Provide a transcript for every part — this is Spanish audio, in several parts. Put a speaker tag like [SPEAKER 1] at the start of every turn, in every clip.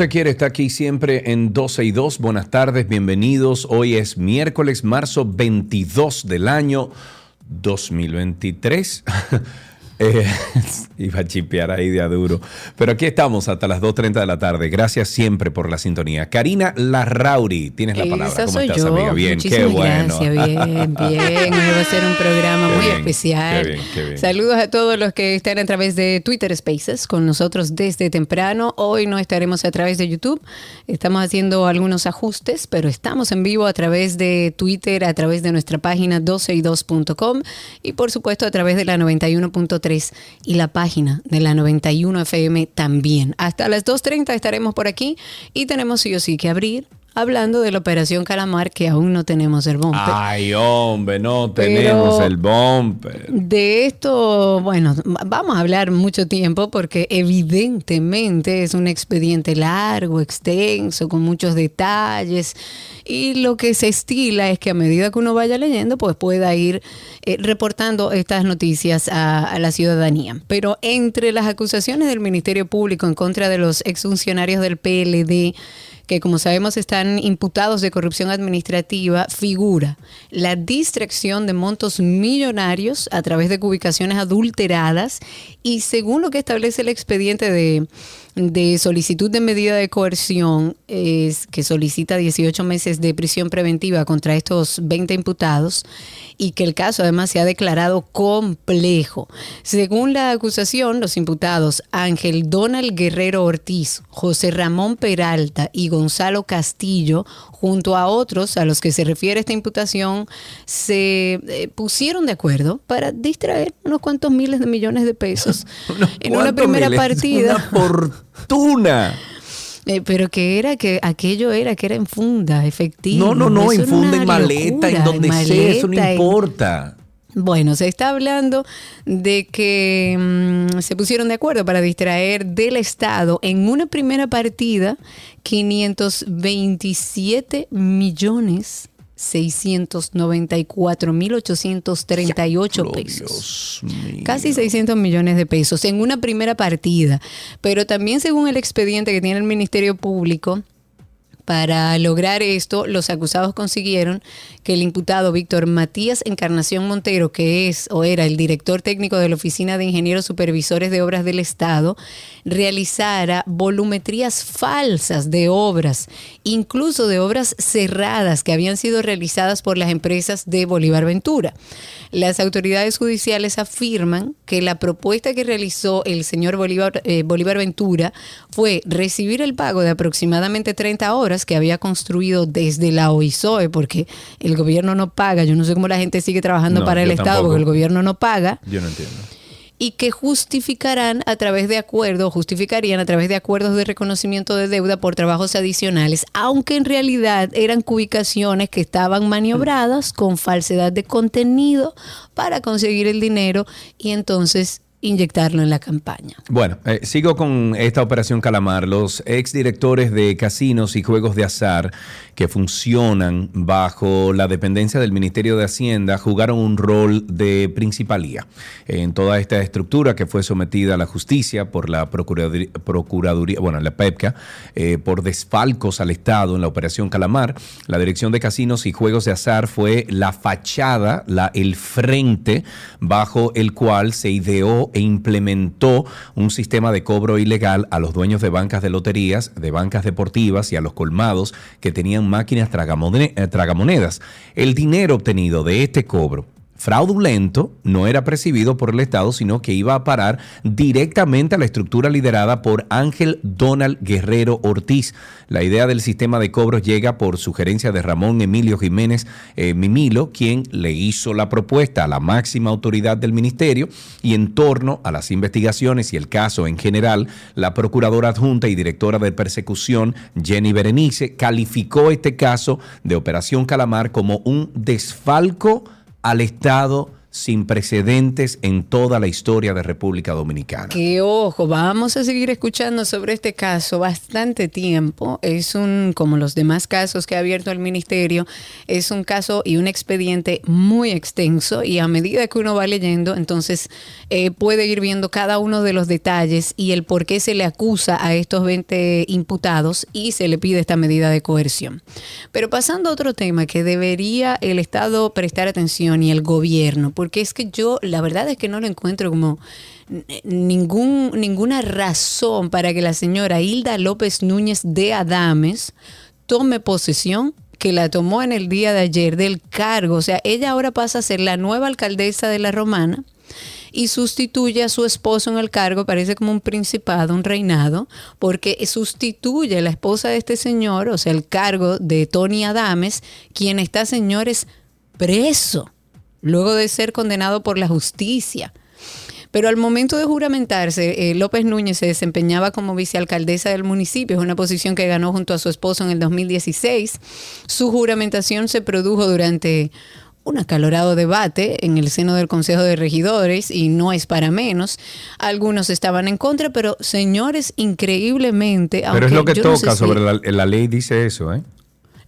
[SPEAKER 1] usted quiere está aquí siempre en 12 y 2. Buenas tardes, bienvenidos. Hoy es miércoles, marzo 22 del año 2023. Eh, iba a chipear ahí de a duro. Pero aquí estamos hasta las 2.30 de la tarde. Gracias siempre por la sintonía. Karina Larrauri, tienes la palabra.
[SPEAKER 2] Esa
[SPEAKER 1] ¿Cómo
[SPEAKER 2] soy
[SPEAKER 1] estás,
[SPEAKER 2] yo.
[SPEAKER 1] amiga? Bien, qué bueno.
[SPEAKER 2] Gracias, bien, bien. Hoy va a ser un programa
[SPEAKER 1] Qué
[SPEAKER 2] muy
[SPEAKER 1] bien,
[SPEAKER 2] especial.
[SPEAKER 1] qué bien, qué bien.
[SPEAKER 2] Saludos a todos los que están a través de Twitter Spaces con nosotros desde temprano. Hoy no estaremos a través de YouTube. Estamos haciendo algunos ajustes, pero estamos en vivo a través de Twitter, a través de nuestra página 12y2.com y por supuesto a través de la 91.3 y la página de la 91 FM también. Hasta las 2.30 estaremos por aquí y tenemos sí o sí que abrir hablando de la operación Calamar que aún no tenemos el bumper.
[SPEAKER 1] Ay, hombre, no
[SPEAKER 2] Pero-
[SPEAKER 1] tenemos el bumper.
[SPEAKER 2] De esto, bueno, vamos a hablar mucho tiempo porque evidentemente es un expediente largo, extenso, con muchos detalles y lo que se estila es que a medida que uno vaya leyendo, pues pueda ir eh, reportando estas noticias a, a la ciudadanía. Pero entre las acusaciones del Ministerio Público en contra de los exfuncionarios del PLD, que como sabemos están imputados de corrupción administrativa, figura la distracción de montos millonarios a través de ubicaciones adulteradas y según lo que establece el expediente de, de solicitud de medida de coerción, es que solicita 18 meses de prisión preventiva contra estos 20 imputados y que el caso además se ha declarado complejo. Según la acusación, los imputados Ángel Donald Guerrero Ortiz, José Ramón Peralta y Gonzalo Castillo, junto a otros a los que se refiere esta imputación, se eh, pusieron de acuerdo para distraer unos cuantos miles de millones de pesos en una
[SPEAKER 1] ¿Cuánto
[SPEAKER 2] primera
[SPEAKER 1] miles?
[SPEAKER 2] partida.
[SPEAKER 1] Una fortuna.
[SPEAKER 2] Eh, pero que era que aquello era que era en funda, efectivo.
[SPEAKER 1] No, no, no,
[SPEAKER 2] Eso
[SPEAKER 1] en funda, en maleta, en donde sea, eso no
[SPEAKER 2] en-
[SPEAKER 1] importa.
[SPEAKER 2] Bueno, se está hablando de que mm, se pusieron de acuerdo para distraer del Estado en una primera partida 527 millones 694 mil 838 pesos. Casi 600 millones de pesos en una primera partida. Pero también según el expediente que tiene el Ministerio Público, para lograr esto, los acusados consiguieron que el imputado Víctor Matías Encarnación Montero, que es o era el director técnico de la Oficina de Ingenieros Supervisores de Obras del Estado, realizara volumetrías falsas de obras, incluso de obras cerradas que habían sido realizadas por las empresas de Bolívar Ventura. Las autoridades judiciales afirman que la propuesta que realizó el señor Bolívar, eh, Bolívar Ventura fue recibir el pago de aproximadamente 30 horas que había construido desde la OISOE, porque el gobierno no paga. Yo no sé cómo la gente sigue trabajando
[SPEAKER 1] No,
[SPEAKER 2] para el Estado,
[SPEAKER 1] tampoco.
[SPEAKER 2] porque el gobierno no paga
[SPEAKER 1] Yo no entiendo.
[SPEAKER 2] Y que justificarán a través de acuerdos, justificarían a través de acuerdos de reconocimiento de deuda por trabajos adicionales, aunque en realidad eran cubicaciones que estaban maniobradas con falsedad de contenido para conseguir el dinero y entonces inyectarlo en la campaña.
[SPEAKER 1] Bueno, eh, sigo con esta operación Calamar. Los exdirectores de casinos y juegos de azar que funcionan bajo la dependencia del Ministerio de Hacienda jugaron un rol de principalía en toda esta estructura que fue sometida a la justicia por la Procuraduría, bueno, la PEPCA, eh, por desfalcos al Estado en la operación Calamar. La Dirección de Casinos y Juegos de Azar fue la fachada, la, el frente bajo el cual se ideó e implementó un sistema de cobro ilegal a los dueños de bancas de loterías, de bancas deportivas y a los colmados que tenían máquinas eh, tragamonedas. El dinero obtenido de este cobro fraudulento no era percibido por el Estado, sino que iba a parar directamente a la estructura liderada por Ángel Donald Guerrero Ortiz. La idea del sistema de cobros llega por sugerencia de Ramón Emilio Jiménez eh, Mimilo, quien le hizo la propuesta a la máxima autoridad del ministerio y en torno a las investigaciones y el caso en general, la procuradora adjunta y directora de persecución, Jenny Berenice, calificó este caso de Operación Calamar como un desfalco al Estado sin precedentes en toda la historia de República Dominicana.
[SPEAKER 2] Que ojo, vamos a seguir escuchando sobre este caso bastante tiempo. Es un, como los demás casos que ha abierto el ministerio, es un caso y un expediente muy extenso y a medida que uno va leyendo, entonces eh, puede ir viendo cada uno de los detalles y el por qué se le acusa a estos 20 imputados y se le pide esta medida de coerción. Pero pasando a otro tema que debería el Estado prestar atención y el gobierno, porque es que yo la verdad es que no lo encuentro como ningún, ninguna razón para que la señora Hilda López Núñez de Adames tome posesión que la tomó en el día de ayer del cargo. O sea, ella ahora pasa a ser la nueva alcaldesa de la Romana y sustituye a su esposo en el cargo, parece como un principado, un reinado, porque sustituye a la esposa de este señor, o sea, el cargo de Tony Adames, quien está, señores, preso luego de ser condenado por la justicia. Pero al momento de juramentarse, eh, López Núñez se desempeñaba como vicealcaldesa del municipio, es una posición que ganó junto a su esposo en el 2016. Su juramentación se produjo durante un acalorado debate en el seno del Consejo de Regidores y no es para menos. Algunos estaban en contra, pero señores, increíblemente...
[SPEAKER 1] Pero es lo que toca sobre la, la ley, dice eso, ¿eh?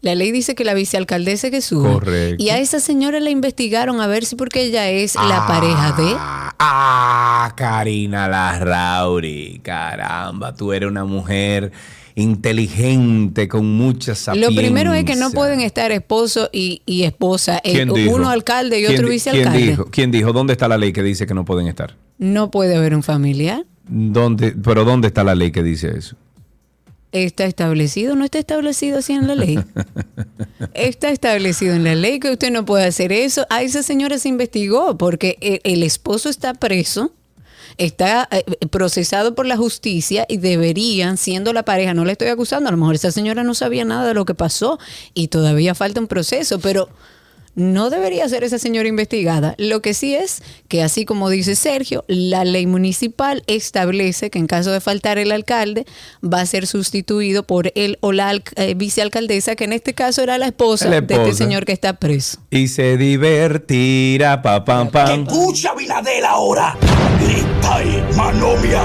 [SPEAKER 2] La ley dice que la vicealcaldesa que sube.
[SPEAKER 1] Correcto.
[SPEAKER 2] Y a esa señora la investigaron a ver si porque ella es la pareja de.
[SPEAKER 1] Ah, Karina Larrauri. Caramba, tú eres una mujer inteligente, con mucha sapiencia.
[SPEAKER 2] Lo primero es que no pueden estar esposo y, esposa, eh, uno alcalde y otro vicealcalde.
[SPEAKER 1] ¿quién dijo? ¿Quién dijo? ¿Dónde está la ley que dice que no pueden estar?
[SPEAKER 2] No puede haber un familiar.
[SPEAKER 1] ¿Dónde, pero ¿dónde está la ley que dice eso?
[SPEAKER 2] ¿Está establecido? ¿No está establecido así en la ley? Está establecido en la ley que usted no puede hacer eso. A esa señora se investigó porque el, esposo está preso, está eh, procesado por la justicia y deberían, siendo la pareja, no le estoy acusando, a lo mejor esa señora no sabía nada de lo que pasó y todavía falta un proceso, pero no debería ser esa señora investigada. Lo que sí es que, así como dice Sergio, la ley municipal establece que en caso de faltar el alcalde va a ser sustituido por él o la eh, vicealcaldesa, que en este caso era la esposa, de este señor que está preso.
[SPEAKER 1] Y se divertirá, pa, pam, pam.
[SPEAKER 3] Escucha, Viladela, ahora. Grita y manovia.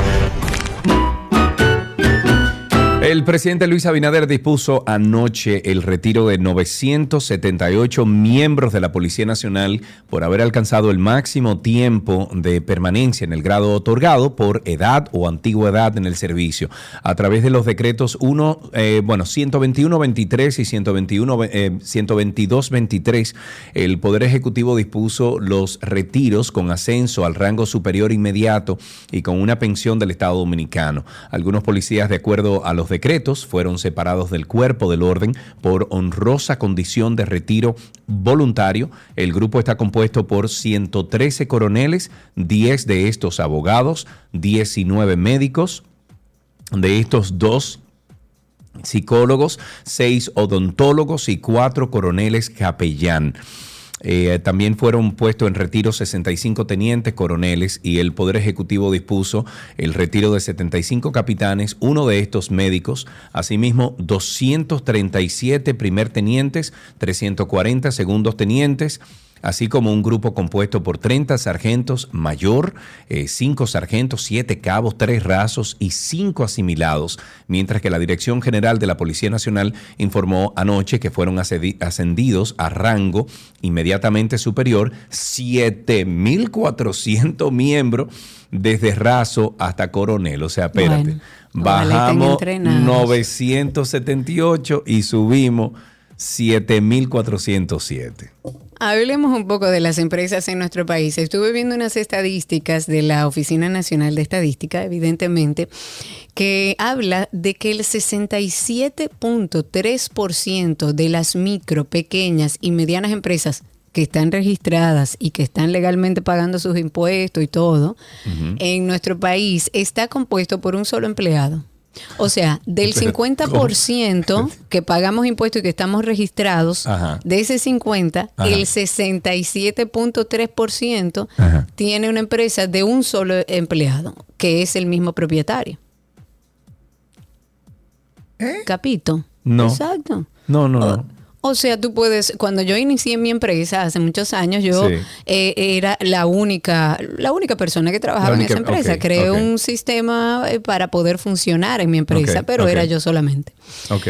[SPEAKER 1] El presidente Luis Abinader dispuso anoche el retiro de 978 miembros de la Policía Nacional por haber alcanzado el máximo tiempo de permanencia en el grado otorgado por edad o antigüedad en el servicio. A través de los decretos 1, eh, bueno, 121-23 y 121, 122-23, eh, el Poder Ejecutivo dispuso los retiros con ascenso al rango superior inmediato y con una pensión del Estado Dominicano. Algunos policías, de acuerdo a los decretos fueron separados del cuerpo del orden por honrosa condición de retiro voluntario. El grupo está compuesto por 113 coroneles, 10 de estos abogados, 19 médicos, de estos dos psicólogos, 6 odontólogos y 4 coroneles capellán. Eh, también fueron puestos en retiro 65 tenientes coroneles y el Poder Ejecutivo dispuso el retiro de 75 capitanes, uno de estos médicos, asimismo 237 primer tenientes, 340 segundos tenientes, así como un grupo compuesto por 30 sargentos mayor, 5 eh, sargentos, 7 cabos, 3 rasos y 5 asimilados, mientras que la Dirección General de la Policía Nacional informó anoche que fueron ascendidos a rango inmediatamente superior 7.400 miembros desde raso hasta coronel. O sea, espérate, bajamos 978 y subimos 7.407.
[SPEAKER 2] Hablemos un poco de las empresas en nuestro país. Estuve viendo unas estadísticas de la Oficina Nacional de Estadística, evidentemente, que habla de que el 67.3% de las micro, pequeñas y medianas empresas que están registradas y que están legalmente pagando sus impuestos y todo, en nuestro país está compuesto por un solo empleado. O sea, del 50% que pagamos impuestos y que estamos registrados, de ese 50, el 67.3% tiene una empresa de un solo empleado, que es el mismo propietario.
[SPEAKER 1] ¿Eh?
[SPEAKER 2] Capito.
[SPEAKER 1] No.
[SPEAKER 2] Exacto.
[SPEAKER 1] No, no, no.
[SPEAKER 2] O sea, tú puedes, cuando yo inicié mi empresa hace muchos años, yo
[SPEAKER 1] Sí.
[SPEAKER 2] eh, era la única, la única persona que trabajaba en esa empresa. Creé un sistema eh, para poder funcionar en mi empresa, pero era yo solamente.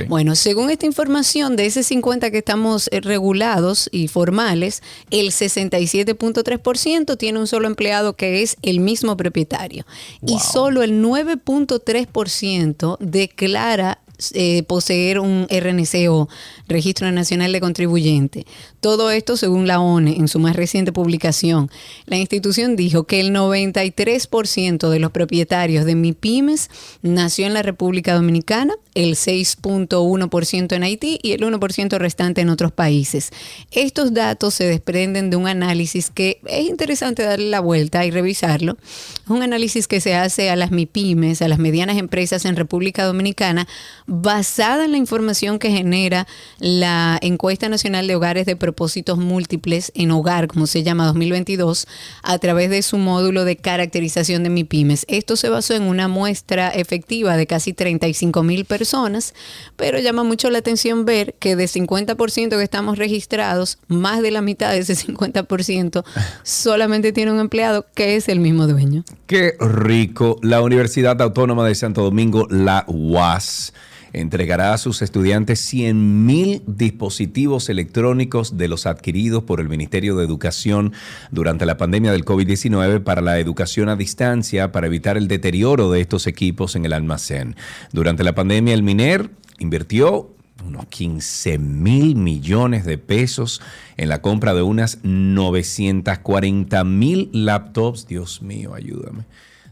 [SPEAKER 2] Bueno, según esta información, de ese 50 que estamos eh, regulados y formales, el 67.3% tiene un solo empleado que es el mismo propietario. Y solo el 9.3% declara eh, poseer un RNC o Registro Nacional de Contribuyente. Todo esto según la ONE en su más reciente publicación. La institución dijo que el 93% de los propietarios de MIPIMES nació en la República Dominicana, el 6.1% en Haití y el 1% restante en otros países. Estos datos se desprenden de un análisis que es interesante darle la vuelta y revisarlo. Es un análisis que se hace a las MIPIMES, a las medianas empresas en República Dominicana, basada en la información que genera la encuesta nacional de hogares de propósitos múltiples en hogar, como se llama 2022, a través de su módulo de caracterización de MIPIMES. Esto se basó en una muestra efectiva de casi 35 mil personas, pero llama mucho la atención ver que de 50% que estamos registrados, más de la mitad de ese 50% solamente tiene un empleado que es el mismo dueño.
[SPEAKER 1] Qué rico. La Universidad Autónoma de Santo Domingo, la UAS, entregará a sus estudiantes 100.000 dispositivos electrónicos de los adquiridos por el Ministerio de Educación durante la pandemia del COVID-19 para la educación a distancia para evitar el deterioro de estos equipos en el almacén. Durante la pandemia, el MINER invirtió unos 15 mil millones de pesos en la compra de unas 940 mil laptops. Dios mío, ayúdame.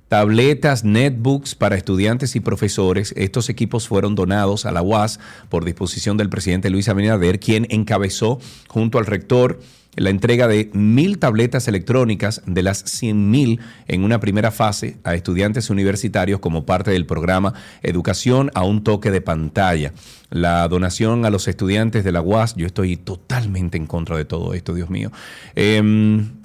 [SPEAKER 1] Tabletas, netbooks para estudiantes y profesores. Estos equipos fueron donados a la UAS por disposición del presidente Luis Abinader, quien encabezó junto al rector la entrega de mil tabletas electrónicas de las 100 mil en una primera fase a estudiantes universitarios como parte del programa Educación a un toque de pantalla. La donación a los estudiantes de la UAS, yo estoy totalmente en contra de todo esto, Dios mío. Em,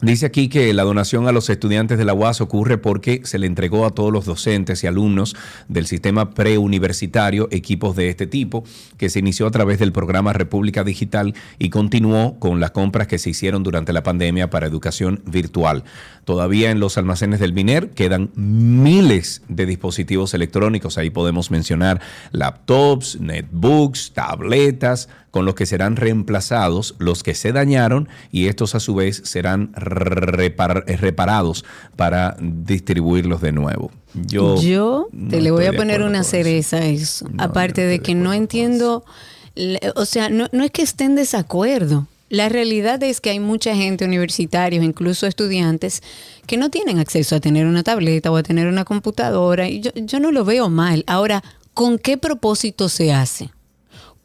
[SPEAKER 1] Dice aquí que la donación a los estudiantes de la UAS ocurre porque se le entregó a todos los docentes y alumnos del sistema preuniversitario equipos de este tipo, que se inició a través del programa República Digital y continuó con las compras que se hicieron durante la pandemia para educación virtual. Todavía en los almacenes del MINER quedan miles de dispositivos electrónicos. Ahí podemos mencionar laptops, netbooks, tabletas, con los que serán reemplazados los que se dañaron y estos a su vez serán repar- reparados para distribuirlos de nuevo. Yo,
[SPEAKER 2] Yo
[SPEAKER 1] no
[SPEAKER 2] te le voy a poner una cereza a eso.
[SPEAKER 1] No,
[SPEAKER 2] Aparte
[SPEAKER 1] no
[SPEAKER 2] de que no entiendo, o sea, no, no es que esté en desacuerdo. La realidad es que hay mucha gente, universitarios, incluso estudiantes, que no tienen acceso a tener una tableta o a tener una computadora. Y yo, yo no lo veo mal. Ahora, ¿con qué propósito se hace?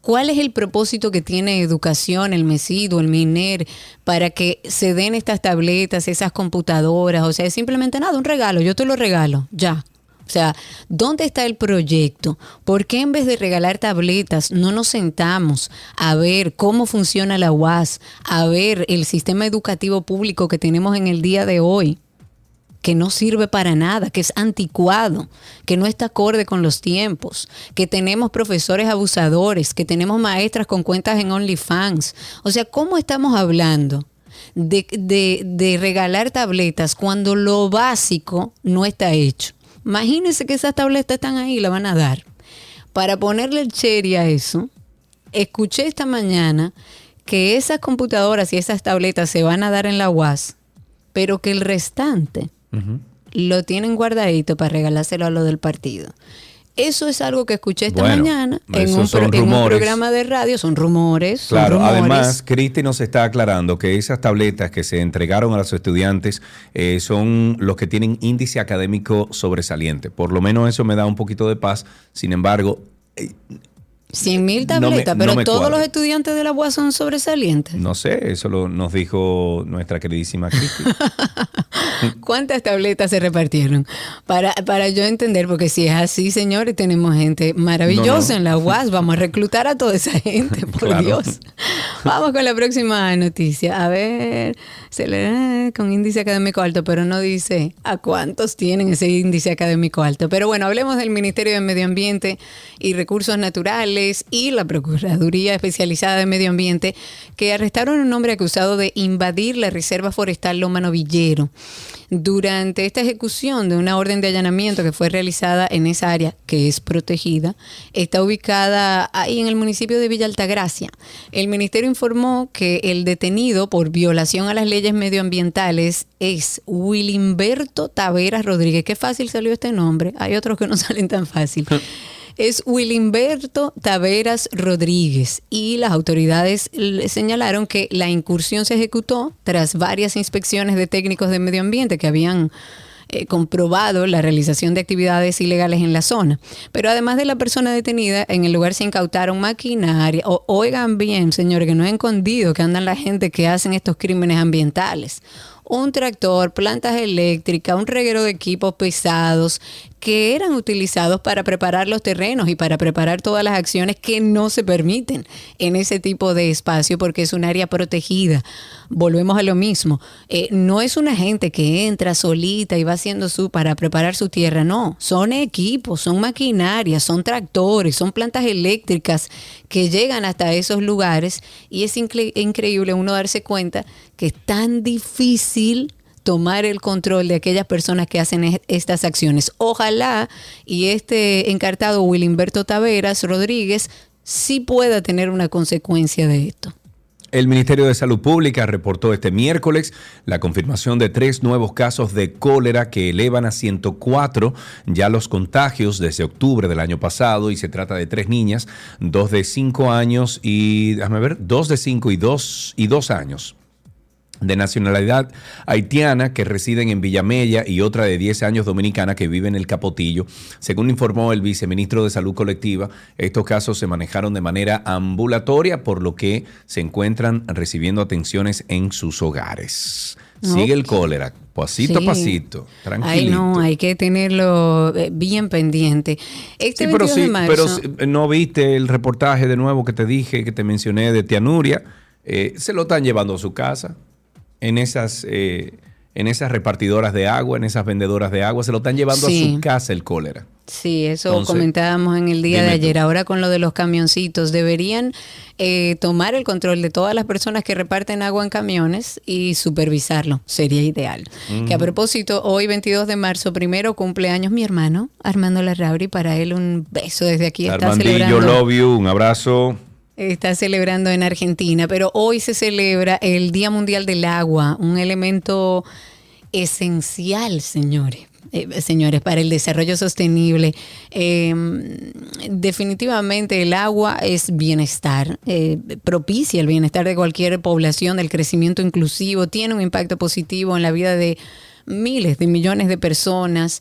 [SPEAKER 2] ¿Cuál es el propósito que tiene educación, el MESID o el MINER para que se den estas tabletas, esas computadoras? O sea, es simplemente nada, un regalo, yo te lo regalo, ya. O sea, ¿dónde está el proyecto? ¿Por qué en vez de regalar tabletas no nos sentamos a ver cómo funciona la UAS, a ver el sistema educativo público que tenemos en el día de hoy? Que no sirve para nada, que es anticuado, que no está acorde con los tiempos, que tenemos profesores abusadores, que tenemos maestras con cuentas en OnlyFans. O sea, ¿cómo estamos hablando de, regalar tabletas cuando lo básico no está hecho? Imagínense que esas tabletas están ahí y la van a dar. Para ponerle el cherry a eso, escuché esta mañana que esas computadoras y esas tabletas se van a dar en la UAS, pero que el restante lo tienen guardadito para regalárselo a lo del partido. Eso es algo que escuché esta
[SPEAKER 1] Bueno,
[SPEAKER 2] mañana en un,
[SPEAKER 1] son
[SPEAKER 2] pro- en un
[SPEAKER 1] rumores.
[SPEAKER 2] programa de radio. Son rumores. son
[SPEAKER 1] Claro,
[SPEAKER 2] rumores.
[SPEAKER 1] además, Cristi nos está aclarando que esas tabletas que se entregaron a los estudiantes eh, son los que tienen índice académico sobresaliente. Por lo menos eso me da un poquito de paz. Sin embargo, eh,
[SPEAKER 2] 100 mil
[SPEAKER 1] No me-
[SPEAKER 2] tabletas,
[SPEAKER 1] no
[SPEAKER 2] pero todos los estudiantes de la UAS son sobresalientes.
[SPEAKER 1] No sé, eso lo, nos dijo nuestra queridísima Cristi.
[SPEAKER 2] ¿Cuántas tabletas se repartieron? Para, para yo entender, porque si es así, señores, tenemos gente maravillosa
[SPEAKER 1] no.
[SPEAKER 2] en la UAS. Vamos a reclutar a toda esa gente, por
[SPEAKER 1] Claro.
[SPEAKER 2] Dios. Vamos con la próxima noticia. A ver, se le, con índice académico alto, pero no dice a cuántos tienen ese índice académico alto. Pero bueno, hablemos del Ministerio de Medio Ambiente y Recursos Naturales y la Procuraduría Especializada de Medio Ambiente que arrestaron a un hombre acusado de invadir la Reserva Forestal Loma Novillero durante esta ejecución de una orden de allanamiento que fue realizada en esa área que es protegida, está ubicada ahí en el municipio de Villa Altagracia. El ministerio informó que el detenido por violación a las leyes medioambientales es Wilimberto Taveras Rodríguez. Qué fácil salió este nombre. Hay otros que no salen tan fácil. Es Wilimberto Taveras Rodríguez y las autoridades señalaron que la incursión se ejecutó tras varias inspecciones de técnicos de medio ambiente que habían eh, comprobado la realización de actividades ilegales en la zona. Pero además de la persona detenida, en el lugar se incautaron maquinaria. Oigan bien, señores, que no es escondido que andan la gente que hacen estos crímenes ambientales. Un tractor, plantas eléctricas, un reguero de equipos pesados que eran utilizados para preparar los terrenos y para preparar todas las acciones que no se permiten en ese tipo de espacio porque es un área protegida. Volvemos a lo mismo. Eh, no es una gente que entra solita y va haciendo su para preparar su tierra. No, son equipos, son maquinarias, son tractores, son plantas eléctricas que llegan hasta esos lugares y es incre- increíble uno darse cuenta que es tan difícil tomar el control de aquellas personas que hacen es- estas acciones. Ojalá y este encartado Willimberto Taveras Rodríguez sí pueda tener una consecuencia de esto.
[SPEAKER 1] El Ministerio de Salud Pública reportó este miércoles la confirmación de tres nuevos casos de cólera que elevan a 104 ya los contagios desde octubre del año pasado y se trata de tres niñas, dos de cinco años y, déjame ver, dos de cinco y dos, y dos años de nacionalidad haitiana que residen en Villamella y otra de 10 años dominicana que vive en el Capotillo. Según informó el viceministro de Salud Colectiva, estos casos se manejaron de manera ambulatoria, por lo que se encuentran recibiendo atenciones en sus hogares. Sigue el cólera, pasito a pasito,
[SPEAKER 2] Ay,
[SPEAKER 1] tranquilito.
[SPEAKER 2] no, hay que tenerlo eh, bien pendiente. Este
[SPEAKER 1] Sí, pero
[SPEAKER 2] 22
[SPEAKER 1] sí,
[SPEAKER 2] de marzo,
[SPEAKER 1] pero sí, no viste el reportaje de nuevo que te dije, que te mencioné de Tianuria. Eh, se lo están llevando a su casa en esas, eh, en esas repartidoras de agua, en esas vendedoras de agua, se lo están llevando
[SPEAKER 2] Sí.
[SPEAKER 1] a su casa el cólera.
[SPEAKER 2] Sí, eso
[SPEAKER 1] Entonces,
[SPEAKER 2] comentábamos en el día de
[SPEAKER 1] tú.
[SPEAKER 2] ayer. Ahora con lo de los camioncitos, deberían eh, tomar el control de todas las personas que reparten agua en camiones y supervisarlo. Sería ideal. Que a propósito, hoy 22 de marzo, primero cumpleaños mi hermano, Armando Larrauri. Para él un beso desde aquí. Está
[SPEAKER 1] Armandillo,
[SPEAKER 2] celebrando.
[SPEAKER 1] love you, un abrazo.
[SPEAKER 2] Está celebrando en Argentina, pero hoy se celebra el Día Mundial del Agua, un elemento esencial, señores. eh, señores, para el desarrollo sostenible. Eh, definitivamente el agua es bienestar, eh, propicia el bienestar de cualquier población, del crecimiento inclusivo, tiene un impacto positivo en la vida de miles de millones de personas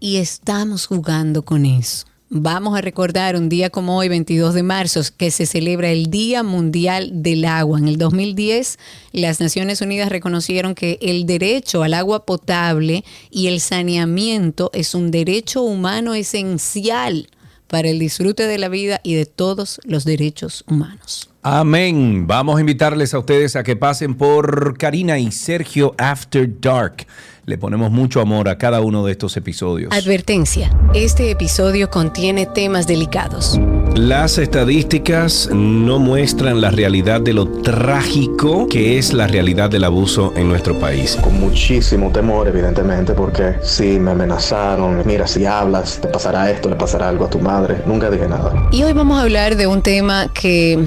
[SPEAKER 2] y estamos jugando con eso. Vamos a recordar un día como hoy, 22 de marzo, que se celebra el Día Mundial del Agua. En el 2010, las Naciones Unidas reconocieron que el derecho al agua potable y el saneamiento es un derecho humano esencial para el disfrute de la vida y de todos los derechos humanos.
[SPEAKER 1] Amén. Vamos a invitarles a ustedes a que pasen por Karina y Sergio After Dark. Le ponemos mucho amor a cada uno de estos episodios.
[SPEAKER 2] Advertencia, este episodio contiene temas delicados.
[SPEAKER 1] Las estadísticas no muestran la realidad de lo trágico que es la realidad del abuso en nuestro país.
[SPEAKER 4] con muchísimo temor, evidentemente, porque sí, me amenazaron, mira, si hablas, te pasará esto, le pasará algo a tu madre. Nunca dije nada.
[SPEAKER 2] Y hoy vamos a hablar de un tema que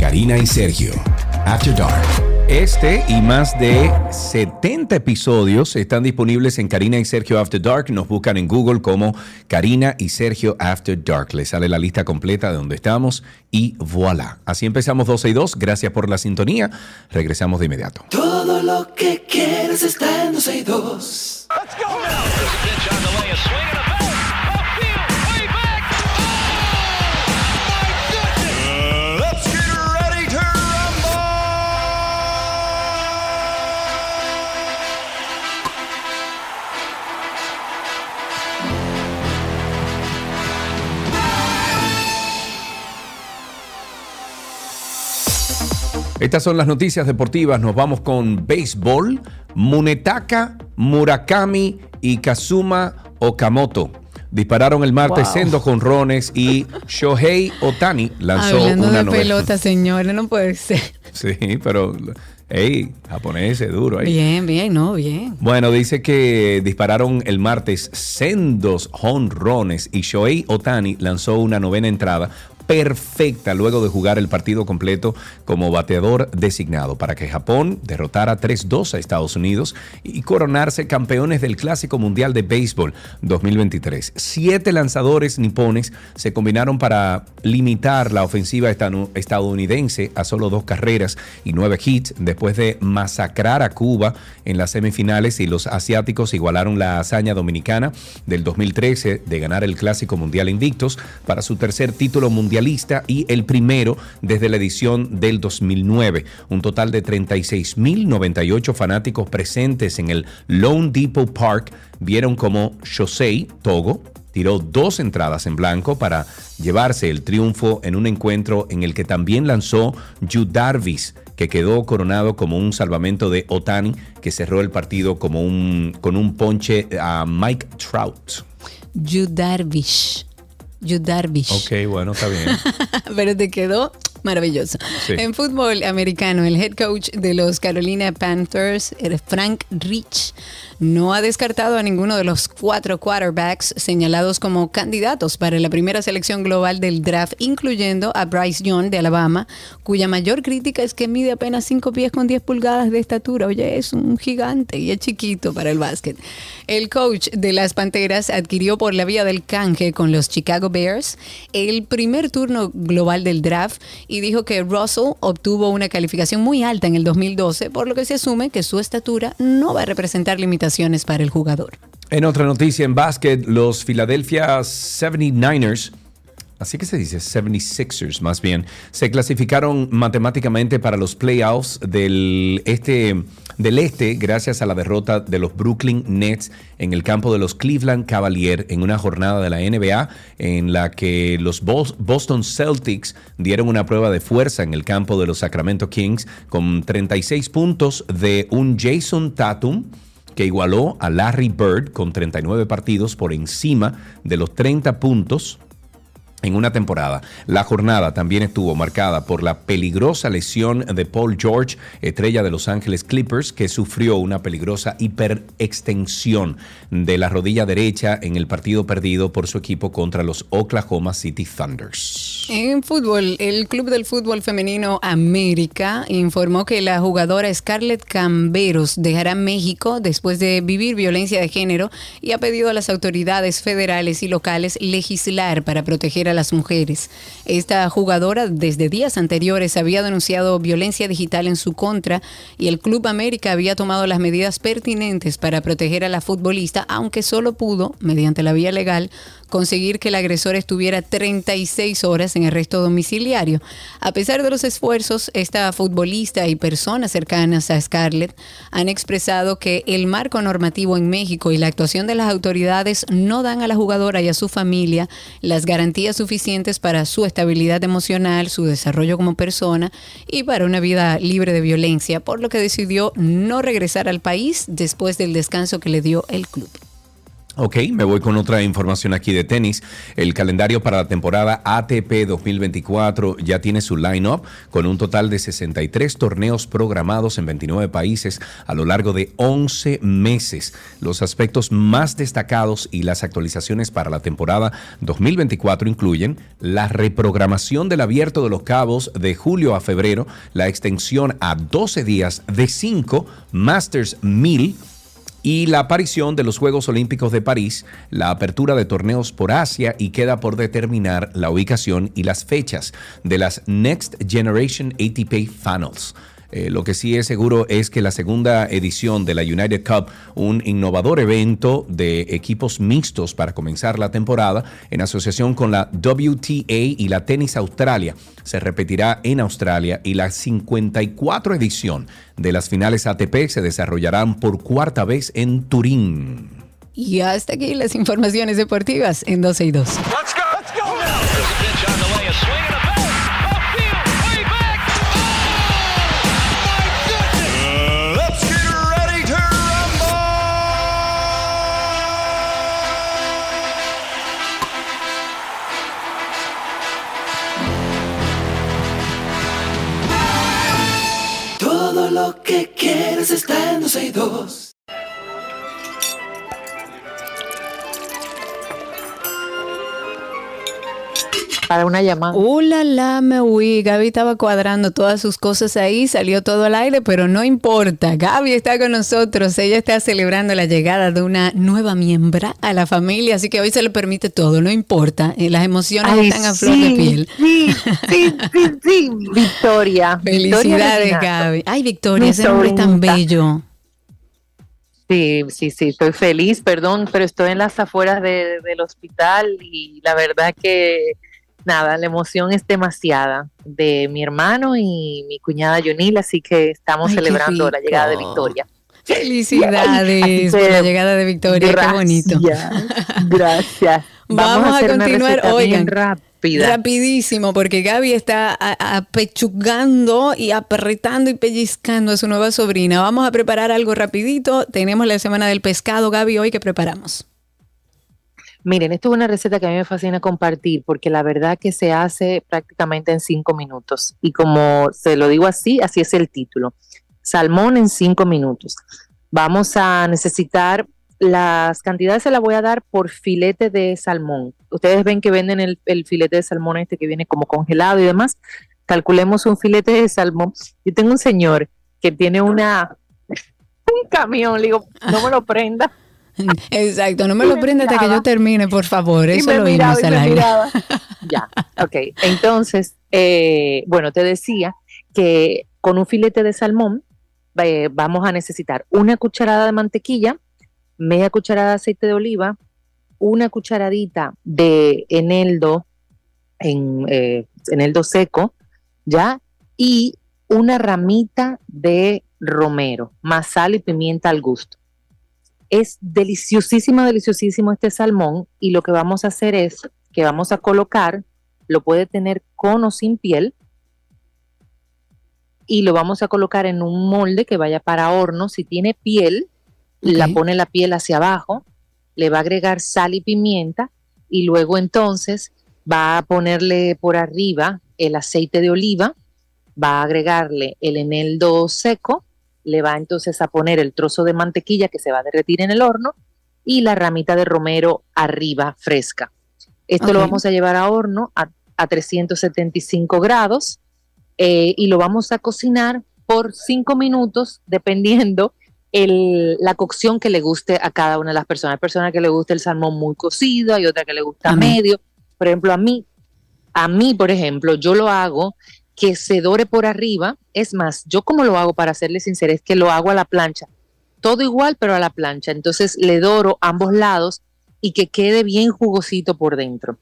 [SPEAKER 1] Karina y Sergio, After Dark. Este y más de 70 episodios están disponibles en Karina y Sergio After Dark. Nos buscan en Google como Karina y Sergio After Dark. Les sale la lista completa de donde estamos y voilà. Así empezamos 12 y 2. Gracias por la sintonía. Regresamos de inmediato.
[SPEAKER 3] Todo lo que quieres está en 12 y 2.
[SPEAKER 5] Let's
[SPEAKER 1] Estas son las noticias deportivas. Nos vamos con béisbol. Munetaka, Murakami y Kazuma Okamoto dispararon el martes
[SPEAKER 2] Wow.
[SPEAKER 1] sendos jonrones y Shohei Otani lanzó
[SPEAKER 2] Hablando
[SPEAKER 1] una
[SPEAKER 2] de
[SPEAKER 1] novena.
[SPEAKER 2] pelota, señores, no puede ser.
[SPEAKER 1] Sí, pero hey, japonés es duro ahí.
[SPEAKER 2] Bien, bien, no, bien.
[SPEAKER 1] Bueno, dice que dispararon el martes sendos jonrones y Shohei Otani lanzó una novena entrada perfecta luego de jugar el partido completo como bateador designado para que Japón derrotara 3-2 a Estados Unidos y coronarse campeones del Clásico Mundial de Béisbol 2023. Siete lanzadores nipones se combinaron para limitar la ofensiva estadounidense a solo dos carreras y nueve hits después de masacrar a Cuba en las semifinales y los asiáticos igualaron la hazaña dominicana del 2013 de ganar el Clásico Mundial invictos para su tercer título mundialista y el primero desde la edición del 2009. Un total de 36.098 fanáticos presentes en el Lone Depot Park vieron como Shosei Togo tiró dos entradas en blanco para llevarse el triunfo en un encuentro en el que también lanzó Yu Darvish, que quedó coronado como un salvamento de Otani, que cerró el partido como un, con un ponche a Mike Trout.
[SPEAKER 2] Yu Darvish. Yu Darvish.
[SPEAKER 1] Ok, bueno, está bien.
[SPEAKER 2] Pero te quedó maravilloso.
[SPEAKER 1] Sí.
[SPEAKER 2] En fútbol americano, el head coach de los Carolina Panthers, Frank Rich, no ha descartado a ninguno de los cuatro quarterbacks señalados como candidatos para la primera selección global del draft, incluyendo a Bryce Young de Alabama, cuya mayor crítica es que mide apenas 5 pies con 10 pulgadas de estatura. Oye, es un gigante y es chiquito para el básquet. El coach de las Panteras adquirió por la vía del canje con los Chicago Bears el primer turno global del draft y dijo que Russell obtuvo una calificación muy alta en el 2012, por lo que se asume que su estatura no va a representar limitaciones
[SPEAKER 1] En otra noticia en básquet, los Philadelphia 79ers, así que se dice 76ers más bien, se clasificaron matemáticamente para los playoffs del este, del este gracias a la derrota de los Brooklyn Nets en el campo de los Cleveland Cavaliers en una jornada de la NBA en la que los Bos- Boston Celtics dieron una prueba de fuerza en el campo de los Sacramento Kings con 36 puntos de un Jason Tatum que igualó a Larry Bird con 39 partidos por encima de los 30 puntos en una temporada. La jornada también estuvo marcada por la peligrosa lesión de Paul George, estrella de Los Ángeles Clippers, que sufrió una peligrosa hiperextensión de la rodilla derecha en el partido perdido por su equipo contra los Oklahoma City Thunders.
[SPEAKER 2] En fútbol, el Club del Fútbol Femenino América informó que la jugadora Scarlett Camberos dejará México después de vivir violencia de género y ha pedido a las autoridades federales y locales legislar para proteger a las mujeres. Esta jugadora desde días anteriores había denunciado violencia digital en su contra y el Club América había tomado las medidas pertinentes para proteger a la futbolista, aunque solo pudo, mediante la vía legal, conseguir que el agresor estuviera 36 horas en arresto domiciliario. A pesar de los esfuerzos, esta futbolista y personas cercanas a Scarlett han expresado que el marco normativo en México y la actuación de las autoridades no dan a la jugadora y a su familia las garantías suficientes para su estabilidad emocional, su desarrollo como persona y para una vida libre de violencia, por lo que decidió no regresar al país después del descanso que le dio el club.
[SPEAKER 1] Ok, me voy con otra información aquí de tenis. El calendario para la temporada ATP 2024 ya tiene su line-up con un total de 63 torneos programados en 29 países a lo largo de 11 meses. Los aspectos más destacados y las actualizaciones para la temporada 2024 incluyen la reprogramación del abierto de los cabos de julio a febrero, la extensión a 12 días de 5 Masters 1000 y la aparición de los Juegos Olímpicos de París, la apertura de torneos por Asia y queda por determinar la ubicación y las fechas de las Next Generation ATP Finals. Eh, lo que sí es seguro es que la segunda edición de la United Cup, un innovador evento de equipos mixtos para comenzar la temporada, en asociación con la WTA y la Tennis Australia, se repetirá en Australia y la 54 edición de las finales ATP se desarrollarán por cuarta vez en Turín.
[SPEAKER 2] Y hasta aquí las informaciones deportivas en 12 y 2.
[SPEAKER 5] Let's go. Let's go.
[SPEAKER 3] Que quieres está en 12 y 2.
[SPEAKER 6] Para una llamada.
[SPEAKER 2] Uh, la, me huí. Gaby estaba cuadrando todas sus cosas ahí, salió todo al aire, pero no importa. Gaby está con nosotros. Ella está celebrando la llegada de una nueva miembro a la familia, así que hoy se le permite todo, no importa. Eh, Las emociones
[SPEAKER 6] Ay,
[SPEAKER 2] están a flor de piel.
[SPEAKER 6] Sí, sí, sí, sí. Victoria.
[SPEAKER 2] Felicidades. Gaby. Ay, Victoria,
[SPEAKER 6] Mi
[SPEAKER 2] ese nombre es tan bello.
[SPEAKER 6] Sí, sí, sí, estoy feliz, perdón, pero estoy en las afueras de- del hospital y la verdad que nada, la emoción es demasiada de mi hermano y mi cuñada Yonil, así que estamos
[SPEAKER 2] Ay,
[SPEAKER 6] celebrando la llegada de. Victoria.
[SPEAKER 2] Felicidades por la llegada de Victoria, qué bonito.
[SPEAKER 6] Gracias.
[SPEAKER 2] Vamos a
[SPEAKER 6] hacer
[SPEAKER 2] continuar, oigan,
[SPEAKER 6] rápida.
[SPEAKER 2] Rapidísimo, porque Gaby está apechugando y apretando y pellizcando a su nueva sobrina. Vamos a preparar algo rapidito. Tenemos la semana del pescado, Gaby, hoy que preparamos.
[SPEAKER 6] Miren, esto es una receta que a mí me fascina compartir porque la verdad que se hace prácticamente en cinco minutos. Y como se lo digo así, así es el título. Salmón en cinco minutos. Vamos a necesitar las cantidades, se las voy a dar por filete de salmón. Ustedes ven que venden el, filete de salmón este que viene como congelado y demás. Calculemos un filete de salmón. Yo tengo un señor que tiene una un camión, le digo, no me lo prenda.
[SPEAKER 2] Exacto, no me
[SPEAKER 6] Y
[SPEAKER 2] lo prenda hasta que yo termine, por favor.
[SPEAKER 6] Y
[SPEAKER 2] Eso
[SPEAKER 6] me
[SPEAKER 2] lo
[SPEAKER 6] y me miraba. ya, ok. Entonces, eh, bueno, te decía que con un filete de salmón eh, vamos a necesitar una cucharada de mantequilla, media cucharada de aceite de oliva, una cucharadita de eneldo, en, eh, eneldo seco, ¿ya? Y una ramita de romero, más sal y pimienta al gusto. Es deliciosísimo, deliciosísimo este salmón y lo que vamos a hacer es que vamos a colocar, lo puede tener con o sin piel, y lo vamos a colocar en un molde que vaya para horno. Si tiene piel, la pone la piel hacia abajo, le va a agregar sal y pimienta y luego entonces va a ponerle por arriba el aceite de oliva, va a agregarle el eneldo seco, le va entonces a poner el trozo de mantequilla que se va a derretir en el horno y la ramita de romero arriba fresca. Esto lo vamos a llevar a horno a, a 375 grados eh, y lo vamos a cocinar por cinco minutos dependiendo el- la cocción que le guste a cada una de las personas. Hay personas que le gusta el salmón muy cocido, hay otra que le gusta
[SPEAKER 2] A
[SPEAKER 6] medio. Por ejemplo, a mí, a mí, por ejemplo, yo lo hago que se dore por arriba. Es más, yo como lo hago, para serle sincera, es que lo hago a la plancha. Todo igual, pero a la plancha. Entonces le doro ambos lados y que quede bien jugosito por dentro.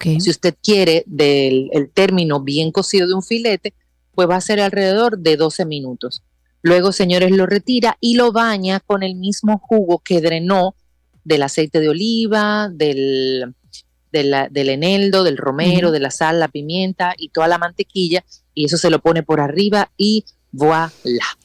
[SPEAKER 6] Si usted quiere del el término bien cocido de un filete, pues va a ser alrededor de 12 minutos. Luego, señores, lo retira y lo baña con el mismo jugo que drenó del aceite de oliva, del, de la- del eneldo, del romero, de la sal, la pimienta y toda la mantequilla. Y eso se lo pone por arriba y voilà.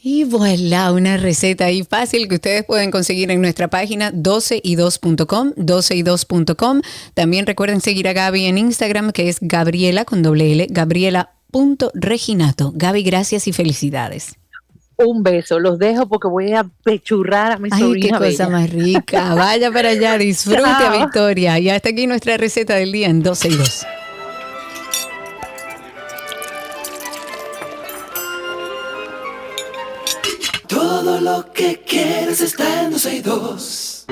[SPEAKER 2] Y voilà, una receta ahí fácil que ustedes pueden conseguir en nuestra página 12y2.com, 12y2.com. También recuerden seguir a Gaby en Instagram, que es Gabriela con doble L, gabriela.reginato. Gaby, gracias y felicidades.
[SPEAKER 6] Un beso. Los dejo porque voy a pechurrar a mi
[SPEAKER 2] Ay, qué
[SPEAKER 6] sobrina.
[SPEAKER 2] cosa
[SPEAKER 6] bella.
[SPEAKER 2] más rica. Vaya para allá, disfrute
[SPEAKER 6] Chao.
[SPEAKER 2] Victoria. Y hasta aquí nuestra receta del día en 12 y 2.
[SPEAKER 3] Todo lo que quieres está en 12 y 2.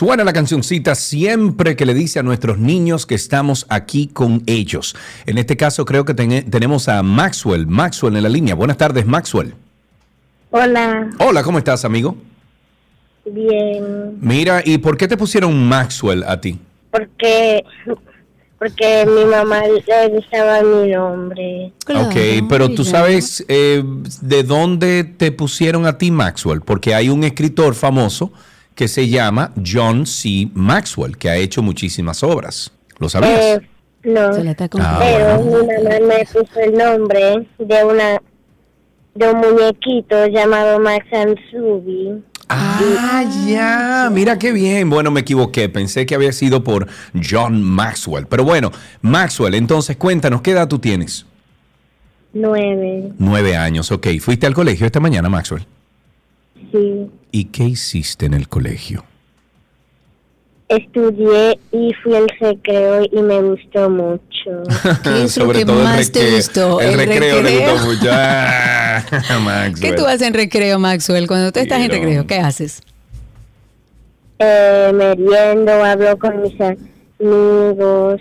[SPEAKER 1] Suena la cancioncita siempre que le dice a nuestros niños que estamos aquí con ellos. En este caso creo que ten- tenemos a Maxwell. Maxwell en la línea. Buenas tardes, Maxwell.
[SPEAKER 7] Hola,
[SPEAKER 1] Hola, ¿cómo estás, amigo?
[SPEAKER 7] bien.
[SPEAKER 1] Mira, ¿y por qué te pusieron Maxwell a ti?
[SPEAKER 7] Porque porque mi mamá le gustaba mi nombre.
[SPEAKER 1] ok, pero tú sabes eh, de dónde te pusieron a ti Maxwell, porque hay un escritor famoso que se llama John C. Maxwell, que ha hecho muchísimas obras. ¿Lo sabías?
[SPEAKER 7] Eh, no,
[SPEAKER 2] Se está
[SPEAKER 1] Ah,
[SPEAKER 7] pero mi mamá me puso el nombre de una de un muñequito llamado Max Ansubi.
[SPEAKER 1] Ah, ya, mira qué bien. Bueno, me equivoqué, pensé que había sido por John Maxwell. Pero bueno, Maxwell, entonces cuéntanos, ¿qué edad tú tienes?
[SPEAKER 7] Nueve,
[SPEAKER 1] Nueve años, ok. ¿Fuiste al colegio esta mañana, Maxwell?
[SPEAKER 7] Sí.
[SPEAKER 1] ¿Y qué hiciste en el colegio?
[SPEAKER 7] Estudié y fui al recreo y me gustó mucho.
[SPEAKER 2] ¿Qué es lo que
[SPEAKER 1] el
[SPEAKER 2] más te
[SPEAKER 1] recreo.
[SPEAKER 2] gustó?
[SPEAKER 1] El,
[SPEAKER 2] ¿El
[SPEAKER 1] recreo, le
[SPEAKER 2] recreo?
[SPEAKER 1] gustó mucho. Ah, Maxwell.
[SPEAKER 2] ¿Qué tú haces en recreo, Maxwell? Cuando tú estás en recreo, ¿qué haces?
[SPEAKER 7] eh, meriendo, hablo con mis amigos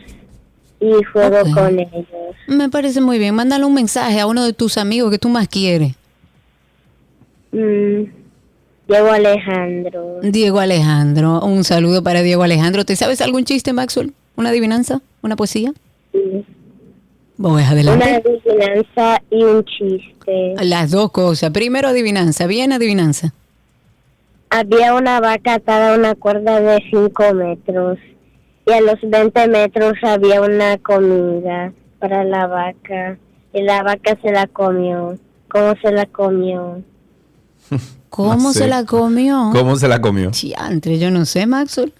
[SPEAKER 7] y juego con ellos.
[SPEAKER 2] Me parece muy bien. Mándale un mensaje a uno de tus amigos que tú más quieres.
[SPEAKER 7] Mm, Diego Alejandro.
[SPEAKER 2] Diego Alejandro. Un saludo para Diego Alejandro. ¿Te sabes algún chiste, Maxwell? ¿Una adivinanza? ¿Una poesía?
[SPEAKER 7] Sí.
[SPEAKER 2] Voy
[SPEAKER 7] Una
[SPEAKER 2] adelante.
[SPEAKER 7] adivinanza y un chiste.
[SPEAKER 2] Las dos cosas. Primero adivinanza. Bien adivinanza.
[SPEAKER 7] Había una vaca atada a una cuerda de 5 metros y a los 20 metros había una comida para la vaca y la vaca se la comió. ¿Cómo se la comió?
[SPEAKER 2] ¿Cómo
[SPEAKER 1] No sé.
[SPEAKER 2] se la comió?
[SPEAKER 1] ¿Cómo se la comió?
[SPEAKER 2] Chiantre, yo no sé, Maxwell.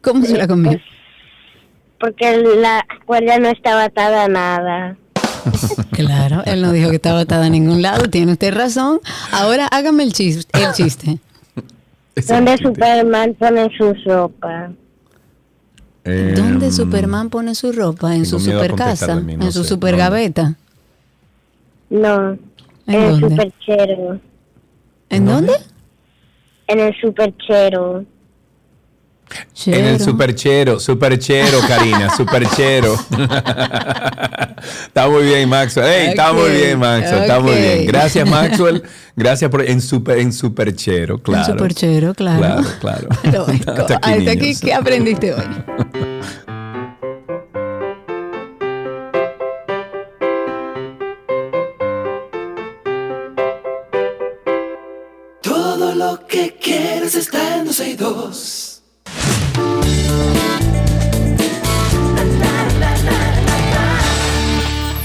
[SPEAKER 2] ¿Cómo se la comió?
[SPEAKER 7] Porque la cuerda no estaba atada a nada.
[SPEAKER 2] Claro, él no dijo que estaba atada a ningún lado. Tiene usted razón. Ahora hágame el chiste. El chiste.
[SPEAKER 7] ¿Dónde. Superman pone su ropa?
[SPEAKER 1] Eh,
[SPEAKER 2] ¿Dónde Superman pone su ropa? En su
[SPEAKER 1] tengo miedo a
[SPEAKER 2] super
[SPEAKER 1] contestar
[SPEAKER 2] casa,
[SPEAKER 1] también, no
[SPEAKER 2] en su
[SPEAKER 1] sé.
[SPEAKER 2] super
[SPEAKER 1] No.
[SPEAKER 7] No,
[SPEAKER 2] ¿En
[SPEAKER 7] en el
[SPEAKER 2] dónde?
[SPEAKER 7] superchero.
[SPEAKER 2] ¿En dónde?
[SPEAKER 7] En el superchero.
[SPEAKER 1] En el
[SPEAKER 2] Chero.
[SPEAKER 1] superchero, superchero, Karina, superchero. está muy bien, Maxwell. Está muy bien, Maxwell, está muy bien. Gracias, Maxwell. Gracias por en super en superchero, claro.
[SPEAKER 2] En superchero, claro.
[SPEAKER 1] Claro, claro.
[SPEAKER 2] Lógico.
[SPEAKER 1] Hasta
[SPEAKER 2] Hasta
[SPEAKER 1] aquí.
[SPEAKER 2] ¿qué aprendiste hoy?
[SPEAKER 3] quieres está en 12 y 2.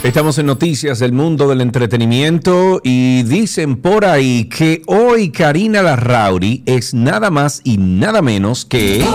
[SPEAKER 1] Estamos en noticias del mundo del entretenimiento y dicen por ahí que hoy Karina Larrauri es nada más y nada menos que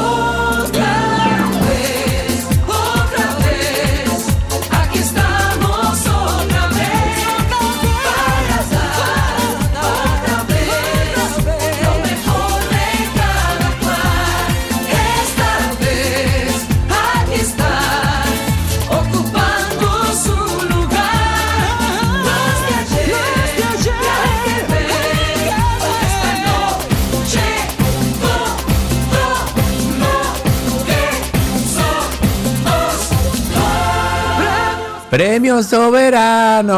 [SPEAKER 1] Premio Soberano.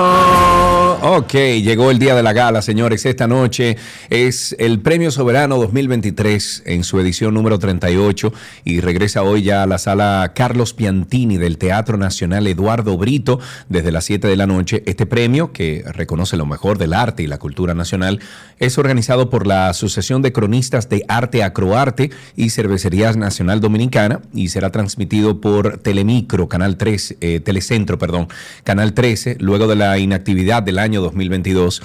[SPEAKER 1] Ok, llegó el día de la gala, señores. Esta noche es el Premio Soberano 2023 en su edición número 38 y regresa hoy ya a la sala Carlos Piantini del Teatro Nacional Eduardo Brito desde las 7 de la noche. Este premio, que reconoce lo mejor del arte y la cultura nacional, es organizado por la Asociación de Cronistas de Arte Acroarte y Cervecería Nacional Dominicana y será transmitido por Telemicro, Canal 3, eh, Telecentro, perdón, Canal 13, luego de la inactividad del año 2022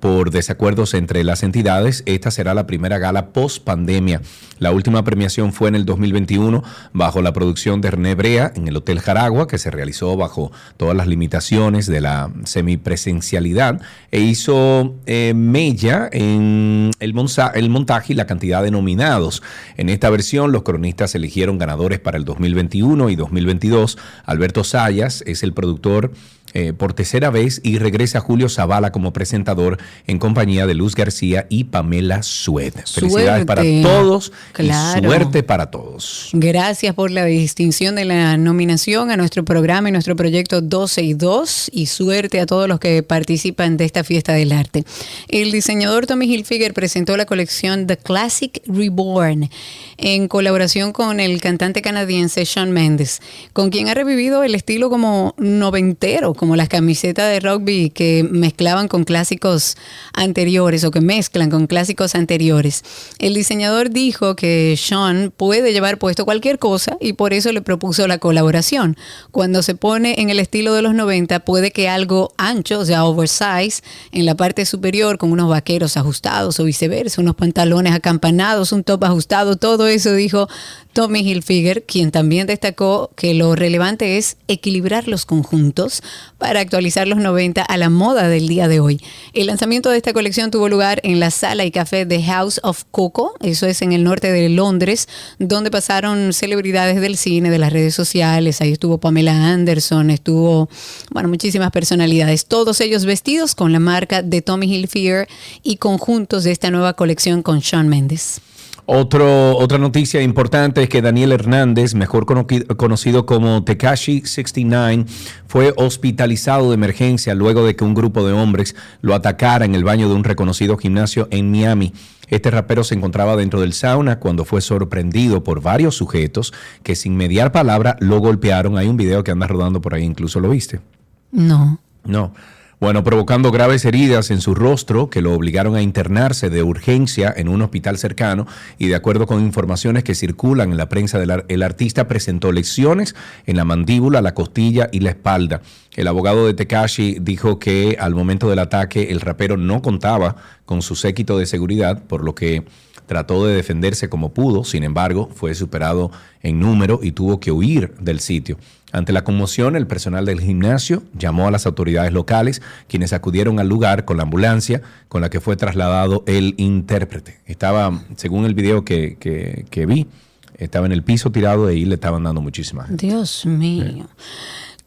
[SPEAKER 1] por desacuerdos entre las entidades. Esta será la primera gala post pandemia. La última premiación fue en el 2021 bajo la producción de René Brea en el Hotel Jaragua, que se realizó bajo todas las limitaciones de la semipresencialidad e hizo eh, mella en el, el montaje y la cantidad de nominados. En esta versión, los cronistas eligieron ganadores para el 2021 y 2022. Alberto Sayas es el productor eh, por tercera vez y regresa Julio Zavala como presentador en compañía de Luz García y Pamela Sued. Felicidades para todos
[SPEAKER 2] Claro.
[SPEAKER 1] y suerte para todos.
[SPEAKER 2] Gracias por la distinción de la nominación a nuestro programa y nuestro proyecto 12 y 2 y suerte a todos los que participan de esta fiesta del arte. El diseñador Tommy Hilfiger presentó la colección The Classic Reborn en colaboración con el cantante canadiense Shawn Mendes, con quien ha revivido el estilo como noventero, como las camisetas de rugby que mezclaban con clásicos anteriores o que mezclan con clásicos anteriores. El diseñador dijo que Sean puede llevar puesto cualquier cosa y por eso le propuso la colaboración. Cuando se pone en el estilo de los 90, puede que algo ancho, o sea, oversize, en la parte superior con unos vaqueros ajustados o viceversa, unos pantalones acampanados, un top ajustado, todo eso dijo Tommy Hilfiger, quien también destacó que lo relevante es equilibrar los conjuntos para actualizar los 90 a la moda del día de hoy. El lanzamiento de esta colección tuvo lugar en la sala y café de House of Coco, eso es en el norte de Londres, donde pasaron celebridades del cine, de las redes sociales, ahí estuvo Pamela Anderson, estuvo, bueno, muchísimas personalidades, todos ellos vestidos con la marca de Tommy Hilfiger y conjuntos de esta nueva colección con Shawn Mendes.
[SPEAKER 1] Otro, otra noticia importante es que Daniel Hernández, mejor conocido como Tekashi 69, fue hospitalizado de emergencia luego de que un grupo de hombres lo atacara en el baño de un reconocido gimnasio en Miami. Este rapero se encontraba dentro del sauna cuando fue sorprendido por varios sujetos que sin mediar palabra lo golpearon. Hay un video que anda rodando por ahí, incluso lo viste.
[SPEAKER 2] No.
[SPEAKER 1] No. Bueno, provocando graves heridas en su rostro que lo obligaron a internarse de urgencia en un hospital cercano y de acuerdo con informaciones que circulan en la prensa, del el artista presentó lesiones en la mandíbula, la costilla y la espalda. El abogado de Tekashi dijo que al momento del ataque el rapero no contaba con su séquito de seguridad, por lo que trató de defenderse como pudo, sin embargo, fue superado en número y tuvo que huir del sitio. Ante la conmoción, el personal del gimnasio llamó a las autoridades locales, quienes acudieron al lugar con la ambulancia con la que fue trasladado el intérprete. Estaba, según el video que, que- que vi, estaba en el piso tirado y le estaban dando muchísimas.
[SPEAKER 2] Dios mío.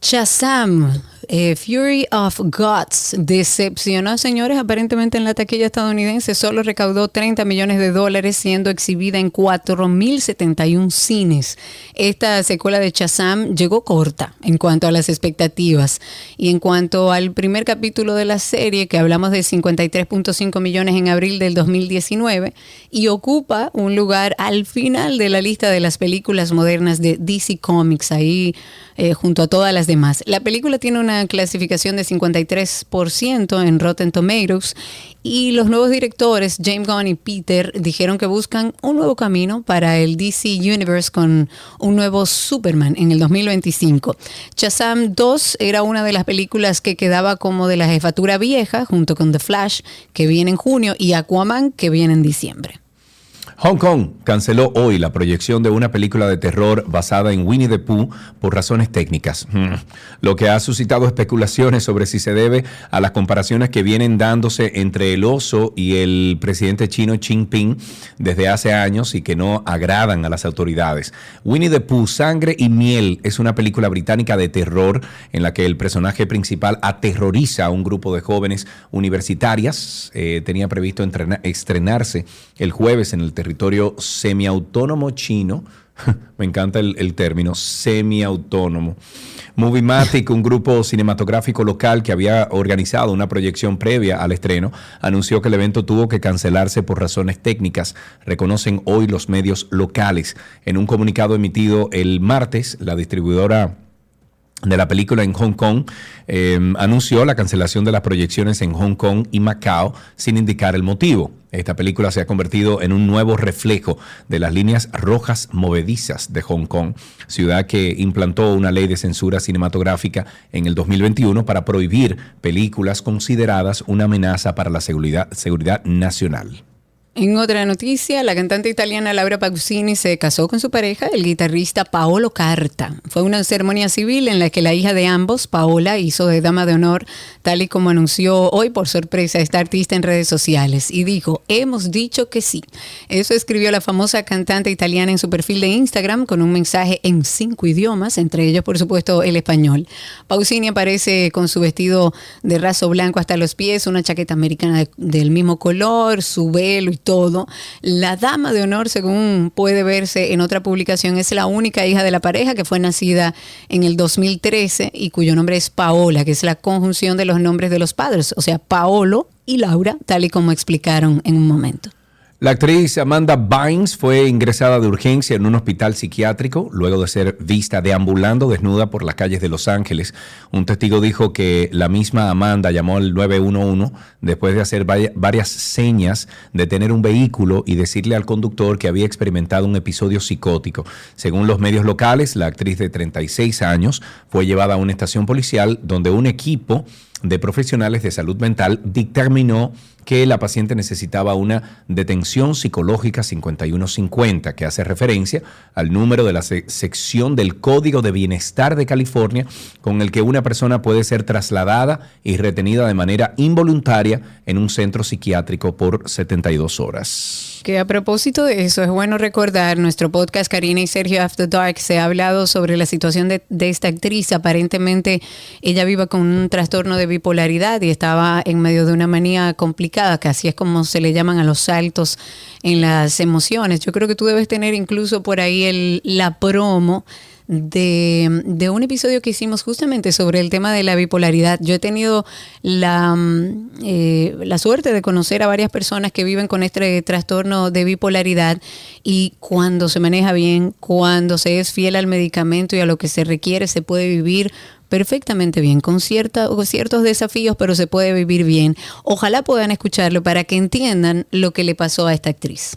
[SPEAKER 2] Shazam, eh, Fury of Gods, decepcionó, señores, aparentemente en la taquilla estadounidense solo recaudó 30 millones de dólares siendo exhibida en 4.071 cines. Esta secuela de Shazam llegó corta en cuanto a las expectativas y en cuanto al primer capítulo de la serie, que hablamos de 53.5 millones en abril del 2019, y ocupa un lugar al final de la lista de las películas modernas de DC Comics, ahí eh, junto a todas las demás. La película tiene una clasificación de 53% en Rotten Tomatoes y los nuevos directores, James Gunn y Peter, dijeron que buscan un nuevo camino para el DC Universe con un nuevo Superman en el 2025. Shazam 2 era una de las películas que quedaba como de la jefatura vieja, junto con The Flash, que viene en junio, y Aquaman, que viene en diciembre.
[SPEAKER 1] Hong Kong canceló hoy la proyección de una película de terror basada en Winnie the Pooh por razones técnicas, Hmm. lo que ha suscitado especulaciones sobre si se debe a las comparaciones que vienen dándose entre el oso y el presidente chino Xi Jinping desde hace años y que no agradan a las autoridades. Winnie the Pooh, Sangre y Miel es una película británica de terror en la que el personaje principal aterroriza a un grupo de jóvenes universitarias. Eh, tenía previsto estrenarse el jueves en el territorio semiautónomo chino Me encanta el, el término semiautónomo. Moviematic, un grupo cinematográfico local que había organizado una proyección previa al estreno, anunció que el evento tuvo que cancelarse por razones técnicas, reconocen hoy los medios locales. En un comunicado emitido el martes, la distribuidora de la película en Hong Kong eh, anunció la cancelación de las proyecciones en Hong Kong y Macao sin indicar el motivo. Esta película se ha convertido en un nuevo reflejo de las líneas rojas movedizas de Hong Kong, ciudad que implantó una ley de censura cinematográfica en el 2021 para prohibir películas consideradas una amenaza para la seguridad nacional.
[SPEAKER 2] En otra noticia, la cantante italiana Laura Pausini se casó con su pareja, el guitarrista Paolo Carta. Fue una ceremonia civil en la que la hija de ambos, Paola, hizo de dama de honor, tal y como anunció hoy por sorpresa esta artista en redes sociales, y dijo, hemos dicho que sí. Eso escribió la famosa cantante italiana en su perfil de Instagram con un mensaje en cinco idiomas, entre ellos, por supuesto, el español. Pausini aparece con su vestido de raso blanco hasta los pies, una chaqueta americana de- del mismo color, su velo y todo. La dama de honor, según puede verse en otra publicación, es la única hija de la pareja que fue nacida en el 2013 y cuyo nombre es Paola, que es la conjunción de los nombres de los padres, o sea, Paolo y Laura, tal y como explicaron en un momento.
[SPEAKER 1] La actriz Amanda Bynes fue ingresada de urgencia en un hospital psiquiátrico luego de ser vista deambulando desnuda por las calles de Los Ángeles. Un testigo dijo que la misma Amanda llamó al 911 después de hacer varias señas de tener un vehículo y decirle al conductor que había experimentado un episodio psicótico. Según los medios locales, la actriz de 36 años fue llevada a una estación policial donde un equipo de profesionales de salud mental dictaminó que la paciente necesitaba una detención psicológica 5150, que hace referencia al número de la se- sección del Código de Bienestar de California, con el que una persona puede ser trasladada y retenida de manera involuntaria en un centro psiquiátrico por 72 horas.
[SPEAKER 2] Que a propósito de eso, es bueno recordar nuestro podcast Karina y Sergio After Dark. Se ha hablado sobre la situación de esta actriz. Aparentemente, ella vive con un trastorno de bipolaridad y estaba en medio de una manía complicada, que así es como se le llaman a los saltos en las emociones. Yo creo que tú debes tener incluso por ahí el, la promo de, de un episodio que hicimos justamente sobre el tema de la bipolaridad. Yo he tenido la, mm, eh, la suerte de conocer a varias personas que viven con este trastorno de bipolaridad y cuando se maneja bien, cuando se es fiel al medicamento y a lo que se requiere, se puede vivir perfectamente bien, con cierta, con ciertos desafíos, pero se puede vivir bien. Ojalá puedan escucharlo para que entiendan lo que le pasó a esta actriz.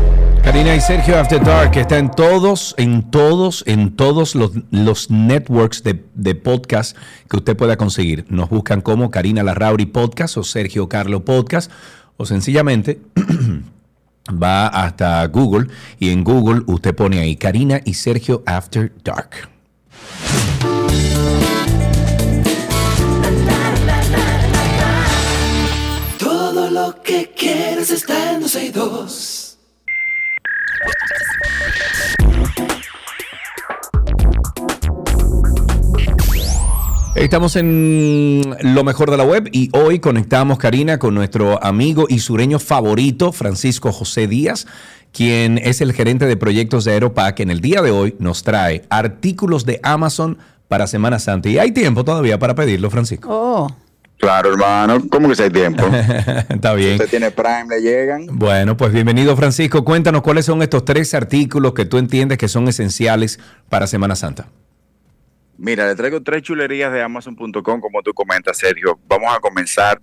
[SPEAKER 1] Karina y Sergio After Dark está en todos, en todos, en todos los, los networks de, de podcast que usted pueda conseguir. Nos buscan como Karina Larrauri Podcast o Sergio Carlo Podcast o sencillamente va hasta Google y en Google usted pone ahí Karina y Sergio After Dark.
[SPEAKER 3] Todo lo que quieres está en 12 y 2.
[SPEAKER 1] Estamos en lo mejor de la web y hoy conectamos, Karina, con nuestro amigo y sureño favorito, Francisco José Díaz, quien es el gerente de proyectos de Aeropac. En el día de hoy nos trae artículos de Amazon para Semana Santa. Y hay tiempo todavía para pedirlo, Francisco.
[SPEAKER 2] Oh,
[SPEAKER 8] Claro, hermano. ¿Cómo que si hay tiempo?
[SPEAKER 1] Está bien.
[SPEAKER 8] Usted tiene Prime, le llegan.
[SPEAKER 1] Bueno, pues bienvenido, Francisco. Cuéntanos cuáles son estos tres artículos que tú entiendes que son esenciales para Semana Santa.
[SPEAKER 8] Mira, le traigo tres chulerías de Amazon.com, como tú comentas, Sergio. Vamos a comenzar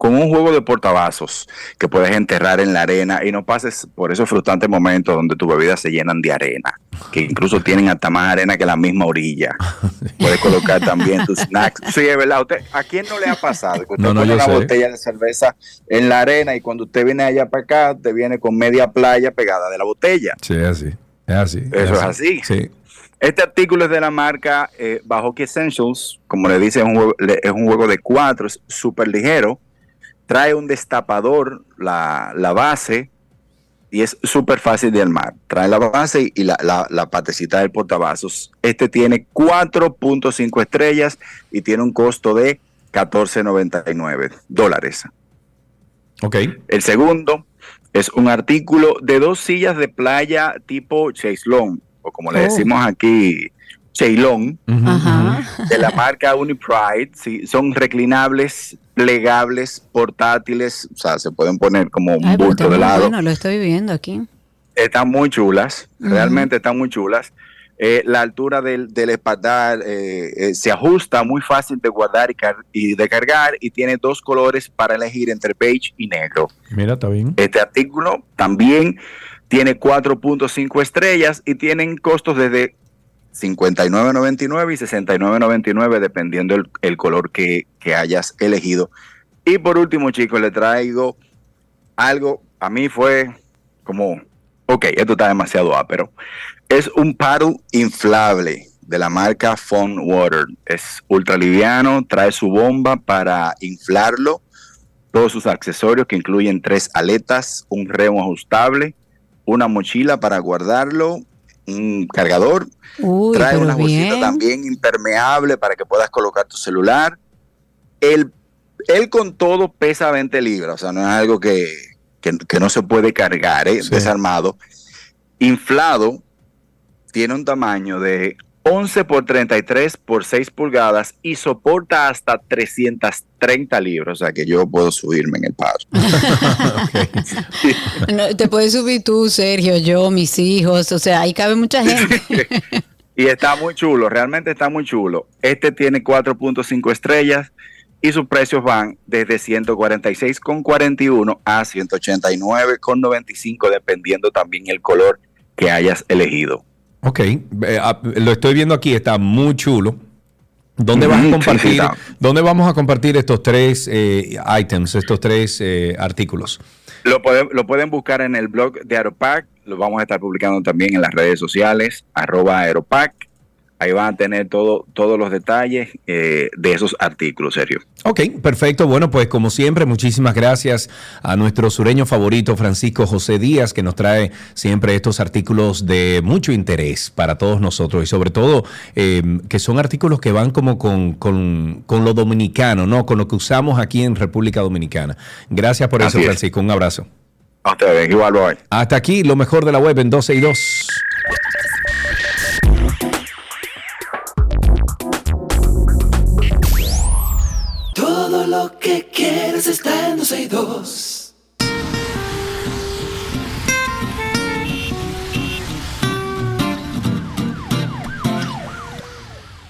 [SPEAKER 8] con un juego de portavasos que puedes enterrar en la arena y no pases por esos frustrantes momentos donde tus bebidas se llenan de arena, que incluso tienen hasta más arena que la misma orilla. Puedes colocar también tus snacks. Sí, es verdad. Usted, ¿A quién no le ha pasado? Que usted
[SPEAKER 1] No, no,
[SPEAKER 8] pone una
[SPEAKER 1] sé.
[SPEAKER 8] botella de cerveza en la arena y cuando usted viene allá para acá, te viene con media playa pegada de la botella.
[SPEAKER 1] Sí, es así. Es así.
[SPEAKER 8] Eso es así.
[SPEAKER 1] Sí.
[SPEAKER 8] Este artículo es de la marca eh, Bajoki Essentials, como le dice, es un juego, es un juego de cuatro, es súper ligero. Trae un destapador, la, la base, y es súper fácil de armar. Trae la base y la, la, la patecita del portavasos. Este tiene 4.5 estrellas y tiene un costo de 14.99 dólares.
[SPEAKER 1] Ok.
[SPEAKER 8] El segundo es un artículo de dos sillas de playa tipo Chaislong, o como le
[SPEAKER 2] Oh.
[SPEAKER 8] decimos aquí, Ceylon, de la marca Unipride. Sí, son reclinables, plegables, portátiles, o sea, se pueden poner como un
[SPEAKER 2] Ay,
[SPEAKER 8] bulto de lado.
[SPEAKER 2] bueno, lo estoy viendo aquí.
[SPEAKER 8] Están muy chulas, realmente están muy chulas. Eh, la altura del, del espaldar eh, eh, se ajusta muy fácil de guardar y, car- y de cargar y tiene dos colores para elegir entre beige y negro.
[SPEAKER 1] Mira, está bien.
[SPEAKER 8] Este artículo también tiene 4.5 estrellas y tienen costos desde 59.99 y 69.99 dependiendo el, color que, hayas elegido. Y por último, chicos, le traigo algo, a mí fue como, ok, esto está demasiado ápero. Es un paddle inflable de la marca Fun Water. Es ultra liviano, trae su bomba para inflarlo, todos sus accesorios que incluyen tres aletas, un remo ajustable, una mochila para guardarlo, un cargador,
[SPEAKER 2] Uy,
[SPEAKER 8] trae
[SPEAKER 2] pero
[SPEAKER 8] una bolsita
[SPEAKER 2] bien.
[SPEAKER 8] también impermeable para que puedas colocar tu celular. El, él con todo pesa 20 libras, o sea, no es algo que, que- que no se puede cargar, ¿eh?
[SPEAKER 1] Sí.
[SPEAKER 8] desarmado. Inflado, tiene un tamaño de 11 por 33 por 6 pulgadas y soporta hasta 330 libras, o sea que yo puedo subirme en el paso.
[SPEAKER 2] No, te puedes subir tú, Sergio, yo, mis hijos, o sea, ahí cabe mucha gente.
[SPEAKER 8] Y está muy chulo, realmente está muy chulo. Este tiene 4.5 estrellas y sus precios van desde 146,41 a 189,95 dependiendo también el color que hayas elegido.
[SPEAKER 1] Ok. Eh, ah, lo estoy viendo aquí, está muy chulo. ¿Dónde vas a
[SPEAKER 8] sí,
[SPEAKER 1] compartir?
[SPEAKER 8] sí, está.
[SPEAKER 1] ¿Dónde vamos a compartir estos tres eh, items, estos tres eh, artículos?
[SPEAKER 8] Lo pueden, lo pueden buscar en el blog de Aeropack, lo vamos a estar publicando también en las redes sociales, arroba Aeropack. Ahí van a tener todo, todos los detalles eh, de esos artículos, Sergio.
[SPEAKER 1] Ok, perfecto. Bueno, pues como siempre, muchísimas gracias a nuestro sureño favorito, Francisco José Díaz, que nos trae siempre estos artículos de mucho interés para todos nosotros y sobre todo eh, que son artículos que van como con, con- con lo dominicano, ¿no? Con lo que usamos aquí en República Dominicana. Gracias por eso,
[SPEAKER 8] es.
[SPEAKER 1] Francisco. Un abrazo.
[SPEAKER 8] A ustedes, igual, bye.
[SPEAKER 1] Hasta aquí lo mejor de la web en 12 y 2.
[SPEAKER 3] Lo que quieres está en 12 y 2.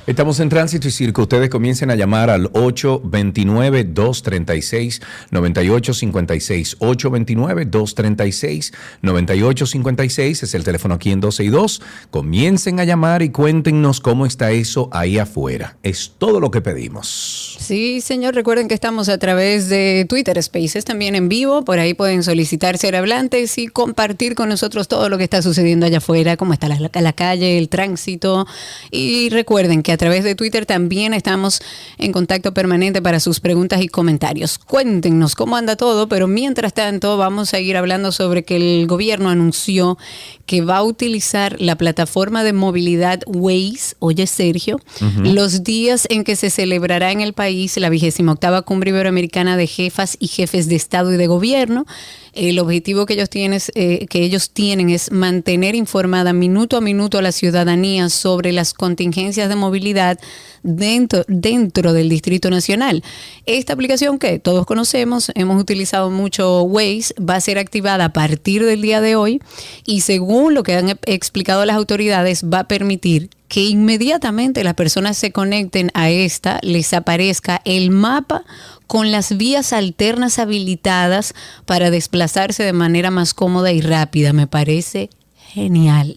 [SPEAKER 1] Estamos en Tránsito y Circo. Ustedes comiencen a llamar al 829-236-9856. 829-236-9856 es el teléfono aquí en 12 y 2. Comiencen a llamar y cuéntenos cómo está eso ahí afuera. Es todo lo que pedimos.
[SPEAKER 2] Sí, señor, recuerden que estamos a través de Twitter Spaces también en vivo, por ahí pueden solicitar ser hablantes y compartir con nosotros todo lo que está sucediendo allá afuera, cómo está la, la calle, el tránsito. Y recuerden que a través de Twitter también estamos en contacto permanente para sus preguntas y comentarios. Cuéntenos cómo anda todo, pero mientras tanto vamos a ir hablando sobre que el gobierno anunció que va a utilizar la plataforma de movilidad Waze, oye Sergio, los días en que se celebrará en el país la vigésima octava cumbre iberoamericana de jefas y jefes de Estado y de Gobierno. El objetivo que ellos, tienen, eh, que ellos tienen es mantener informada minuto a minuto a la ciudadanía sobre las contingencias de movilidad dentro, dentro del Distrito Nacional. Esta aplicación que todos conocemos, hemos utilizado mucho Waze, va a ser activada a partir del día de hoy y según lo que han explicado las autoridades, va a permitir que inmediatamente las personas se conecten a esta, les aparezca el mapa con las vías alternas habilitadas para desplazarse de manera más cómoda y rápida. Me parece genial.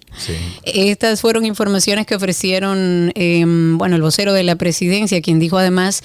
[SPEAKER 2] Estas fueron informaciones que ofrecieron, eh, bueno, el vocero de la presidencia, quien dijo además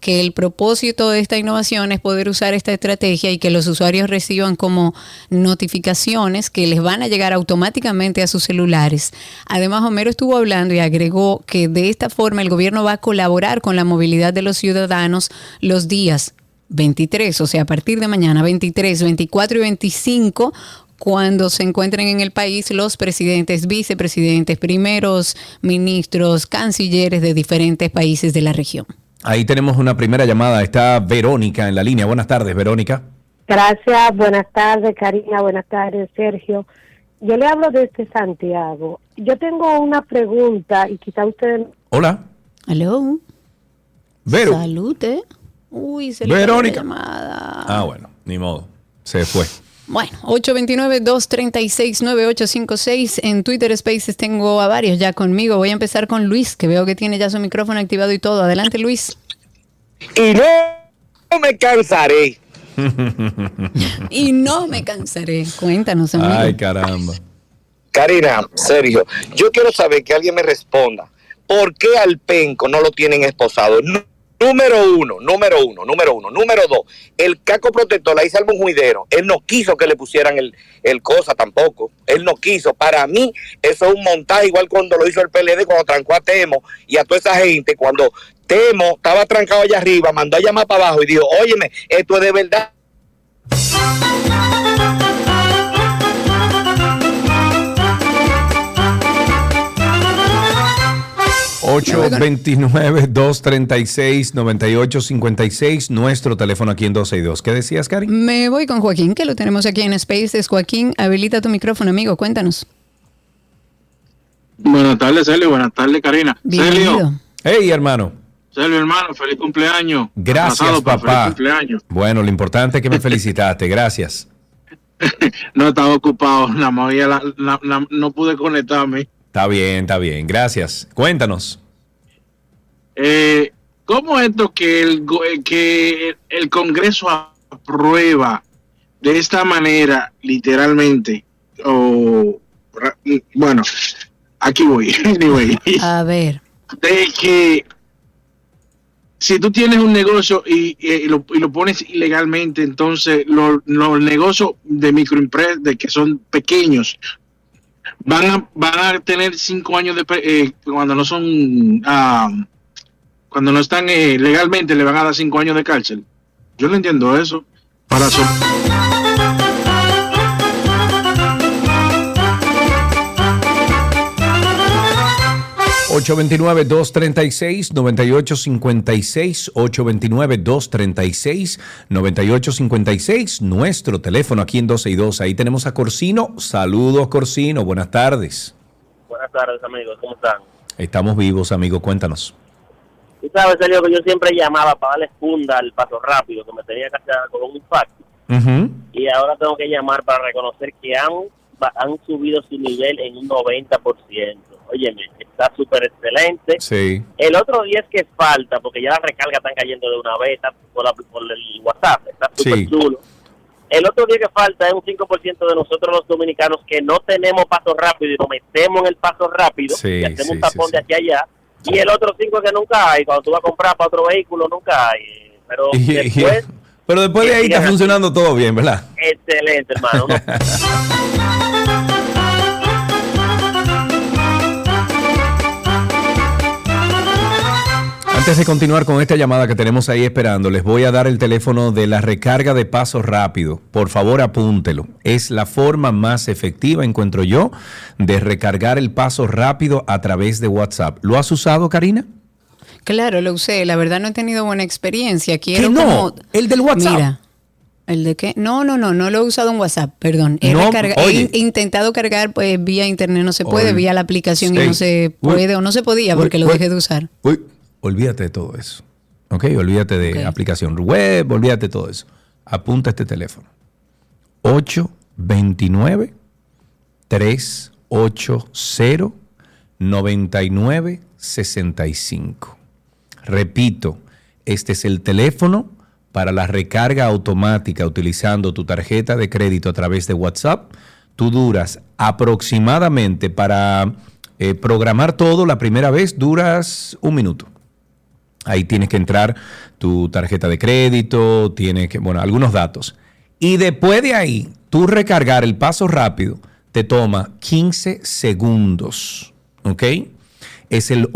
[SPEAKER 2] que el propósito de esta innovación es poder usar esta estrategia y que los usuarios reciban como notificaciones que les van a llegar automáticamente a sus celulares. Además, Homero estuvo hablando y agregó que de esta forma el gobierno va a colaborar con la movilidad de los ciudadanos los días 23, o sea, a partir de mañana 23, 24 y 25 cuando se encuentren en el país los presidentes, vicepresidentes, primeros ministros, cancilleres de diferentes países de la región.
[SPEAKER 1] Ahí tenemos una primera llamada. Está Verónica en la línea. Buenas tardes, Verónica.
[SPEAKER 9] Gracias, buenas tardes Karina, buenas tardes Sergio. Yo le hablo desde Santiago. Yo tengo una pregunta y quizá ustedes...
[SPEAKER 1] Hola.
[SPEAKER 2] Hello.
[SPEAKER 1] Vero.
[SPEAKER 2] Salute. Uy, se le
[SPEAKER 1] Verónica.
[SPEAKER 2] la llamada.
[SPEAKER 1] Ah, bueno, ni modo. Se fue.
[SPEAKER 2] Bueno, 829-236-9856. En Twitter Spaces tengo a varios ya conmigo. Voy a empezar con Luis, que veo que tiene ya su micrófono activado y todo. Adelante, Luis.
[SPEAKER 10] Y no, no me cansaré.
[SPEAKER 2] Y no me cansaré. Cuéntanos, amigo.
[SPEAKER 1] Ay, caramba.
[SPEAKER 10] Karina, Sergio, yo quiero saber que alguien me responda. ¿Por qué al penco no lo tienen esposado? Nú- Número uno, número uno, número uno. Número dos, el caco protector, ahí salva un juidero. Él no quiso que le pusieran el, el cosa tampoco. Él no quiso. Para mí, eso es un montaje, igual cuando lo hizo el PLD, cuando trancó a Temo y a toda esa gente. Cuando Temo estaba trancado allá arriba, mandó a llamar para abajo y dijo, óyeme, esto es de verdad.
[SPEAKER 1] 829-236-9856, nuestro teléfono aquí en 262. ¿Qué decías, Cari?
[SPEAKER 2] Me voy con Joaquín, que lo tenemos aquí en Spaces. Joaquín, habilita tu micrófono, amigo. Cuéntanos.
[SPEAKER 11] Buenas tardes, Sergio. Buenas tardes, Karina. Sergio,
[SPEAKER 1] Hey, hermano.
[SPEAKER 11] Sergio, hermano, feliz cumpleaños.
[SPEAKER 1] Gracias, papá.
[SPEAKER 11] Feliz cumpleaños.
[SPEAKER 1] Bueno, lo importante es que me felicitaste. Gracias.
[SPEAKER 11] No estaba ocupado, nada más había la- la- la- no pude conectarme.
[SPEAKER 1] Está bien, está bien. Gracias. Cuéntanos.
[SPEAKER 11] Eh, ¿Cómo es esto que el, go- eh, que el Congreso aprueba de esta manera, literalmente? O, bueno, aquí voy. Anyway.
[SPEAKER 2] A ver.
[SPEAKER 11] de que si tú tienes un negocio y, y lo, y lo pones ilegalmente, entonces lo- los negocios de microempresas, de que son pequeños, van a, van a tener cinco años de eh, cuando no son ah, cuando no están eh, legalmente le van a dar cinco años de cárcel. Yo no entiendo eso. Para so-
[SPEAKER 1] 829-236-9856, 829-236-9856, nuestro teléfono aquí en 12 y 2. Ahí tenemos a Corsino. Saludos, Corsino. Buenas tardes.
[SPEAKER 12] Buenas tardes, amigos. ¿Cómo están?
[SPEAKER 1] Estamos vivos, amigo. Cuéntanos.
[SPEAKER 12] Tú sabes, Sergio, que yo siempre llamaba para darle funda al paso rápido, que me tenía que hacer con un infarto. Y ahora tengo que llamar para reconocer que han, han subido su nivel en un 90%. Óyeme, está súper excelente.
[SPEAKER 1] Sí.
[SPEAKER 12] El otro día es que falta, porque ya las recargas están cayendo de una vez, está por, la- por el WhatsApp, está súper
[SPEAKER 1] Sí.
[SPEAKER 12] chulo. El otro día que falta es un 5% de nosotros los dominicanos que no tenemos paso rápido y nos metemos en el paso rápido
[SPEAKER 1] Sí,
[SPEAKER 12] y hacemos
[SPEAKER 1] sí,
[SPEAKER 12] un tapón
[SPEAKER 1] sí,
[SPEAKER 12] de aquí a allá. Y el otro 5 que nunca hay, cuando tú vas a comprar para otro vehículo, nunca hay. Pero después,
[SPEAKER 1] pero después de ahí está funcionando todo bien, ¿verdad?
[SPEAKER 12] excelente, hermano. ¿no?
[SPEAKER 1] Antes de continuar con esta llamada que tenemos ahí esperando, les voy a dar el teléfono de la recarga de paso rápido. Por favor, apúntelo. Es la forma más efectiva, encuentro yo, de recargar el paso rápido a través de WhatsApp. ¿Lo has usado, Karina?
[SPEAKER 2] Claro, lo usé. La verdad no he tenido buena experiencia. Quiero
[SPEAKER 1] ¿Qué no?
[SPEAKER 2] como-
[SPEAKER 1] El del WhatsApp.
[SPEAKER 2] Mira. ¿El de qué? No, no, no, no lo he usado en WhatsApp, perdón. He,
[SPEAKER 1] No,
[SPEAKER 2] recarga- he
[SPEAKER 1] oye.
[SPEAKER 2] in- intentado cargar pues, vía internet, no se puede, vía la aplicación y no se
[SPEAKER 1] Uy.
[SPEAKER 2] puede o no se podía
[SPEAKER 1] Uy,
[SPEAKER 2] porque lo
[SPEAKER 1] uy.
[SPEAKER 2] dejé de usar.
[SPEAKER 1] Uy, olvídate de todo eso. ¿Ok? Olvídate de aplicación web, olvídate de todo eso. Apunta este teléfono. 829 380 9965. Repito, este es el teléfono para la recarga automática utilizando tu tarjeta de crédito a través de WhatsApp, tú duras aproximadamente para eh, programar todo la primera vez, duras un minuto. Ahí tienes que entrar tu tarjeta de crédito, tienes que, bueno, algunos datos. Y después de ahí, tú recargar el paso rápido te toma 15 segundos. ¿Ok? Es el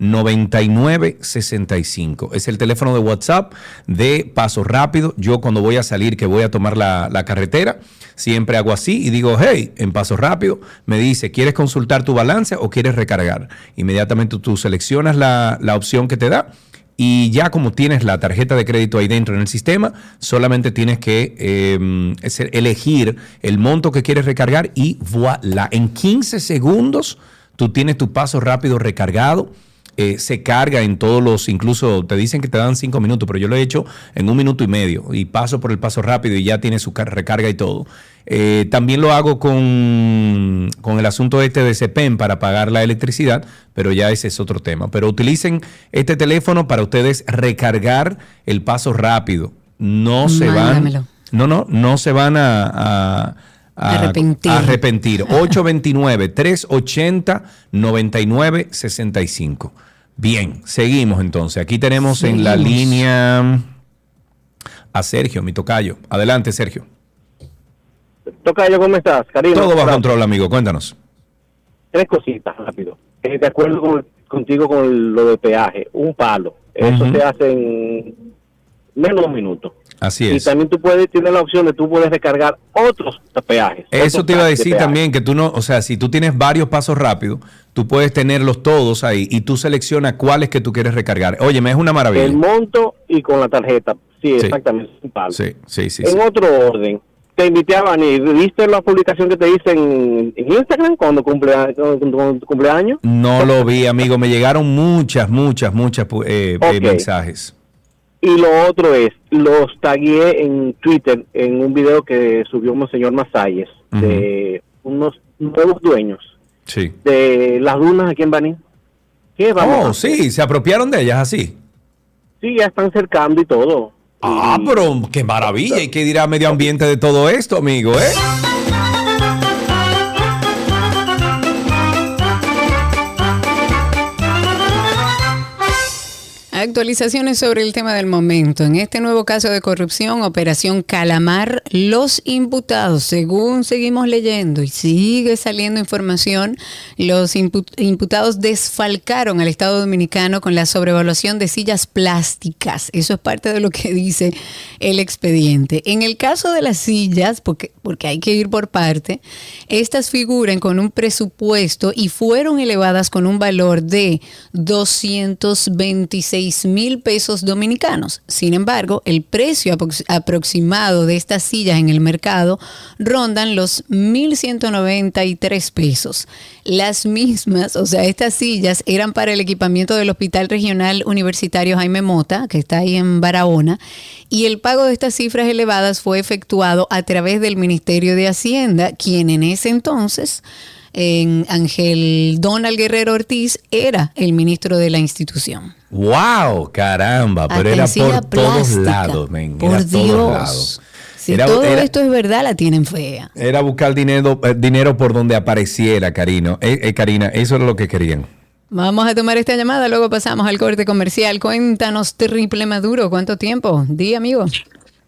[SPEAKER 1] 829-380-9965. Es el teléfono de WhatsApp de Paso Rápido. Yo cuando voy a salir, que voy a tomar la, carretera, siempre hago así y digo, hey, en Paso Rápido, me dice, ¿quieres consultar tu balance o quieres recargar? Inmediatamente tú seleccionas la, opción que te da y ya como tienes la tarjeta de crédito ahí dentro en el sistema, solamente tienes que es elegir el monto que quieres recargar y voilà. En 15 segundos tú tienes tu paso rápido recargado. Eh, se carga en todos los, incluso te dicen que te dan 5 minutos, pero yo lo he hecho en un minuto y medio y paso por el paso rápido y ya tiene su car- recarga y todo. Eh, también lo hago con, con el asunto este de CEPEN para pagar la electricidad, pero ya ese es otro tema. Pero utilicen este teléfono para ustedes recargar el paso rápido. No se van. No, no, no se van a, a- a-
[SPEAKER 2] Arrepentir.
[SPEAKER 1] a arrepentir. 829-380-9965. Bien, seguimos entonces. Aquí tenemos en la línea a Sergio, mi tocayo. Adelante, Sergio.
[SPEAKER 13] Tocayo, ¿cómo estás? Karina,
[SPEAKER 1] Todo bajo control, amigo. Cuéntanos.
[SPEAKER 13] Tres cositas, rápido. Eh, de acuerdo con- contigo con lo de peaje, un palo. Eso se hace en menos de un minuto.
[SPEAKER 1] Así
[SPEAKER 13] Y
[SPEAKER 1] es.
[SPEAKER 13] también tú puedes, tienes la opción de tú puedes recargar otros peajes.
[SPEAKER 1] Eso
[SPEAKER 13] otros
[SPEAKER 1] te iba a
[SPEAKER 13] de
[SPEAKER 1] decir también que tú no, o sea, si tú tienes varios pasos rápidos, tú puedes tenerlos todos ahí y tú seleccionas cuáles que tú quieres recargar. Oye, me es una maravilla.
[SPEAKER 13] El monto y con la tarjeta. Sí,
[SPEAKER 1] Sí.
[SPEAKER 13] exactamente. palo.
[SPEAKER 1] Sí, sí, sí.
[SPEAKER 13] en
[SPEAKER 1] sí.
[SPEAKER 13] otro orden, te invité a venir. ¿Viste la publicación que te hice en, en Instagram cuando cumple, cuando cumpleaños?
[SPEAKER 1] No lo vi, amigo. Me llegaron muchas, muchas, muchas eh, eh,
[SPEAKER 13] Ok.
[SPEAKER 1] mensajes.
[SPEAKER 13] Y lo otro es, los tagué en Twitter en un video que subió Monseñor Masalles de unos nuevos dueños
[SPEAKER 1] Sí.
[SPEAKER 13] de las dunas aquí en Baní. ¿Qué vamos a
[SPEAKER 1] Oh, sí, se apropiaron de ellas así.
[SPEAKER 13] Sí, ya están cercando y todo.
[SPEAKER 1] Ah, pero qué maravilla. ¿Y qué dirá medio ambiente de todo esto, amigo? ¿eh?
[SPEAKER 2] Actualizaciones sobre el tema del momento. En este nuevo caso de corrupción, Operación Calamar, los imputados, según seguimos leyendo y sigue saliendo información, los impu- imputados desfalcaron al Estado Dominicano con la sobrevaluación de sillas plásticas. Eso es parte de lo que dice el expediente. En el caso de las sillas, porque, porque hay que ir por parte, estas figuran con un presupuesto y fueron elevadas con un valor de 226 mil pesos dominicanos. Sin embargo, el precio aprox- aproximado de estas sillas en el mercado rondan los 1.193 pesos. Las mismas, o sea, estas sillas eran para el equipamiento del Hospital Regional Universitario Jaime Mota, que está ahí en Barahona, y el pago de estas cifras elevadas fue efectuado a través del Ministerio de Hacienda, quien en ese entonces en Ángel Donald Guerrero Ortiz era el ministro de la institución.
[SPEAKER 1] ¡Wow! Caramba, pero era por todos lados, men.
[SPEAKER 2] Por
[SPEAKER 1] era todos
[SPEAKER 2] Dios.
[SPEAKER 1] lados.
[SPEAKER 2] Si
[SPEAKER 1] Era-
[SPEAKER 2] todo
[SPEAKER 1] era-
[SPEAKER 2] esto es verdad, la tienen fea.
[SPEAKER 1] Era buscar dinero, eh, dinero por donde apareciera, Karino. Eh, eh, Karina, eso era lo que querían.
[SPEAKER 2] Vamos a tomar esta llamada, luego pasamos al corte comercial. Cuéntanos, Triple Maduro, ¿cuánto tiempo? Di, amigo.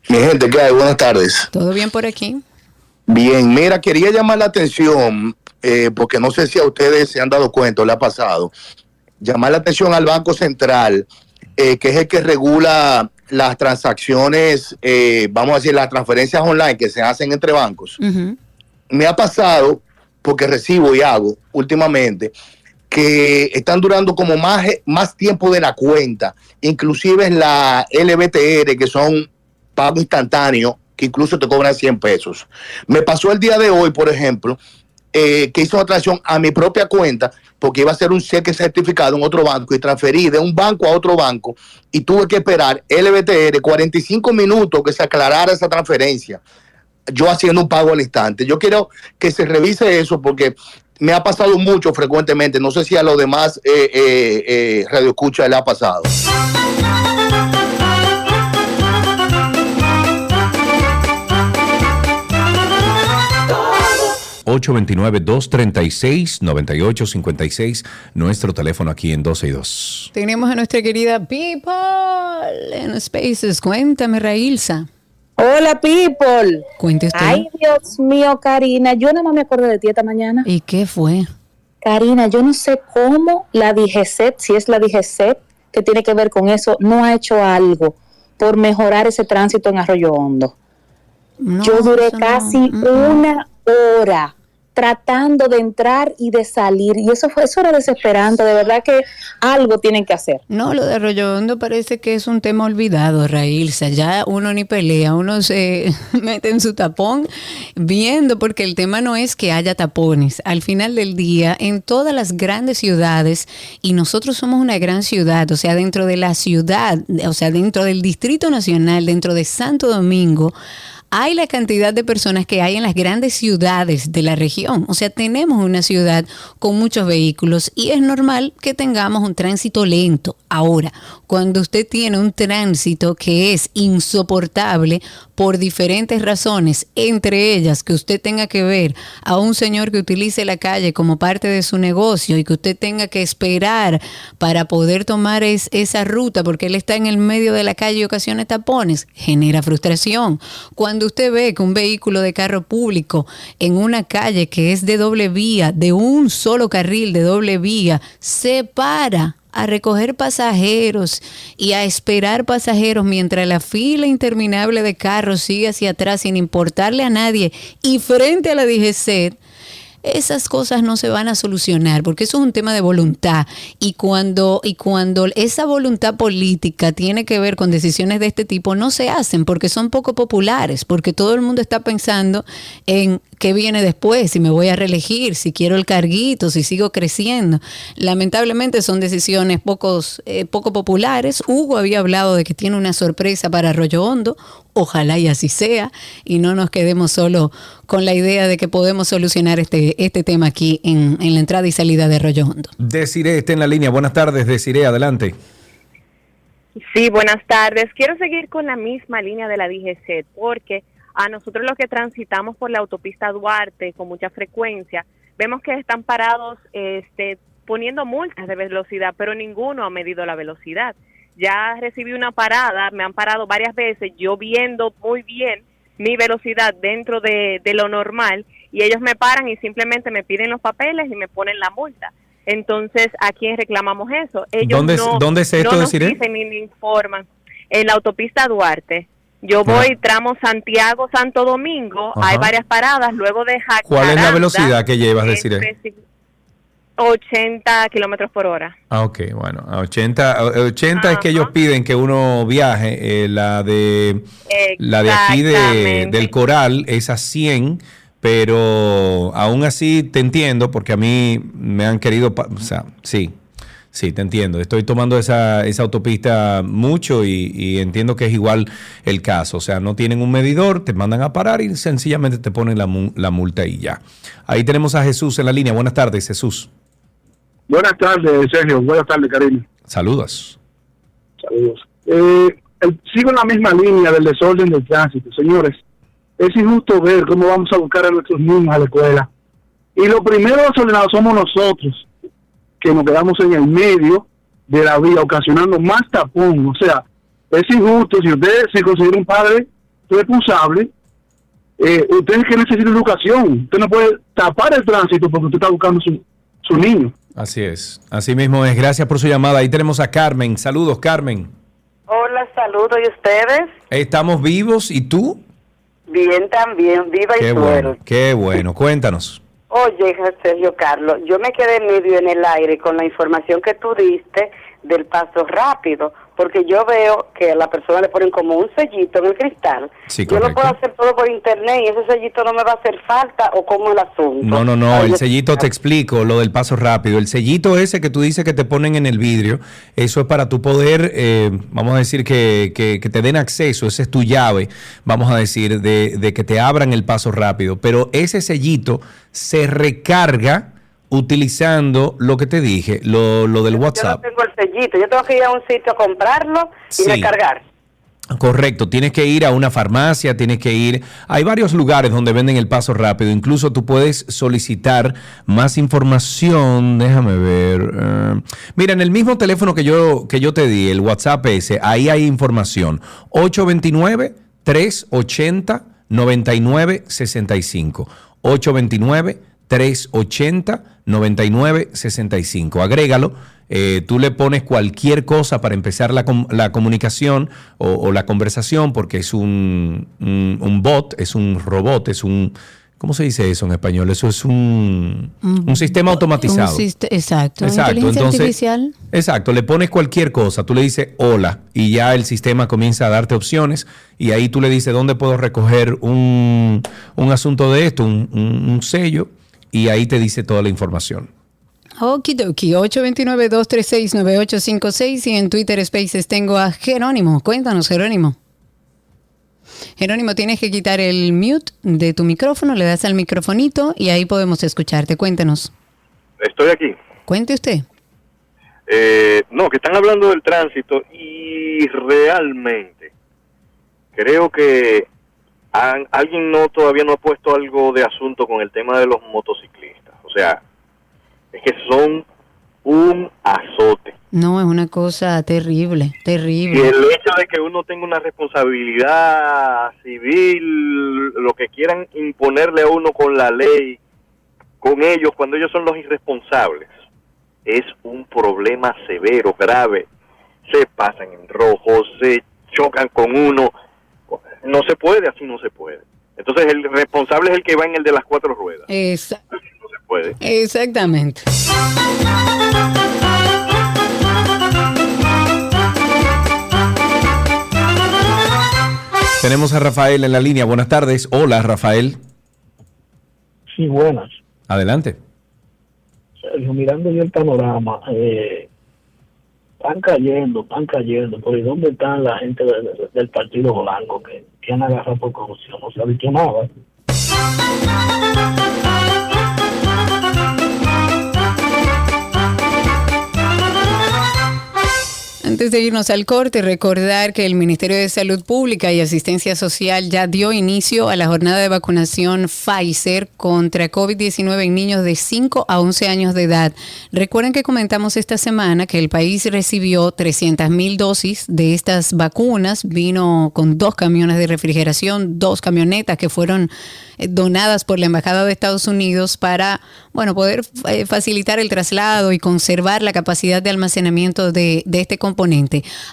[SPEAKER 10] Mi gente, ¿qué hay? Buenas tardes.
[SPEAKER 2] ¿Todo bien por aquí?
[SPEAKER 10] Bien, mira, quería llamar la atención, eh, porque no sé si a ustedes se han dado cuenta, o le ha pasado, llamar la atención al Banco Central, eh, que es el que regula las transacciones, eh, vamos a decir, las transferencias online que se hacen entre bancos. Me ha pasado, porque recibo y hago últimamente, que están durando como más, más tiempo de la cuenta, inclusive en la LBTR, que son pago instantáneo, que incluso te cobran 100 pesos. Me pasó el día de hoy, por ejemplo, eh, que hice una transacción a mi propia cuenta porque iba a ser un cheque certificado en otro banco y transferí de un banco a otro banco y tuve que esperar LBTR 45 minutos que se aclarara esa transferencia. Yo haciendo un pago al instante. Yo quiero que se revise eso porque me ha pasado mucho frecuentemente. No sé si a los demás eh, eh, eh, Radio Escucha le ha pasado.
[SPEAKER 1] 829-236-9856, nuestro teléfono aquí en 12 y 2.
[SPEAKER 2] Tenemos a nuestra querida People en Spaces. Cuéntame, Railsa.
[SPEAKER 14] Hola, people.
[SPEAKER 2] Cuente usted.
[SPEAKER 14] Ay, Dios mío, Karina. Yo nada más me acuerdo de ti esta mañana.
[SPEAKER 2] ¿Y qué fue?
[SPEAKER 14] Karina, yo no sé cómo la DGCET, si es la DGCET que tiene que ver con eso, no ha hecho algo por mejorar ese tránsito en Arroyo Hondo. yo duré
[SPEAKER 2] no.
[SPEAKER 14] casi una hora tratando de entrar y de salir y eso fue eso era desesperante, de verdad que algo tienen que hacer.
[SPEAKER 2] No, lo de Arroyo parece que es un tema olvidado, Railsa. Ya uno ni pelea, uno se mete en su tapón viendo, porque el tema no es que haya tapones. Al final del día, en todas las grandes ciudades, y nosotros somos una gran ciudad, o sea, dentro de la ciudad, o sea, dentro del Distrito Nacional, dentro de Santo Domingo, hay la cantidad de personas que hay en las grandes ciudades de la región. O sea, tenemos una ciudad con muchos vehículos y es normal que tengamos un tránsito lento. Ahora, cuando usted tiene un tránsito que es insoportable por diferentes razones, entre ellas que usted tenga que ver a un señor que utilice la calle como parte de su negocio y que usted tenga que esperar para poder tomar es- esa ruta porque él está en el medio de la calle y ocasiona tapones, genera frustración. Cuando usted ve que un vehículo de carro público en una calle que es de doble vía, de un solo carril de doble vía, se para a recoger pasajeros y a esperar pasajeros mientras la fila interminable de carros sigue hacia atrás sin importarle a nadie y frente a la DGCET, esas cosas no se van a solucionar porque eso es un tema de voluntad. Y cuando y cuando esa voluntad política tiene que ver con decisiones de este tipo no se hacen porque son poco populares porque todo el mundo está pensando en qué viene después si me voy a reelegir si quiero el carguito si sigo creciendo. Lamentablemente son decisiones pocos eh, poco populares. Hugo había hablado de que tiene una sorpresa para Arroyo Hondo ojalá y así sea y no nos quedemos solo con la idea de que podemos solucionar este, este tema aquí en, en la entrada y salida de Arroyo Hondo.
[SPEAKER 1] Desiree está en la línea. Buenas tardes, Desiree, adelante.
[SPEAKER 15] Sí, buenas tardes. Quiero seguir con la misma línea de la DGC porque a nosotros los que transitamos por la autopista Duarte con mucha frecuencia, vemos que están parados este, poniendo multas de velocidad, pero ninguno ha medido la velocidad. Ya recibí una parada, me han parado varias veces, yo viendo muy bien mi velocidad dentro de, de lo normal y ellos me paran y simplemente me piden los papeles y me ponen la multa. Entonces, ¿a quién reclamamos eso? Ellos
[SPEAKER 1] ¿Dónde es-
[SPEAKER 15] no,
[SPEAKER 1] dónde es esto,
[SPEAKER 15] no nos dicen ni ni informan. En la autopista Duarte. Yo voy tramo Santiago Santo Domingo,
[SPEAKER 1] Ajá.
[SPEAKER 15] hay varias paradas, luego de Jacaranda,
[SPEAKER 1] ¿Cuál es la velocidad que llevas,
[SPEAKER 15] especi- 80 kilómetros por hora.
[SPEAKER 1] Ah, ok, bueno, a 80, a 80 es que ellos piden que uno viaje, eh, la de la de aquí de, del Coral es a 100, pero aún así te entiendo porque a mí me han querido, o sea, sí, sí, te entiendo. Estoy tomando esa, esa autopista mucho y, y entiendo que es igual el caso, o sea, no tienen un medidor, te mandan a parar y sencillamente te ponen la, la multa y ya. Ahí tenemos a Jesús en la línea. Buenas tardes, Jesús.
[SPEAKER 11] Buenas tardes, Sergio. Buenas tardes, Karina.
[SPEAKER 1] Saludos.
[SPEAKER 11] Saludos. Eh, el- sigo en la misma línea del desorden del tránsito. Señores, es injusto ver cómo vamos a buscar a nuestros niños a la escuela. Y los primeros desordenados somos nosotros, que nos quedamos en el medio de la vía, ocasionando más tapón. O sea, es injusto si usted se considera un padre responsable, eh, usted es que necesita educación. Usted no puede tapar el tránsito porque usted está buscando su, su niño.
[SPEAKER 1] Así es, así mismo es. Gracias por su llamada. Ahí tenemos a Carmen. Saludos, Carmen.
[SPEAKER 16] Hola, saludos. ¿Y ustedes?
[SPEAKER 1] Estamos vivos y tú.
[SPEAKER 16] Bien también, viva y
[SPEAKER 1] Qué
[SPEAKER 16] suero.
[SPEAKER 1] bueno, qué bueno. Cuéntanos.
[SPEAKER 16] Oye, Sergio Carlos, yo me quedé medio en el aire con la información que tú diste del paso rápido, porque yo veo que a la persona le ponen como un sellito en el cristal.
[SPEAKER 1] Sí,
[SPEAKER 16] yo
[SPEAKER 1] correcto.
[SPEAKER 16] puedo hacer todo por internet y ese sellito no me va a hacer falta o como el asunto.
[SPEAKER 1] No, no, no,
[SPEAKER 16] Ay,
[SPEAKER 1] el sellito te explico, lo del paso rápido. El sellito ese que tú dices que te ponen en el vidrio, eso es para tu poder, eh, vamos a decir que, que- que te den acceso, esa es tu llave, vamos a decir, de, de que te abran el paso rápido. Pero ese sellito se recarga utilizando lo que te dije, lo, lo del
[SPEAKER 16] Yo no
[SPEAKER 1] WhatsApp.
[SPEAKER 16] tengo el sellito, yo tengo que ir a un sitio a comprarlo y
[SPEAKER 1] Sí.
[SPEAKER 16] recargar.
[SPEAKER 1] Correcto, tienes que ir a una farmacia, tienes que ir. Hay varios lugares donde venden el paso rápido. Incluso tú puedes solicitar más información. Déjame ver. eh, mira, en el mismo teléfono que yo, que yo te di, el WhatsApp ese, ahí hay información. 829-380-9965. 829-380-9965. Agrégalo. eh, tú le pones cualquier cosa para empezar la, com- la comunicación o, o la conversación, porque es un, un- un bot, es un robot, es un. ¿Cómo se dice eso en español? Eso es un, un sistema automatizado.
[SPEAKER 2] Sist- exacto.
[SPEAKER 1] Exacto,
[SPEAKER 2] Inteligencia
[SPEAKER 1] entonces-
[SPEAKER 2] artificial.
[SPEAKER 1] Exacto, le pones cualquier cosa, tú le dices hola y ya el sistema comienza a darte opciones y ahí tú le dices dónde puedo recoger un, un asunto de esto, un sello y ahí te dice toda la información.
[SPEAKER 2] Okidoki, 829-236-9856 y en Twitter Spaces tengo a Jerónimo. Cuéntanos, Jerónimo. Jerónimo, tienes que quitar el mute de tu micrófono, le das al microfonito y ahí podemos escucharte. Cuéntanos.
[SPEAKER 17] Estoy aquí.
[SPEAKER 2] Cuente usted.
[SPEAKER 17] Eh, no, que están hablando del tránsito y realmente creo que han- alguien no todavía no ha puesto algo de asunto con el tema de los motociclistas. O sea, es que son un azote.
[SPEAKER 2] No, es una cosa terrible,
[SPEAKER 17] Y
[SPEAKER 2] terrible.
[SPEAKER 17] el hecho de que uno tenga una responsabilidad civil, lo que quieran imponerle a uno con la ley, con ellos, cuando ellos son los irresponsables, es un problema severo, grave. Se pasan en rojo, se chocan con uno. No se puede, así no se puede. Entonces el responsable es el que va en el de las cuatro ruedas.
[SPEAKER 2] Esa-
[SPEAKER 17] No se puede.
[SPEAKER 2] exactamente.
[SPEAKER 1] Tenemos a Rafael en la línea. Buenas tardes. Hola, Rafael.
[SPEAKER 18] Sí, buenas.
[SPEAKER 1] Adelante.
[SPEAKER 18] Sergio, mirando yo el panorama, eh, están cayendo, están cayendo. ¿Por dónde están la gente de- de- del Partido Blanco que, que han agarrado por corrupción? No se ha dicho nada.
[SPEAKER 2] Antes de irnos al corte, recordar que el Ministerio de Salud Pública y Asistencia Social ya dio inicio a la jornada de vacunación Pfizer contra COVID-19 en niños de 5 a 11 años de edad. Recuerden que comentamos esta semana que el país recibió 300 mil dosis de estas vacunas. Vino con dos camiones de refrigeración, dos camionetas que fueron eh, donadas por la Embajada de Estados Unidos para, bueno, poder eh, facilitar el traslado y conservar la capacidad de almacenamiento de, de este componente.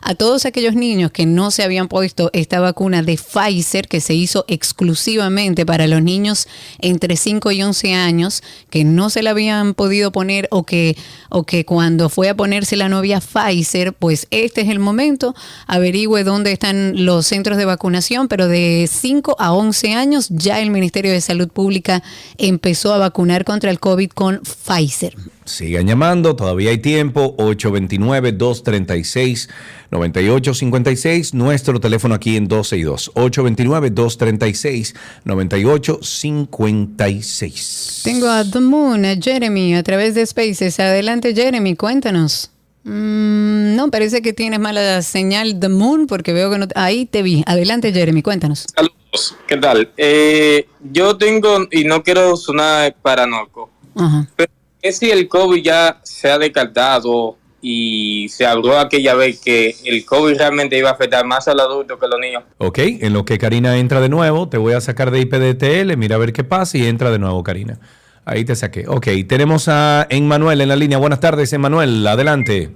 [SPEAKER 2] A todos aquellos niños que no se habían puesto esta vacuna de Pfizer, que se hizo exclusivamente para los niños entre 5 y 11 años, que no se la habían podido poner o que, o que cuando fue a ponerse la novia Pfizer, pues este es el momento. Averigüe dónde están los centros de vacunación, pero de 5 a 11 años ya el Ministerio de Salud Pública empezó a vacunar contra el COVID con Pfizer.
[SPEAKER 1] Sigan llamando, todavía hay tiempo. 829-236-9856. Nuestro teléfono aquí en 12 y 2. 829-236-9856.
[SPEAKER 2] Tengo a The Moon, a Jeremy, a través de Spaces. Adelante, Jeremy, cuéntanos. Mm, no, parece que tienes mala señal The Moon porque veo que no... Ahí te vi. Adelante, Jeremy, cuéntanos.
[SPEAKER 19] Saludos, ¿qué tal? Eh, yo tengo, y no quiero sonar paranoico,
[SPEAKER 2] Ajá.
[SPEAKER 19] pero es si el COVID ya se ha descartado y se habló aquella vez que el COVID realmente iba a afectar más al adulto que a los niños.
[SPEAKER 1] Ok, en lo que Karina entra de nuevo, te voy a sacar de IPDTL, mira a ver qué pasa y entra de nuevo, Karina. Ahí te saqué. Ok, tenemos a Emmanuel en la línea. Buenas tardes, Emmanuel, adelante.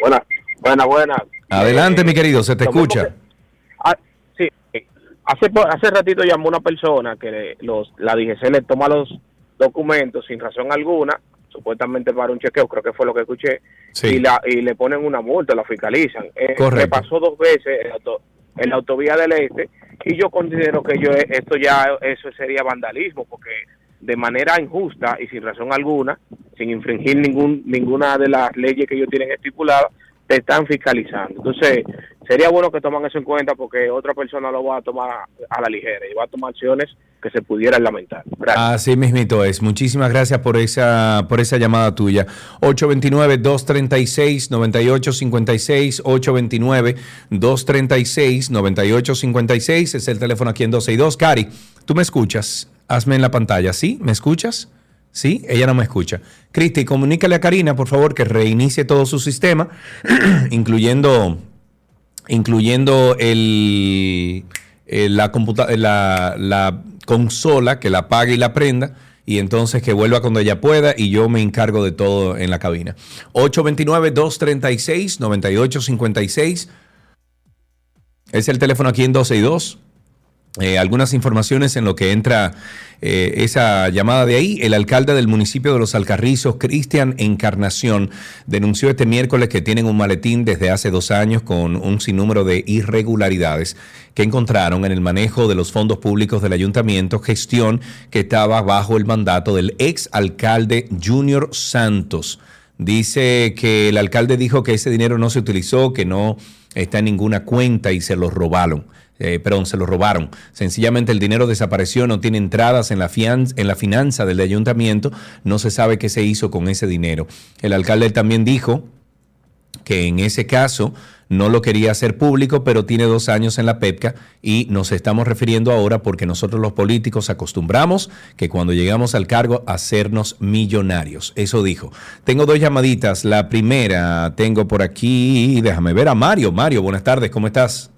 [SPEAKER 20] Buenas, buenas, buenas.
[SPEAKER 1] Adelante, mi querido, se te escucha.
[SPEAKER 20] que- ah, sí, hace, hace ratito llamó una persona que le- los, la DGC le toma los documentos sin razón alguna, supuestamente para un chequeo, creo que fue lo que escuché,
[SPEAKER 1] Sí.
[SPEAKER 20] y, la, y le ponen una multa, la fiscalizan. Eh. Me pasó dos veces en auto- en la autovía del Este y yo considero que yo esto ya eso sería vandalismo porque de manera injusta y sin razón alguna, sin infringir ningún ninguna de las leyes que ellos tienen estipuladas, te están fiscalizando. Entonces, sería bueno que toman eso en cuenta porque otra persona lo va a tomar a la ligera y va a tomar acciones que se pudieran lamentar. Gracias.
[SPEAKER 1] Así mismito es. Muchísimas gracias por esa, por esa llamada tuya. 829-236-9856, 829-236-9856 es el teléfono aquí en 12 y 2. Cari, ¿tú me escuchas? Hazme en la pantalla, ¿sí? ¿Me escuchas? ¿Sí? Ella no me escucha. Cristi, comunícale a Karina, por favor, que reinicie todo su sistema, incluyendo, incluyendo el, el- la, computa- la, la consola, que la apague y la prenda, y entonces que vuelva cuando ella pueda y yo me encargo de todo en la cabina. 829-236-9856 es el teléfono aquí en 12 y 2. Eh, algunas informaciones en lo que entra eh, esa llamada de ahí. El alcalde del municipio de Los Alcarrizos, Cristian Encarnación, denunció este miércoles que tienen un maletín desde hace dos años con un sinnúmero de irregularidades que encontraron en el manejo de los fondos públicos del ayuntamiento, gestión que estaba bajo el mandato del ex alcalde Junior Santos. Dice que el alcalde dijo que ese dinero no se utilizó, que no está en ninguna cuenta y se lo robaron. Eh, perdón, se lo robaron. Sencillamente el dinero desapareció, no tiene entradas en la, en la finanza del ayuntamiento, no se sabe qué se hizo con ese dinero. El alcalde también dijo que en ese caso no lo quería hacer público, pero tiene dos años en la PEPCA y nos estamos refiriendo ahora porque nosotros los políticos acostumbramos que cuando llegamos al cargo hacernos millonarios. Eso dijo. Tengo dos llamaditas. La primera tengo por aquí, déjame ver a Mario. Mario, buenas tardes, ¿cómo estás?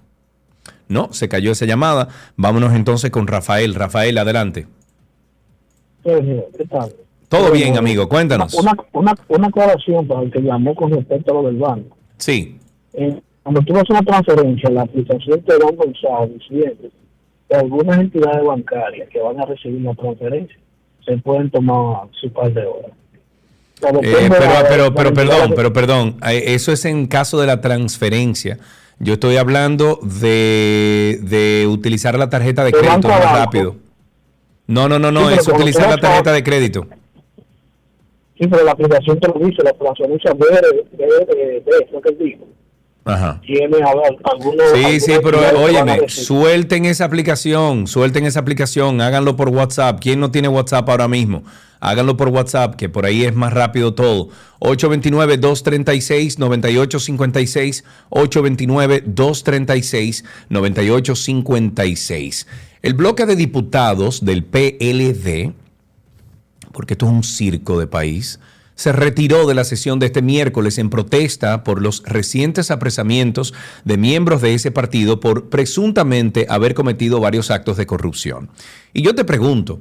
[SPEAKER 1] No, se cayó esa llamada. Vámonos entonces con Rafael. Rafael, adelante.
[SPEAKER 18] Sergio, ¿qué tal?
[SPEAKER 1] Todo bien, amigo, cuéntanos.
[SPEAKER 18] Una, una, una aclaración para el que llamó con respecto a lo del banco.
[SPEAKER 1] Sí.
[SPEAKER 18] Eh, cuando tú haces una transferencia, la aplicación te da un mensaje diciendo que algunas entidades bancarias que van a recibir la transferencia se pueden tomar su par de horas. Pero
[SPEAKER 1] Eh, pero, pero, pero, perdón, pero, perdón. eh, Eso es en caso de la transferencia. Yo estoy hablando de, de utilizar la tarjeta de crédito más rápido. No, no, no, no, es utilizar la tarjeta de crédito.
[SPEAKER 18] Sí, pero la aplicación te lo dice, la de, debe de, de eso que él dijo.
[SPEAKER 1] Ajá.
[SPEAKER 18] Tiene a ver, algunos.
[SPEAKER 1] Sí, sí, pero óyeme, suelten esa aplicación, suelten esa aplicación, háganlo por WhatsApp. ¿Quién no tiene WhatsApp ahora mismo? Háganlo por WhatsApp, que por ahí es más rápido todo. 829-236-9856, 829-236-9856. El bloque de diputados del PLD, porque esto es un circo de país, se retiró de la sesión de este miércoles en protesta por los recientes apresamientos de miembros de ese partido por presuntamente haber cometido varios actos de corrupción. Y yo te pregunto,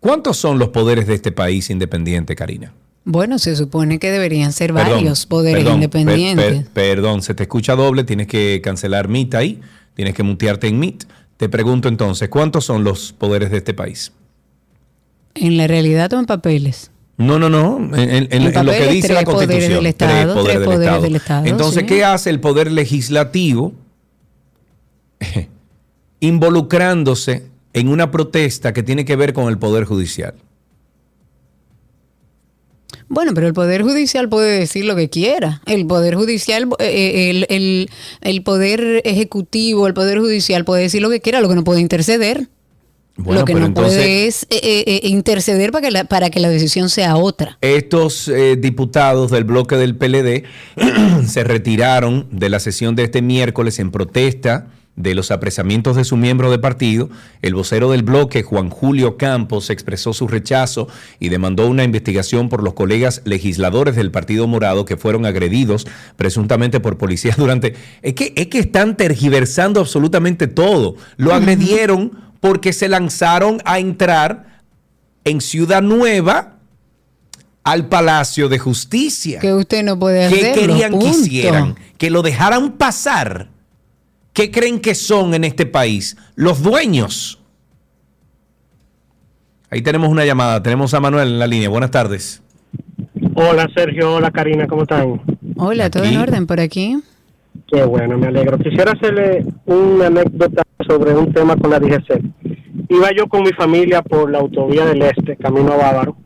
[SPEAKER 1] ¿cuántos son los poderes de este país independiente, Karina?
[SPEAKER 2] Bueno, se supone que deberían ser
[SPEAKER 1] Perdón,
[SPEAKER 2] varios poderes
[SPEAKER 1] perdón,
[SPEAKER 2] independientes.
[SPEAKER 1] per- per- perdón, se te escucha doble, tienes que cancelar Meet ahí, tienes que mutearte en Meet. Te pregunto entonces, ¿cuántos son los poderes de este país?
[SPEAKER 2] En la realidad o en papeles.
[SPEAKER 1] No, no, no. En, lo que dice la
[SPEAKER 2] poderes
[SPEAKER 1] Constitución.
[SPEAKER 2] del Estado, tres poderes del Estado,
[SPEAKER 1] Entonces,
[SPEAKER 2] sí.
[SPEAKER 1] ¿qué hace el Poder Legislativo involucrándose en una protesta que tiene que ver con el Poder Judicial?
[SPEAKER 2] Bueno, pero el Poder Judicial puede decir lo que quiera. El Poder Judicial, eh, el, el- el Poder Ejecutivo, el Poder Judicial puede decir lo que quiera, lo que no puede interceder.
[SPEAKER 1] Bueno,
[SPEAKER 2] lo que
[SPEAKER 1] pero
[SPEAKER 2] no
[SPEAKER 1] entonces-
[SPEAKER 2] puede es eh, eh, eh, interceder para que, la, para que la decisión sea otra.
[SPEAKER 1] Estos eh, diputados del bloque del PLD se retiraron de la sesión de este miércoles en protesta de los apresamientos de su miembro de partido. El vocero del bloque, Juan Julio Campos, expresó su rechazo y demandó una investigación por los colegas legisladores del Partido Morado que fueron agredidos presuntamente por policías durante... Es que, es que están tergiversando absolutamente todo. Lo agredieron porque se lanzaron a entrar en Ciudad Nueva al Palacio de Justicia.
[SPEAKER 2] Que usted no puede
[SPEAKER 1] ¿Qué
[SPEAKER 2] hacerlo,
[SPEAKER 1] querían que hicieran? Que lo dejaran pasar. ¿Qué creen que son en este país? Los dueños. Ahí tenemos una llamada. Tenemos a Manuel en la línea. Buenas tardes.
[SPEAKER 21] Hola Sergio, hola Karina, ¿cómo están?
[SPEAKER 2] Hola, ¿todo en orden por aquí?
[SPEAKER 21] Qué bueno, me alegro. Quisiera hacerle una anécdota sobre un tema con la DGC. Iba yo con mi familia por la autovía del Este, camino a Bávaro,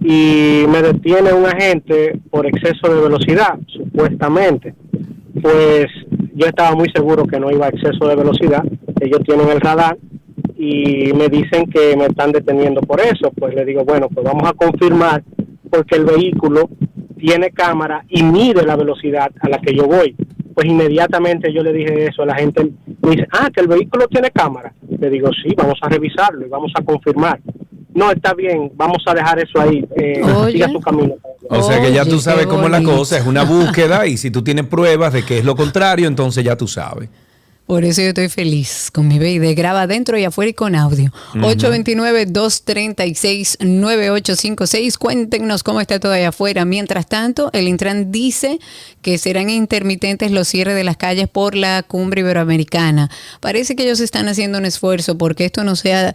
[SPEAKER 21] y me detiene un agente por exceso de velocidad, supuestamente. Pues yo estaba muy seguro que no iba a exceso de velocidad. Ellos tienen el radar y me dicen que me están deteniendo por eso. Pues le digo, bueno, pues vamos a confirmar porque el vehículo tiene cámara y mide la velocidad a la que yo voy. Pues inmediatamente yo le dije eso a la gente. Me dice, ah, que el vehículo tiene cámara. Le digo, sí, vamos a revisarlo y vamos a confirmar. No, está bien, vamos a dejar eso ahí. Eh, siga su camino.
[SPEAKER 1] O sea que ya tú sabes cómo es la cosa, es una búsqueda y si tú tienes pruebas de que es lo contrario, entonces ya tú sabes.
[SPEAKER 2] Por eso yo estoy feliz con mi BID. Graba adentro y afuera y con audio.
[SPEAKER 1] Ujú.
[SPEAKER 2] 829-236-9856. Cuéntenos cómo está todo allá afuera. Mientras tanto, el Intran dice que serán intermitentes los cierres de las calles por la cumbre iberoamericana. Parece que ellos están haciendo un esfuerzo porque esto no sea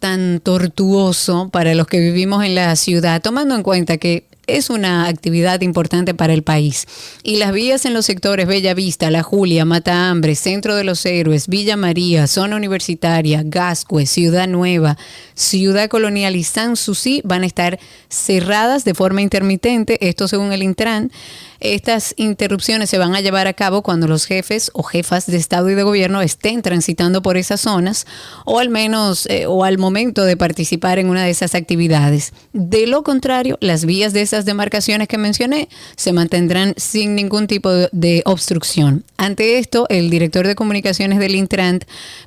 [SPEAKER 2] tan tortuoso para los que vivimos en la ciudad, tomando en cuenta que es una actividad importante para el país. Y las vías en los sectores Bella Vista, La Julia, Mata Hambre, Centro de los Héroes, Villa María, Zona Universitaria, Gascue, Ciudad Nueva, Ciudad Colonial y San Susi van a estar cerradas de forma intermitente, esto según el Intran. Estas interrupciones se van a llevar a cabo cuando los jefes o jefas de Estado y de Gobierno estén transitando por esas zonas o al menos eh, o al momento de participar en una de esas actividades. De lo contrario, las vías de esas demarcaciones que mencioné se mantendrán sin ningún tipo de, obstrucción. Ante esto, el director de comunicaciones del Intrant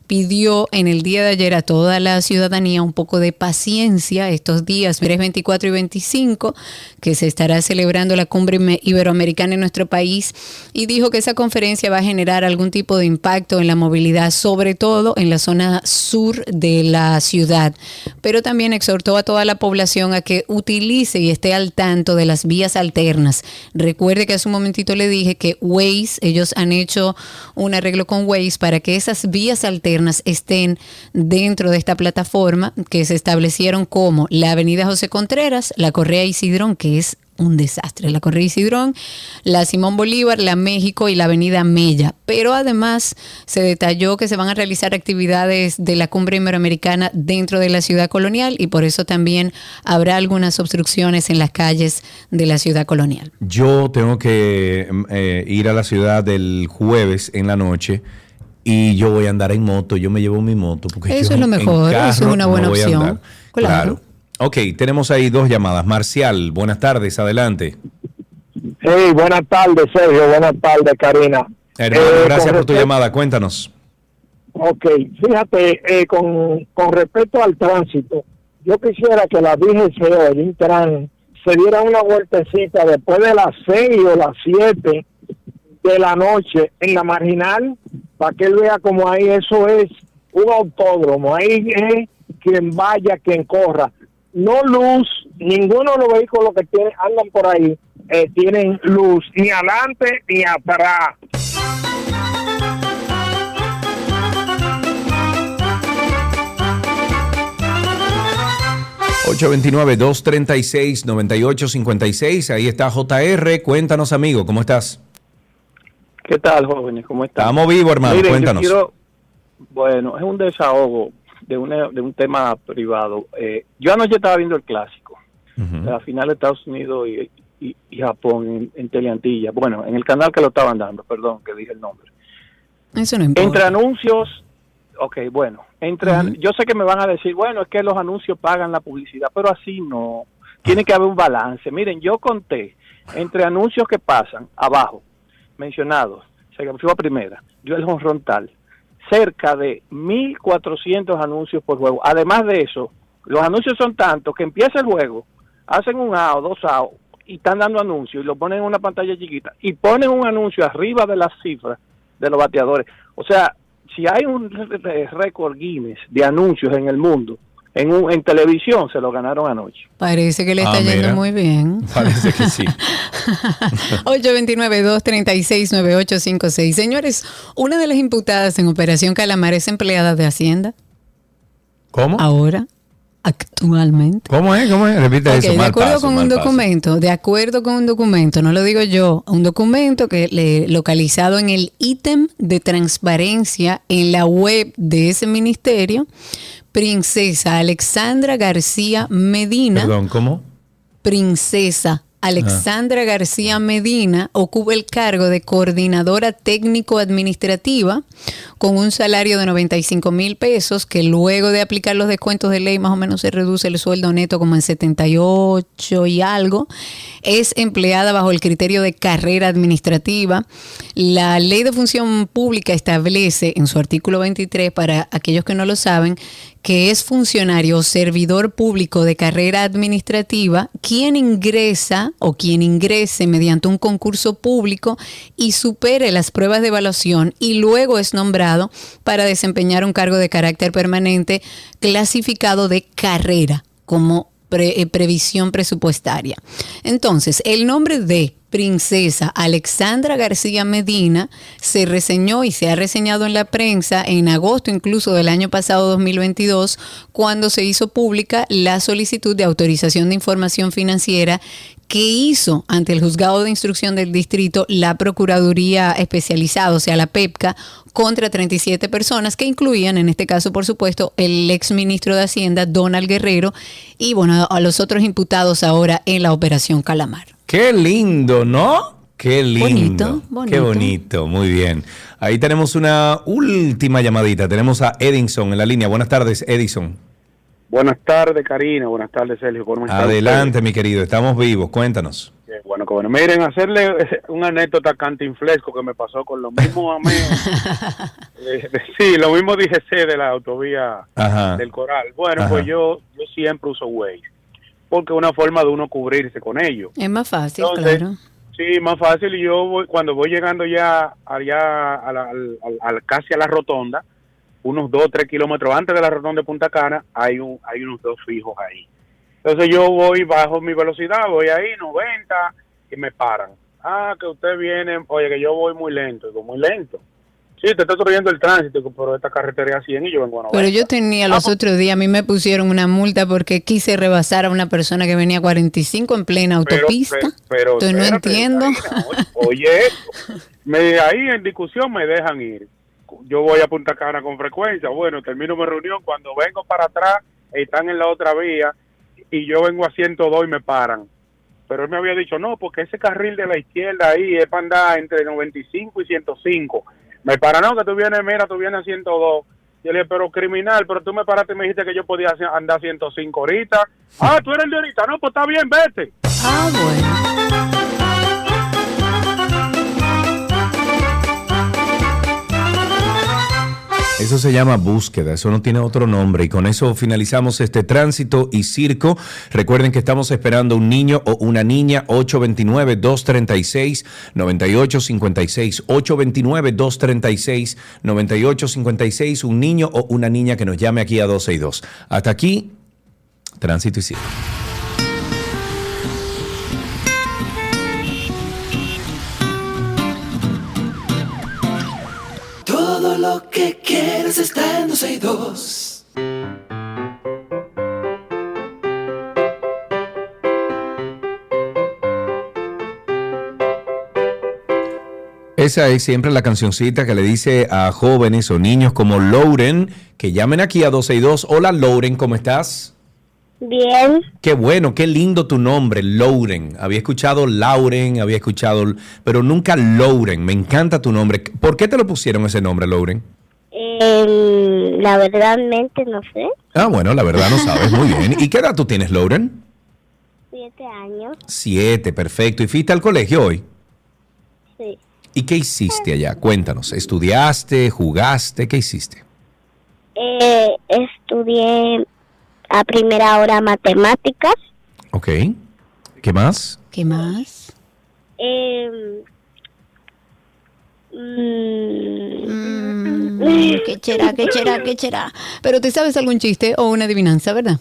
[SPEAKER 2] pidió en el día de ayer a toda la ciudadanía un poco de paciencia estos días 3, 24 y 25 que se estará celebrando la cumbre me- en nuestro país y dijo que esa conferencia va a generar algún tipo de impacto en la movilidad, sobre todo en la zona sur de la ciudad. Pero también exhortó a toda la población a que utilice y esté al tanto de las vías alternas. Recuerde que hace un momentito le dije que Waze, ellos han hecho un arreglo con Waze para que esas vías alternas estén dentro de esta plataforma que se establecieron como la Avenida José Contreras, la Correa Isidrón, que es un desastre. La Correa Isidrón, la Simón Bolívar, la México y la Avenida Mella. Pero además se detalló que se van a realizar actividades de la cumbre iberoamericana dentro de la ciudad colonial y por eso también habrá algunas obstrucciones en las calles de la ciudad colonial.
[SPEAKER 1] Yo tengo que eh, ir a la ciudad el jueves en la noche y yo voy a andar en moto. Yo me llevo mi moto. Porque
[SPEAKER 2] Eso
[SPEAKER 1] yo
[SPEAKER 2] es lo mejor, eso es una buena opción. Claro.
[SPEAKER 1] Ok, tenemos ahí dos llamadas. Marcial, buenas tardes, adelante.
[SPEAKER 18] Sí, buenas tardes, Sergio. Buenas tardes, Karina.
[SPEAKER 1] Hermano,
[SPEAKER 18] Eh,
[SPEAKER 1] gracias por tu llamada. Cuéntanos.
[SPEAKER 18] Ok, fíjate, eh, con, con respecto al tránsito, yo quisiera que la DGC o el Intran se diera una vueltecita después de las 6 o las 7 de la noche en la marginal, para que él vea como ahí eso es un autódromo, ahí es quien vaya, quien corra. No luz, ninguno de los vehículos que tienen, andan por ahí eh, tienen luz, ni adelante ni atrás.
[SPEAKER 1] 829-236-9856. Ahí está JR. Cuéntanos, amigo, ¿cómo estás?
[SPEAKER 22] ¿Qué tal, jóvenes? ¿Cómo están?
[SPEAKER 1] Estamos vivos, hermano.
[SPEAKER 22] Miren,
[SPEAKER 1] Cuéntanos.
[SPEAKER 22] quiero- bueno, es un desahogo de, una- de un tema privado. Eh, yo anoche estaba viendo el clásico, la final de Estados Unidos y, y- y Japón en, en Teleantilla. Bueno, en el canal que lo estaban dando, perdón, que dije el nombre.
[SPEAKER 2] Eso no importa.
[SPEAKER 22] Entre anuncios, ok, bueno, entre an- yo sé que me van a decir, bueno, es que los anuncios pagan la publicidad, pero así no. Tiene que haber un balance. Miren, yo conté entre anuncios que pasan abajo, mencionados, se fue a primera, yo el Rontal, cerca de 1.400 anuncios por juego. Además de eso, los anuncios son tantos que empieza el juego, hacen un A o dos A y están dando anuncios y lo ponen en una pantalla chiquita y ponen un anuncio arriba de las cifras de los bateadores. O sea, si hay un récord Guinness de anuncios en el mundo, en, un- en televisión se lo ganaron anoche.
[SPEAKER 2] Parece que le está
[SPEAKER 22] Ah,
[SPEAKER 2] yendo
[SPEAKER 22] mira.
[SPEAKER 2] muy bien.
[SPEAKER 1] Parece que sí.
[SPEAKER 2] 829-236-9856. Señores, una de las imputadas en Operación Calamar es empleada de Hacienda.
[SPEAKER 1] ¿Cómo?
[SPEAKER 2] Ahora, actualmente.
[SPEAKER 1] ¿Cómo es? ¿Cómo es? Repite
[SPEAKER 2] Ok,
[SPEAKER 1] eso.
[SPEAKER 2] de acuerdo
[SPEAKER 1] paso,
[SPEAKER 2] con
[SPEAKER 1] mal
[SPEAKER 2] un
[SPEAKER 1] paso.
[SPEAKER 2] documento, de acuerdo con un documento, no lo digo yo, un documento que le, localizado en el ítem de transparencia en la web de ese ministerio, Princesa Alexandra García Medina,
[SPEAKER 1] Perdón, ¿cómo?
[SPEAKER 2] Princesa Alexandra García Medina ocupa el cargo de coordinadora técnico-administrativa con un salario de 95 mil pesos, que luego de aplicar los descuentos de ley más o menos se reduce el sueldo neto como en 78 y algo. Es empleada bajo el criterio de carrera administrativa. La ley de función pública establece en su artículo 23, para aquellos que no lo saben, que es funcionario o servidor público de carrera administrativa quien ingresa o quien ingrese mediante un concurso público y supere las pruebas de evaluación y luego es nombrado para desempeñar un cargo de carácter permanente clasificado de carrera como eh, previsión presupuestaria. Entonces, el nombre de princesa Alexandra García Medina se reseñó y se ha reseñado en la prensa en agosto incluso del año pasado 2022 cuando se hizo pública la solicitud de autorización de información financiera que hizo ante el juzgado de instrucción del distrito la Procuraduría Especializada, o sea, la PEPCA, contra 37 personas que incluían, en este caso, por supuesto, el ex ministro de Hacienda, Donald Guerrero, y bueno, a los otros imputados ahora en la Operación Calamar.
[SPEAKER 1] Qué lindo, ¿no? Qué lindo.
[SPEAKER 2] Bonito, bonito.
[SPEAKER 1] Qué bonito, muy bien. Ahí tenemos una última llamadita. Tenemos a Edinson en la línea. Buenas tardes, Edison.
[SPEAKER 23] Buenas tardes, Karina. Buenas tardes, Sergio. ¿Cómo están
[SPEAKER 1] Adelante, mi querido. Estamos vivos. Cuéntanos.
[SPEAKER 23] Qué Bueno, bueno. Miren, hacerle una anécdota cantinflesco que me pasó con lo mismo a mí. Eh, sí, lo mismo dije de la autovía
[SPEAKER 1] Ajá.
[SPEAKER 23] del Coral. Bueno,
[SPEAKER 1] Ajá.
[SPEAKER 23] pues yo, yo siempre uso Waze. Porque es una forma de uno cubrirse con ello.
[SPEAKER 2] Es más fácil,
[SPEAKER 23] Entonces,
[SPEAKER 2] claro.
[SPEAKER 23] Sí, más fácil. Y yo voy, cuando voy llegando ya allá a la- al, al- al- casi a la rotonda, unos dos, tres kilómetros antes de la rotonda de Punta Cana, hay, un, hay unos dos fijos ahí. Entonces yo voy bajo mi velocidad, voy ahí 90 y me paran. Ah, que usted viene, oye, que yo voy muy lento. Digo, muy lento. Sí, te está trayendo el tránsito, pero esta carretera es a 100 y yo vengo a 90.
[SPEAKER 2] Pero yo tenía los otros días, a mí me pusieron una multa porque quise rebasar a una persona que venía a 45 en plena autopista.
[SPEAKER 23] pero- pero
[SPEAKER 2] Entonces no entiendo.
[SPEAKER 23] Oye, me, ahí en discusión me dejan ir. Yo voy a Punta Cana con frecuencia. Bueno, termino mi reunión. Cuando vengo para atrás, están en la otra vía y yo vengo a 102 y me paran. Pero él me había dicho, no, porque ese carril de la izquierda ahí es para andar entre 95 y 105. Me paran, no, que tú vienes, mira, tú vienes a 102. Yo le dije, pero criminal, pero tú me paraste y me dijiste que yo podía andar 105 ahorita. Ah, tú eres el de ahorita. No, pues está bien, vete.
[SPEAKER 2] Ah, bueno.
[SPEAKER 1] Eso se llama búsqueda, eso no tiene otro nombre y con eso finalizamos este tránsito y circo. Recuerden que estamos esperando un niño o una niña 829-236-9856, 829-236-9856, un niño o una niña que nos llame aquí a 262. Hasta aquí, tránsito y circo.
[SPEAKER 3] Lo que quieres está en 262.
[SPEAKER 1] Esa es siempre la cancioncita que le dice a jóvenes o niños como Lauren que llamen aquí a 262. Hola Lauren, ¿cómo estás?
[SPEAKER 24] Bien,
[SPEAKER 1] Qué bueno, qué lindo tu nombre, Lauren. Había escuchado Lauren, había escuchado, pero nunca Lauren. Me encanta tu nombre. ¿Por qué te lo pusieron ese nombre, Lauren?
[SPEAKER 24] eh, la verdadmente no sé.
[SPEAKER 1] Ah, bueno, la verdad no sabes. Muy bien. ¿Y qué edad tú tienes, Lauren?
[SPEAKER 24] Siete años,
[SPEAKER 1] Siete, perfecto. ¿Y fuiste al colegio hoy?
[SPEAKER 24] sí.
[SPEAKER 1] ¿Y qué hiciste allá? Cuéntanos. ¿Estudiaste? ¿Jugaste? ¿Qué hiciste?
[SPEAKER 24] Eh, estudié a primera hora matemáticas.
[SPEAKER 1] Ok. ¿Qué más?
[SPEAKER 2] ¿Qué más?
[SPEAKER 24] Eh, mm,
[SPEAKER 2] Mm, ¿Qué será? ¿Qué será? ¿Qué será? Pero te sabes algún chiste o una adivinanza, ¿verdad?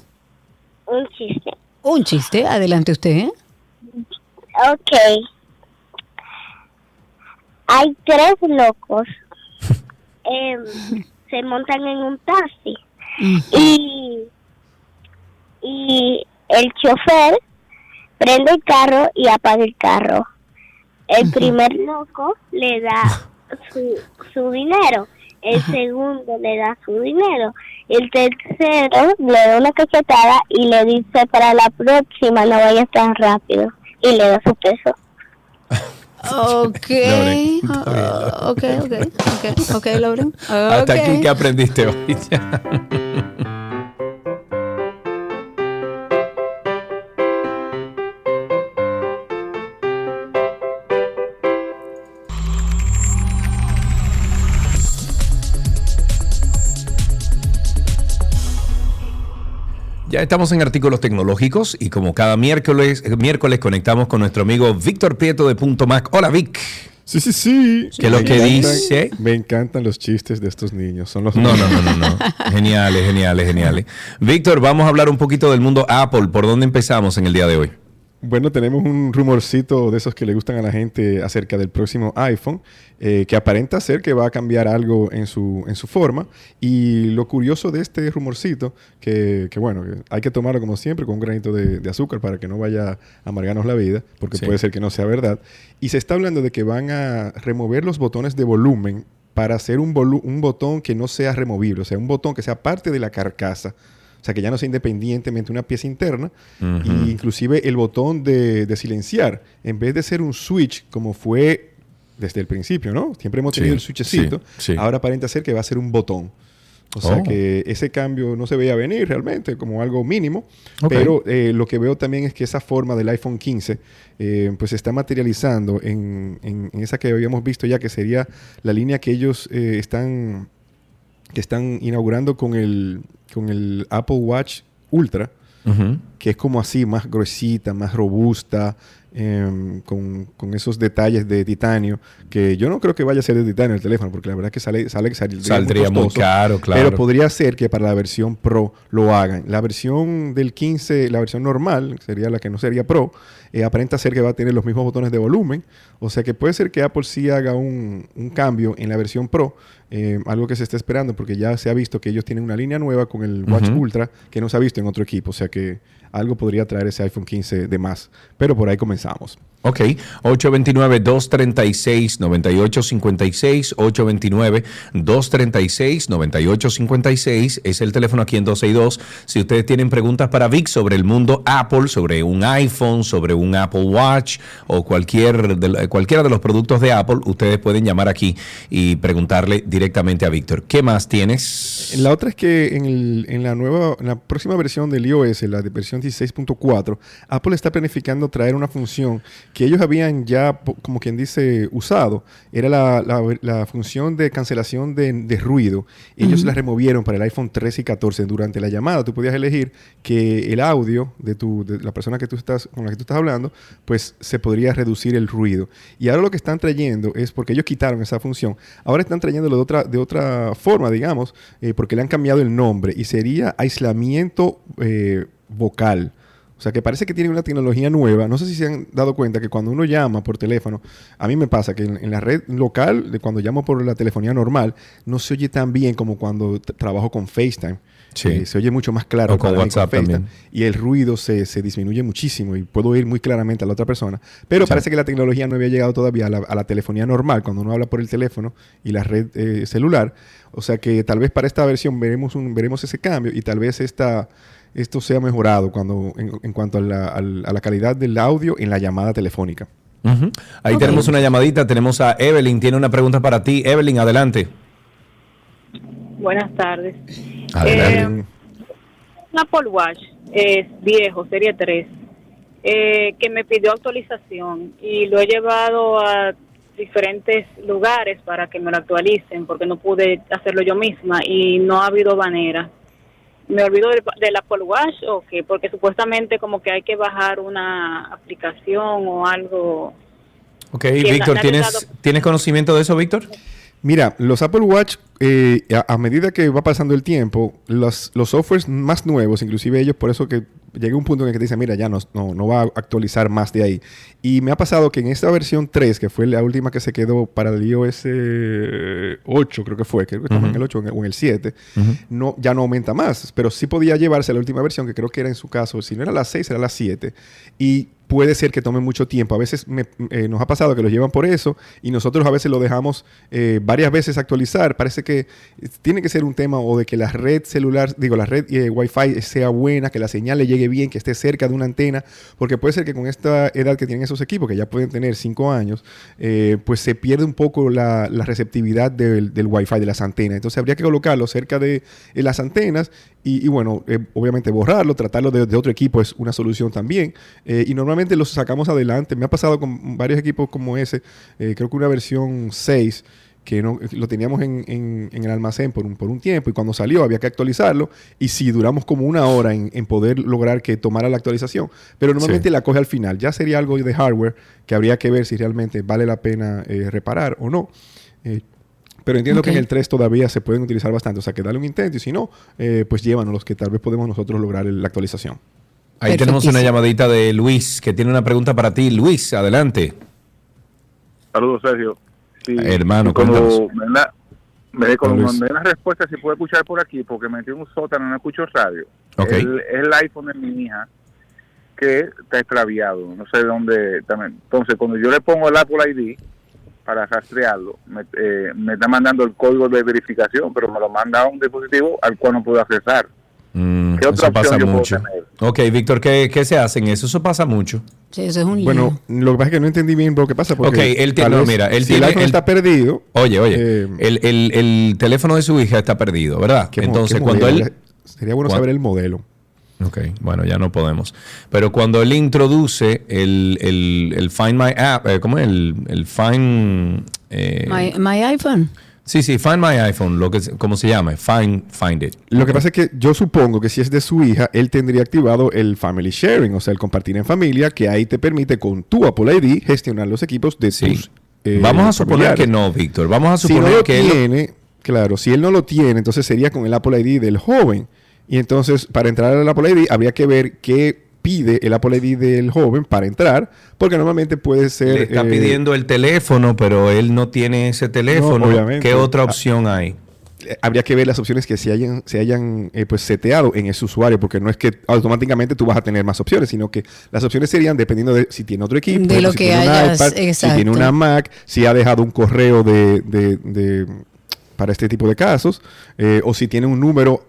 [SPEAKER 24] un chiste.
[SPEAKER 2] Un chiste, adelante usted. ¿eh?
[SPEAKER 24] Ok. Hay tres locos. Em, se montan en un taxi. Y, y el chofer prende el carro y apaga el carro. El primer loco le da su, su dinero. El segundo le da su dinero. El tercero le da una cachetada y le dice para la próxima no vayas tan rápido. y le da su peso.
[SPEAKER 2] Ok.
[SPEAKER 1] Loren.
[SPEAKER 2] Ah, ok, ok, ok, ok, Lauren.
[SPEAKER 1] Hasta aquí que aprendiste hoy. Ya estamos en artículos tecnológicos y como cada miércoles, miércoles conectamos con nuestro amigo Víctor Prieto de Punto Mac. Hola Vic.
[SPEAKER 25] Sí, sí, sí.
[SPEAKER 1] ¿Qué es lo que dice?
[SPEAKER 25] Me encantan los chistes de estos niños. Son los
[SPEAKER 1] No, no, no, no, no. Geniales, geniales, geniales. Víctor, vamos a hablar un poquito del mundo Apple. ¿Por dónde empezamos en el día de hoy?
[SPEAKER 25] Bueno, tenemos un rumorcito de esos que le gustan a la gente acerca del próximo iPhone, eh, que aparenta ser que va a cambiar algo en su, en su forma. Y lo curioso de este rumorcito, que, que bueno, que hay que tomarlo como siempre con un granito de, de azúcar para que no vaya a amargarnos la vida, porque
[SPEAKER 1] Sí.
[SPEAKER 25] puede ser que no sea verdad. Y se está hablando de que van a remover los botones de volumen para hacer un, un botón que no sea removible, o sea, un botón que sea parte de la carcasa. O sea, que ya no sea independientemente una pieza interna. Y inclusive el botón de, de silenciar, en vez de ser un switch como fue desde el principio, ¿no? Siempre hemos
[SPEAKER 1] Sí,
[SPEAKER 25] tenido el switchecito.
[SPEAKER 1] sí, sí.
[SPEAKER 25] Ahora aparenta ser que va a ser un botón. O sea
[SPEAKER 1] Oh.
[SPEAKER 25] que ese cambio no se veía venir realmente como algo mínimo, pero eh, lo que veo también es que esa forma del iPhone 15 eh, pues se está materializando en, en- en esa que habíamos visto ya que sería la línea que ellos eh, están que están inaugurando con el con el Apple Watch Ultra que es como así, más gruesita, más robusta, em, con, con esos detalles de titanio, que yo no creo que vaya a ser de titanio el teléfono, porque la verdad es que sale, sale saldría,
[SPEAKER 1] Saldría muy
[SPEAKER 25] costoso,
[SPEAKER 1] caro, claro.
[SPEAKER 25] Pero podría ser que para la versión Pro lo hagan. La versión del 15, la versión normal, sería la que no sería Pro, eh, aparenta ser que va a tener los mismos botones de volumen, o sea que puede ser que Apple sí haga un, un cambio en la versión Pro, eh, algo que se está esperando, porque ya se ha visto que ellos tienen una línea nueva con el Watch. Ultra que no se ha visto en otro equipo, o sea que algo podría traer ese iPhone 15 de más. Pero por ahí comenzamos.
[SPEAKER 1] Ok, 829-236-9856, 829-236-9856 es el teléfono aquí en 262. Si ustedes tienen preguntas para Vic sobre el mundo Apple, sobre un iPhone, sobre un Apple Watch o cualquier de, cualquiera de los productos de Apple, ustedes pueden llamar aquí y preguntarle directamente a Víctor. ¿Qué más tienes?
[SPEAKER 25] La otra es que en, el- en la nueva, en la próxima versión del iOS, la de versión 16.4, Apple está planificando traer una función que ellos habían ya, como quien dice, usado. Era la, la- la función de cancelación de, de ruido. Ellos la removieron para el iPhone 13 y 14. Durante la llamada, tú podías elegir que el audio de, tu, de la persona que tú estás, con la que tú estás hablando, pues se podría reducir el ruido. Y ahora lo que están trayendo es, porque ellos quitaron esa función, ahora están trayéndolo de otra, de otra forma, digamos, eh, porque le han cambiado el nombre y sería aislamiento eh, vocal. O sea, que parece que tiene una tecnología nueva. No sé si se han dado cuenta que cuando uno llama por teléfono, a mí me pasa que en, en la red local, de cuando llamo por la telefonía normal, no se oye tan bien como cuando trabajo con FaceTime.
[SPEAKER 1] Sí.
[SPEAKER 25] Eh, se oye mucho más claro
[SPEAKER 1] O con WhatsApp
[SPEAKER 25] FaceTime.
[SPEAKER 1] también.
[SPEAKER 25] Y el ruido se, se disminuye muchísimo y puedo oír muy claramente a la otra persona. Pero parece que la tecnología no había llegado todavía a la, a la telefonía normal, cuando uno habla por el teléfono y la red eh, celular. O sea que tal vez para esta versión veremos, un, veremos ese cambio y tal vez esta, esto sea mejorado cuando, en, en cuanto a la, al- a la calidad del audio en la llamada telefónica.
[SPEAKER 1] Ahí tenemos una llamadita, tenemos a Evelyn, tiene una pregunta para ti. Evelyn, adelante.
[SPEAKER 26] Buenas tardes.
[SPEAKER 1] Adelante.
[SPEAKER 26] Eh, un Apple Watch es viejo, serie 3, eh, que me pidió autorización y lo he llevado a diferentes lugares para que me lo actualicen porque no pude hacerlo yo misma y no ha habido manera. ¿Me olvido del, del Apple Watch o qué? Porque supuestamente como que hay que bajar una aplicación o algo.
[SPEAKER 1] Ok,
[SPEAKER 26] ¿Quién
[SPEAKER 1] Víctor, ¿tienes,
[SPEAKER 26] dado-
[SPEAKER 1] ¿tienes conocimiento de eso, Víctor?
[SPEAKER 25] Mira, los Apple Watch, eh, a, a medida que va pasando el tiempo, los, los softwares más nuevos, inclusive ellos, por eso que llega un punto en el que te dicen, mira, ya no, no, no va a actualizar más de ahí. Y me ha pasado que en esta versión 3, que fue la última que se quedó para el iOS eh, 8, creo que fue, creo que estamos en
[SPEAKER 1] Ujú.
[SPEAKER 25] el 8 o en el- o en el 7, no, ya no aumenta más, pero sí podía llevarse la última versión, que creo que era en su caso, si no era la 6, era la 7. Y puede ser que tome mucho tiempo. A veces me- eh, nos ha pasado que lo llevan por eso y nosotros a veces lo dejamos eh, varias veces actualizar. Parece que tiene que ser un tema o de que la red celular, digo, la red eh, Wi-Fi sea buena, que la señal le llegue bien, que esté cerca de una antena, porque puede ser que con esta edad que tienen esos equipos, que ya pueden tener 5 años, eh, pues se pierde un poco la, receptividad del, del Wi-Fi, de las antenas. Entonces habría que colocarlo cerca de las antenas y, y bueno, eh, obviamente borrarlo, tratarlo de, de otro equipo es una solución también. Eh, y normalmente los sacamos adelante. Me ha pasado con varios equipos como ese, eh, creo que una versión 6 que no, lo teníamos en, en- en el almacén por un, por un tiempo y cuando salió había que actualizarlo y si duramos como una hora en, en poder lograr que tomara la actualización, pero normalmente la coge al final. Ya sería algo de hardware que habría que ver si realmente vale la pena eh, reparar o no. Eh, pero entiendo que
[SPEAKER 1] Ok.
[SPEAKER 25] en el 3 todavía se pueden utilizar bastante. O sea, que dale un intento y si no, eh, pues llévanos los que tal vez podemos nosotros lograr el- la actualización.
[SPEAKER 1] Ahí tenemos una llamadita de Luis que tiene una pregunta para ti. Luis, adelante.
[SPEAKER 27] Saludos, Sergio. Sí,
[SPEAKER 1] Hermano, cuéntanos.
[SPEAKER 27] me cuando
[SPEAKER 1] Luis.
[SPEAKER 27] me dé una respuesta, si puedo escuchar por aquí, porque metí un sótano, no escucho radio.
[SPEAKER 1] Ok.
[SPEAKER 27] El, es el iPhone de mi hija que está extraviado, no sé dónde también. Entonces, cuando yo le pongo el Apple ID para rastrearlo, me, eh, me está mandando el código de verificación, pero me lo manda a un dispositivo al cual no puedo accesar.
[SPEAKER 1] Mm,
[SPEAKER 27] ¿Qué otra
[SPEAKER 1] eso pasa
[SPEAKER 27] opción puedo
[SPEAKER 1] mucho.
[SPEAKER 27] tener?
[SPEAKER 1] Ok, Víctor, ¿qué, ¿qué se hace en eso? Eso pasa mucho.
[SPEAKER 2] Sí, eso es un lío.
[SPEAKER 25] Bueno, lo que pasa es que no entendí bien lo que pasa. Porque
[SPEAKER 1] Ok, él tiene, no, mira, él
[SPEAKER 25] si
[SPEAKER 1] tiene,
[SPEAKER 25] el iPhone
[SPEAKER 1] él-
[SPEAKER 25] está perdido.
[SPEAKER 1] Oye, oye,
[SPEAKER 25] eh,
[SPEAKER 1] el, el- el teléfono de su hija está perdido, ¿verdad?
[SPEAKER 25] ¿qué mo-
[SPEAKER 1] Entonces, cuando
[SPEAKER 25] modelo?
[SPEAKER 1] él...
[SPEAKER 25] Sería bueno saber el modelo.
[SPEAKER 1] Ok, bueno, ya no podemos. Pero cuando él introduce el, el, el Find My App, eh, ¿cómo es? El, el Find... eh,
[SPEAKER 2] My, my iPhone.
[SPEAKER 1] sí, sí, Find My iPhone, lo que, se- ¿cómo se llama? Find, find It.
[SPEAKER 25] Lo que pasa es que yo supongo que si es de su hija, él tendría activado el Family Sharing, o sea, el compartir en familia, que ahí te permite con tu Apple ID gestionar los equipos de tus. eh,
[SPEAKER 1] Vamos a suponer
[SPEAKER 25] familiares.
[SPEAKER 1] que no, Víctor. Vamos a
[SPEAKER 25] Si no
[SPEAKER 1] suponer
[SPEAKER 25] lo
[SPEAKER 1] que él...
[SPEAKER 25] tiene, claro, si él no lo tiene, entonces sería con el Apple ID del joven. Y entonces, para entrar al Apple ID, habría que ver qué pide el Apple ID del joven para entrar, porque normalmente puede ser.
[SPEAKER 1] Le está
[SPEAKER 25] eh,
[SPEAKER 1] pidiendo el teléfono, pero él no tiene ese teléfono.
[SPEAKER 25] obviamente.
[SPEAKER 1] ¿Qué otra opción hay?
[SPEAKER 25] eh, habría que ver las opciones que se hayan, se hayan eh, pues seteado en ese usuario, porque no es que automáticamente tú vas a tener más opciones, sino que las opciones serían dependiendo de si tiene otro equipo,
[SPEAKER 2] De lo
[SPEAKER 25] si
[SPEAKER 2] que
[SPEAKER 25] tiene un
[SPEAKER 2] hayas-
[SPEAKER 25] iPad, si tiene una Mac, si ha dejado un correo de, de- de- para este tipo de casos, eh, o si tiene un número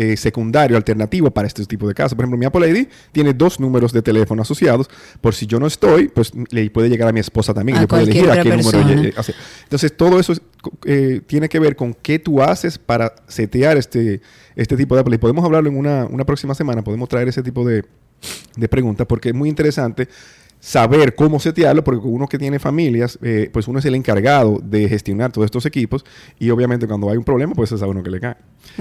[SPEAKER 25] eh, secundario alternativo para este tipo de casos. Por ejemplo, mi Apple ID tiene dos números de teléfono asociados. Por si yo no estoy, pues le puede llegar a mi esposa también.
[SPEAKER 2] A
[SPEAKER 25] Yo puedo elegir a qué número
[SPEAKER 2] persona.
[SPEAKER 25] hace. Entonces, todo eso es, eh, tiene que ver con qué tú haces para setear este, este tipo de Apple. Y podemos hablarlo en una, una próxima semana. Podemos traer ese tipo de, de preguntas porque es muy interesante saber cómo setearlo, porque uno que tiene familias, eh, pues uno es el encargado de gestionar todos estos equipos y obviamente cuando hay un problema, pues es a uno que le cae.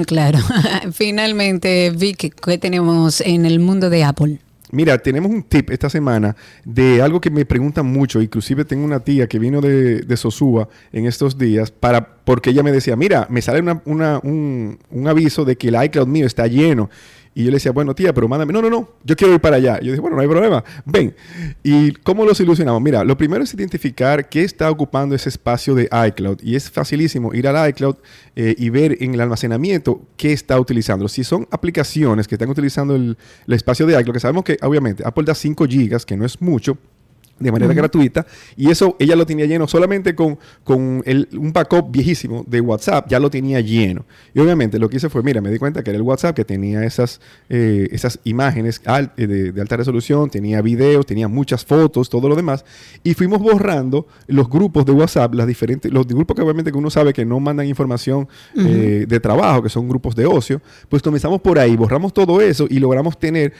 [SPEAKER 2] Claro. Finalmente, Vic, ¿qué tenemos en el mundo de Apple?
[SPEAKER 25] Mira, tenemos un tip esta semana de algo que me preguntan mucho. Inclusive tengo una tía que vino de, de Sosúa en estos días para, porque ella me decía, mira, me sale una- una- un, un aviso de que el iCloud mío está lleno. Y yo le decía, bueno, tía, pero mándame. No, no, no, yo quiero ir para allá. Y yo dije, bueno, no hay problema, ven. ¿Y cómo lo solucionamos? Mira, lo primero es identificar qué está ocupando ese espacio de iCloud. Y es facilísimo ir al iCloud eh, y ver en el almacenamiento qué está utilizando. Si son aplicaciones que están utilizando el, el espacio de iCloud, que sabemos que obviamente Apple da 5 gigas, que no es mucho, de manera gratuita. Y eso ella lo tenía lleno solamente con, con el- un backup viejísimo de WhatsApp, ya lo tenía lleno. Y obviamente lo que hice fue, mira, me di cuenta que era el WhatsApp que tenía esas, eh, esas imágenes al- eh, de, de alta resolución, tenía videos, tenía muchas fotos, todo lo demás. Y fuimos borrando los grupos de WhatsApp, las diferentes, los grupos que obviamente que uno sabe que no mandan información eh, de trabajo, que son grupos de ocio, pues comenzamos por ahí, borramos todo eso y logramos tener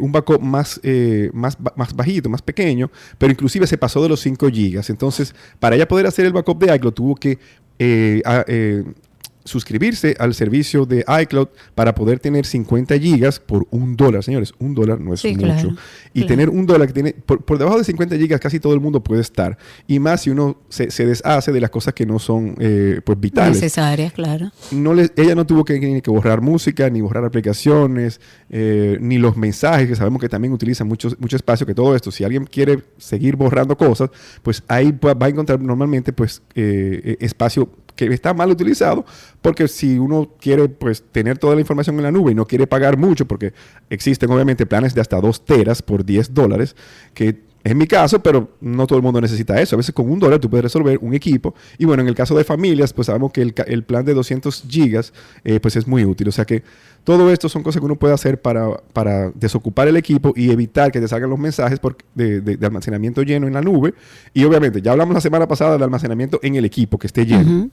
[SPEAKER 25] un backup más, más, más bajito, más pequeño, pero inclusive se pasó de los 5 gigas. Entonces, para ella poder hacer el backup de iCloud, tuvo que eh, eh, suscribirse al servicio de iCloud para poder tener 50 gigas por un dólar, señores. Un dólar no es
[SPEAKER 2] Sí,
[SPEAKER 25] mucho.
[SPEAKER 2] claro,
[SPEAKER 25] y
[SPEAKER 2] claro.
[SPEAKER 25] tener un dólar que tiene, por, por debajo de 50 gigas casi todo el mundo puede estar. Y más si uno se, se deshace de las cosas que no son eh, pues vitales
[SPEAKER 2] Necesarias, claro.
[SPEAKER 25] no ella no tuvo que, ni que borrar música, ni borrar aplicaciones, eh, ni los mensajes, que sabemos que también utilizan mucho, mucho espacio, que todo esto, si alguien quiere seguir borrando cosas, pues ahí va va a encontrar normalmente pues eh, eh, espacio que está mal utilizado, porque si uno quiere pues tener toda la información en la nube y no quiere pagar mucho, porque existen obviamente planes de hasta 2 teras por 10 dólares, que es mi caso, pero no todo el mundo necesita eso. A veces con un dólar tú puedes resolver un equipo. Y bueno, en el caso de familias, pues sabemos que el, el plan de 200 gigas eh, pues es muy útil. O sea que todo esto son cosas que uno puede hacer para, para desocupar el equipo y evitar que te salgan los mensajes por- de, de- de almacenamiento lleno en la nube. Y obviamente, ya hablamos la semana pasada del almacenamiento en el equipo que esté lleno.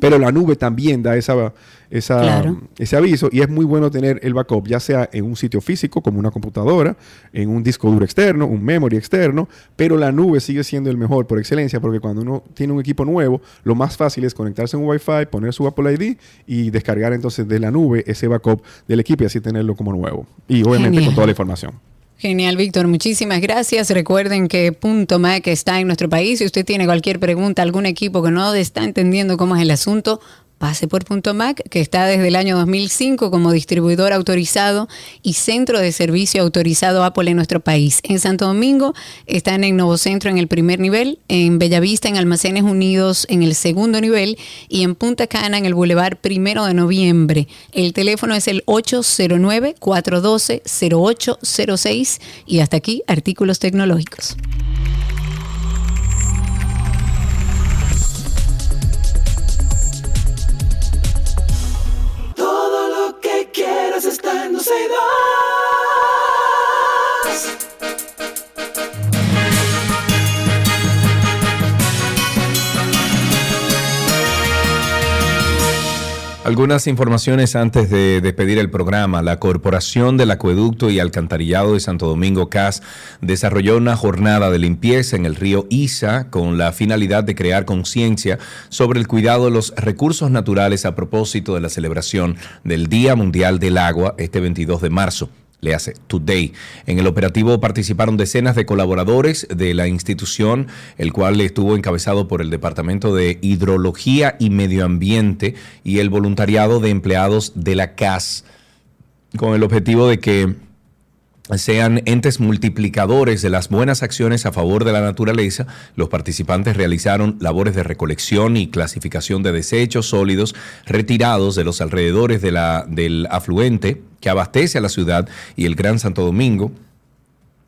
[SPEAKER 25] Pero la nube también da esa, esa,
[SPEAKER 2] Claro.
[SPEAKER 25] ese aviso y es muy bueno tener el backup, ya sea en un sitio físico como una computadora, en un disco duro externo, un memory externo, pero la nube sigue siendo el mejor por excelencia porque cuando uno tiene un equipo nuevo, lo más fácil es conectarse a un Wi-Fi, poner su Apple ID y descargar entonces de la nube ese backup del equipo y así tenerlo como nuevo. Y obviamente
[SPEAKER 2] Genial.
[SPEAKER 25] con toda la información.
[SPEAKER 2] Genial, Víctor. Muchísimas gracias. Recuerden que Punto Mac está en nuestro país. Si usted tiene cualquier pregunta, algún equipo que no está entendiendo cómo es el asunto, pase por Punto Mac, que está desde el año 2005 como distribuidor autorizado y centro de servicio autorizado Apple en nuestro país. En Santo Domingo están en Nuevo Centro en el primer nivel, en Bellavista en Almacenes Unidos en el segundo nivel y en Punta Cana en el Boulevard Primero de Noviembre. El teléfono es el 809-412-0806 y hasta aquí artículos tecnológicos.
[SPEAKER 3] Quieras está en Dos.
[SPEAKER 1] Algunas informaciones antes de despedir el programa. La Corporación del Acueducto y Alcantarillado de Santo Domingo CAS desarrolló una jornada de limpieza en el río Isa con la finalidad de crear conciencia sobre el cuidado de los recursos naturales a propósito de la celebración del Día Mundial del Agua este 22 de marzo. Le hace Today. En el operativo participaron decenas de colaboradores de la institución, el cual estuvo encabezado por el Departamento de Hidrología y Medio Ambiente y el voluntariado de empleados de la CAS, con el objetivo de que sean entes multiplicadores de las buenas acciones a favor de la naturaleza, los participantes realizaron labores de recolección y clasificación de desechos sólidos retirados de los alrededores de la, del afluente que abastece a la ciudad y el Gran Santo Domingo.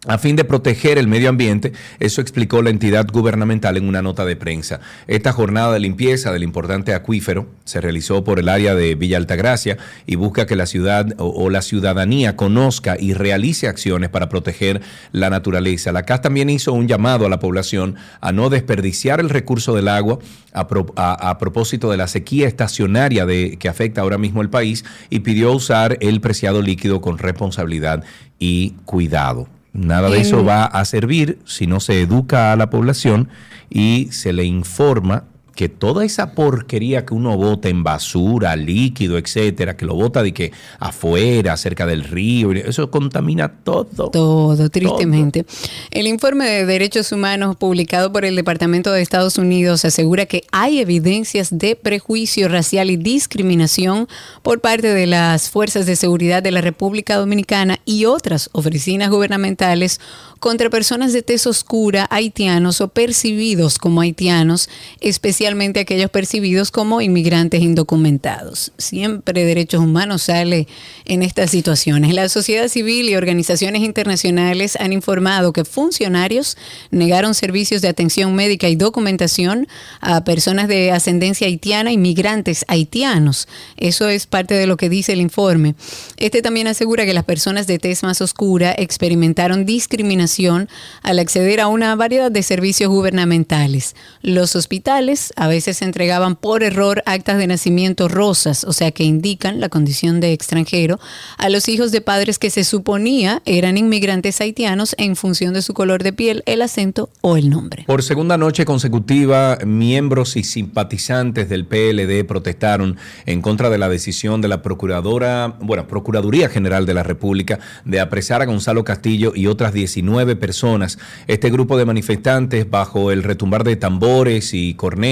[SPEAKER 1] A fin de proteger el medio ambiente, eso explicó la entidad gubernamental en una nota de prensa. Esta jornada de limpieza del importante acuífero se realizó por el área de Villa Altagracia y busca que la ciudad o, la ciudadanía conozca y realice acciones para proteger la naturaleza. La CAS también hizo un llamado a la población a no desperdiciar el recurso del agua a, pro- a- a propósito de la sequía estacionaria que afecta ahora mismo el país y pidió usar el preciado líquido con responsabilidad y cuidado. Nada de eso va a servir si no se educa a la población y se le informa que toda esa porquería que uno bota en basura, líquido, etcétera, que lo bota de que afuera, cerca del río, eso contamina todo.
[SPEAKER 2] Todo, tristemente. El informe de derechos humanos publicado por el Departamento de Estados Unidos asegura que hay evidencias de prejuicio racial y discriminación por parte de las fuerzas de seguridad de la República Dominicana y otras oficinas gubernamentales contra personas de tez oscura, haitianos o percibidos como haitianos, especialmente aquellos percibidos como inmigrantes indocumentados. Siempre derechos humanos sale en estas situaciones. La sociedad civil y organizaciones internacionales han informado que funcionarios negaron servicios de atención médica y documentación a personas de ascendencia haitiana y migrantes haitianos. Eso es parte de lo que dice el informe. Este también asegura que las personas de tez más oscura experimentaron discriminación al acceder a una variedad de servicios gubernamentales. Los hospitales a veces entregaban por error actas de nacimiento rosas, o sea que indican la condición de extranjero, a los hijos de padres que se suponía eran inmigrantes haitianos en función de su color de piel, el acento o el nombre.
[SPEAKER 1] Por segunda noche consecutiva, miembros y simpatizantes del PLD protestaron en contra de la decisión de la Procuradora, bueno, Procuraduría General de la República de apresar a Gonzalo Castillo y otras 19 personas. Este grupo de manifestantes, bajo el retumbar de tambores y cornetas,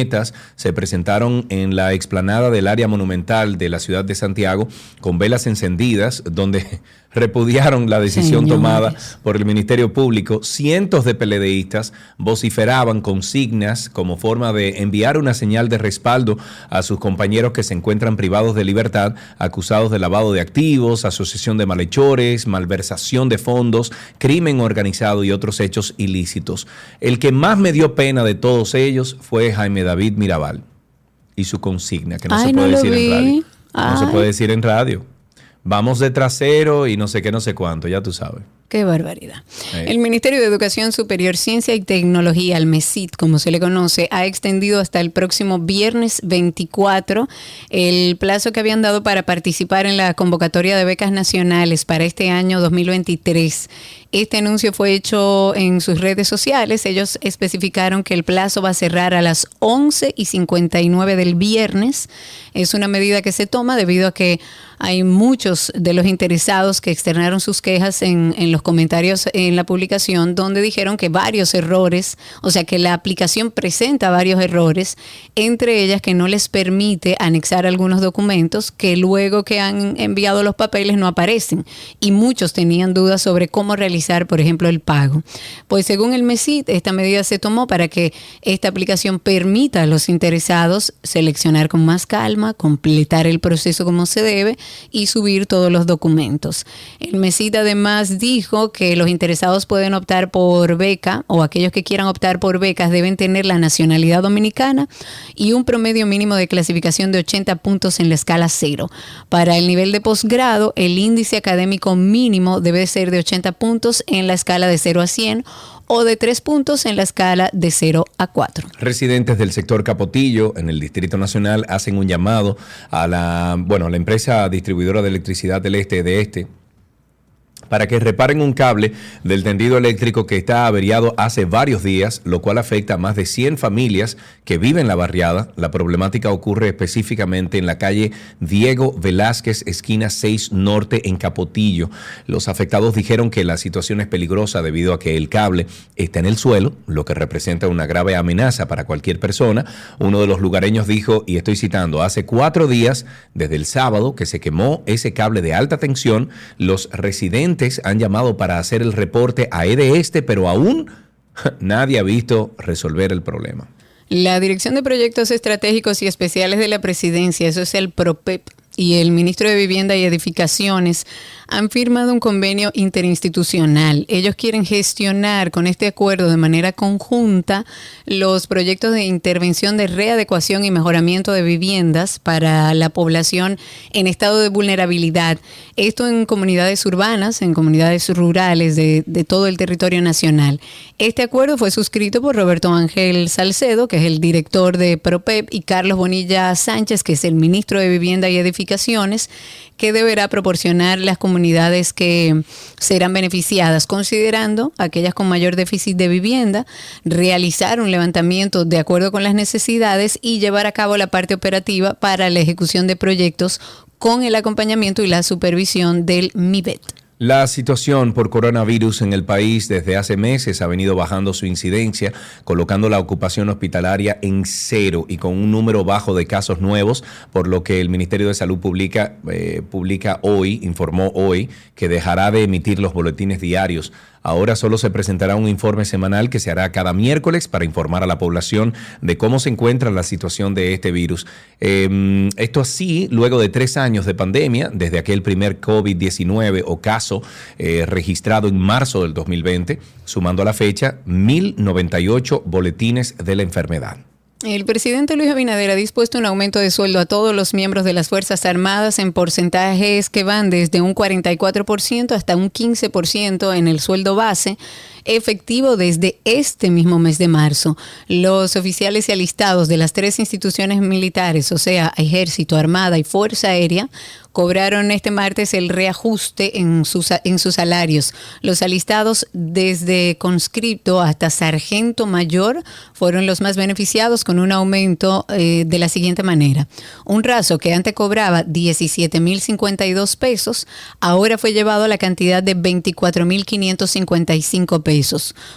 [SPEAKER 1] se presentaron en la explanada del área monumental de la ciudad de Santiago con velas encendidas, donde repudiaron la decisión
[SPEAKER 2] Señores.
[SPEAKER 1] tomada por el Ministerio Público. Cientos de PLDistas vociferaban consignas como forma de enviar una señal de respaldo a sus compañeros que se encuentran privados de libertad, acusados de lavado de activos, asociación de malhechores, malversación de fondos, crimen organizado y otros hechos ilícitos. El que más me dio pena de todos ellos fue Jaime David Mirabal y su consigna, que no
[SPEAKER 2] Ay,
[SPEAKER 1] se puede decir en radio. No se puede decir en radio. Vamos de trasero y no sé qué, no sé cuánto, ya tú sabes.
[SPEAKER 2] Qué barbaridad. El Ministerio de Educación Superior, Ciencia y Tecnología, el MESIT, como se le conoce, ha extendido hasta el próximo viernes 24 el plazo que habían dado para participar en la convocatoria de becas nacionales para este año 2023. Este anuncio fue hecho en sus redes sociales. Ellos especificaron que el plazo va a cerrar a las 11 y 59 del viernes. Es una medida que se toma debido a que hay muchos de los interesados que externaron sus quejas en, los comentarios en la publicación donde dijeron que varios errores, o sea que la aplicación presenta varios errores, entre ellas que no les permite anexar algunos documentos que luego que han enviado los papeles no aparecen y muchos tenían dudas sobre cómo realizar, por ejemplo, el pago. Pues según el MESIT, esta medida se tomó para que esta aplicación permita a los interesados seleccionar con más calma, completar el proceso como se debe y subir todos los documentos. El MESIT además dijo que los interesados pueden optar por beca o aquellos que quieran optar por becas deben tener la nacionalidad dominicana y un promedio mínimo de clasificación de 80 puntos en la escala cero. Para el nivel de posgrado, el índice académico mínimo debe ser de 80 puntos en la escala de 0 a 100 o de 3 puntos en la escala de 0 a 4.
[SPEAKER 1] Residentes del sector Capotillo en el Distrito Nacional hacen un llamado a la, bueno, a la empresa distribuidora de electricidad del este de este para que reparen un cable del tendido eléctrico que está averiado hace varios días, lo cual afecta a más de 100 familias que viven en la barriada. La problemática ocurre específicamente en la calle Diego Velázquez, esquina 6 Norte, en Capotillo. Los afectados dijeron que la situación es peligrosa debido a que el cable está en el suelo, lo que representa una grave amenaza para cualquier persona. Uno de los lugareños dijo, y estoy citando, hace cuatro días, desde el sábado, que se quemó ese cable de alta tensión, los residentes han llamado para hacer el reporte a EDE Este, pero aún nadie ha visto resolver el problema.
[SPEAKER 2] La Dirección de Proyectos Estratégicos y Especiales de la Presidencia, eso es el PROPEP, y el ministro de Vivienda y Edificaciones han firmado un convenio interinstitucional. Ellos quieren gestionar con este acuerdo de manera conjunta los proyectos de intervención de readecuación y mejoramiento de viviendas para la población en estado de vulnerabilidad. Esto en comunidades urbanas, en comunidades rurales de, todo el territorio nacional. Este acuerdo fue suscrito por Roberto Ángel Salcedo, que es el director de PROPEP, y Carlos Bonilla Sánchez, que es el ministro de Vivienda y Edificaciones, que deberá proporcionar las comunidades que serán beneficiadas, considerando aquellas con mayor déficit de vivienda, realizar un levantamiento de acuerdo con las necesidades y llevar a cabo la parte operativa para la ejecución de proyectos con el acompañamiento y la supervisión del MIBET.
[SPEAKER 1] La situación por coronavirus en el país desde hace meses ha venido bajando su incidencia, colocando la ocupación hospitalaria en cero y con un número bajo de casos nuevos, por lo que el Ministerio de Salud publica, eh, publica hoy, informó hoy, que dejará de emitir los boletines diarios. Ahora solo se presentará un informe semanal que se hará cada miércoles para informar a la población de cómo se encuentra la situación de este virus. Eh, esto así, luego de tres años de pandemia, desde aquel primer COVID-19 o caso eh, registrado en marzo del 2020, sumando a la fecha 1.098 boletines de la enfermedad.
[SPEAKER 2] El presidente Luis Abinader ha dispuesto un aumento de sueldo a todos los miembros de las Fuerzas Armadas en porcentajes que van desde un 44% hasta un 15% en el sueldo base, efectivo desde este mismo mes de marzo. Los oficiales y alistados de las tres instituciones militares, o sea, Ejército, Armada y Fuerza Aérea, cobraron este martes el reajuste en sus, en sus salarios. Los alistados desde conscripto hasta sargento mayor fueron los más beneficiados con un aumento eh, de la siguiente manera. Un raso que antes cobraba 17.052 pesos, ahora fue llevado a la cantidad de 24.555 pesos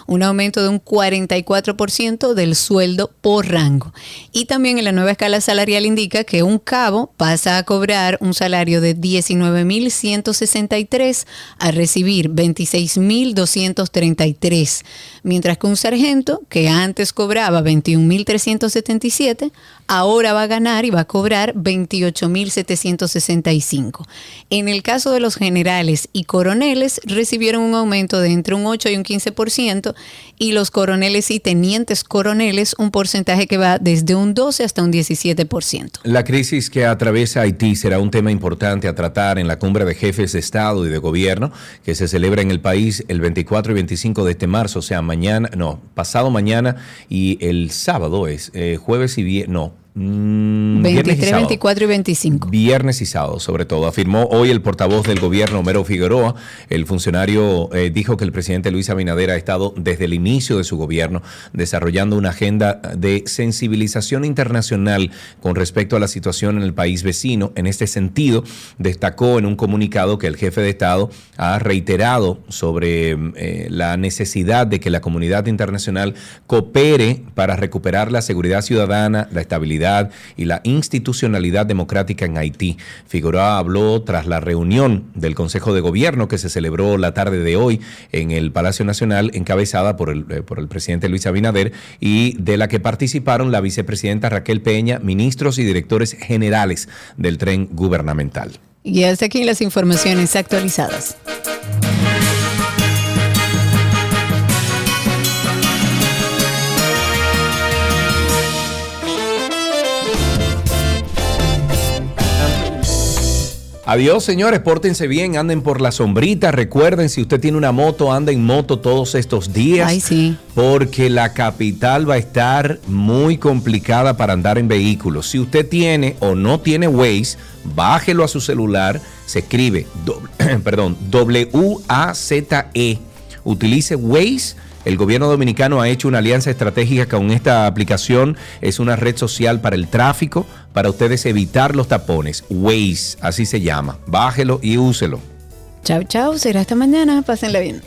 [SPEAKER 2] un aumento de un 44% del sueldo por rango. Y también en la nueva escala salarial indica que un cabo pasa a cobrar un salario de 19.163 a recibir 26.233, mientras que un sargento que antes cobraba 21.377 ahora va a ganar y va a cobrar 28.765. En el caso de los generales y coroneles, recibieron un aumento de entre un 8 y un 15%, y los coroneles y tenientes coroneles un porcentaje que va desde un 12 hasta un 17%.
[SPEAKER 1] La crisis que atraviesa Haití será un tema importante a tratar en la cumbre de jefes de Estado y de Gobierno que se celebra en el país el 24 y 25 de este marzo, o sea, mañana, no, pasado mañana y el sábado es, eh, jueves y viernes, no, Mm,
[SPEAKER 2] 23, 24 y 25.
[SPEAKER 1] Viernes y sábado, sobre todo. Afirmó hoy el portavoz del gobierno, Homero Figueroa. El funcionario eh, dijo que el presidente Luis Abinader ha estado desde el inicio de su gobierno desarrollando una agenda de sensibilización internacional con respecto a la situación en el país vecino. En este sentido, destacó en un comunicado que el jefe de Estado ha reiterado sobre eh, la necesidad de que la comunidad internacional coopere para recuperar la seguridad ciudadana, la estabilidad y la institucionalidad democrática en Haití. Figueroa habló tras la reunión del Consejo de Gobierno que se celebró la tarde de hoy en el Palacio Nacional, encabezada por el, eh, por el presidente Luis Abinader y de la que participaron la vicepresidenta Raquel Peña, ministros y directores generales del tren gubernamental.
[SPEAKER 2] Y hasta aquí las informaciones actualizadas.
[SPEAKER 1] Adiós, señores, pórtense bien, anden por la sombrita. Recuerden, si usted tiene una moto, anda en moto todos estos días.
[SPEAKER 2] Ay, sí.
[SPEAKER 1] Porque la capital va a estar muy complicada para andar en vehículos. Si usted tiene o no tiene Waze, bájelo a su celular. Se escribe, doble- perdón, W-A-Z-E. Utilice Waze. El gobierno dominicano ha hecho una alianza estratégica con esta aplicación. Es una red social para el tráfico, para ustedes evitar los tapones. Waze, así se llama. Bájelo y úselo.
[SPEAKER 2] Chao, chao. Será hasta mañana. Pásenla bien.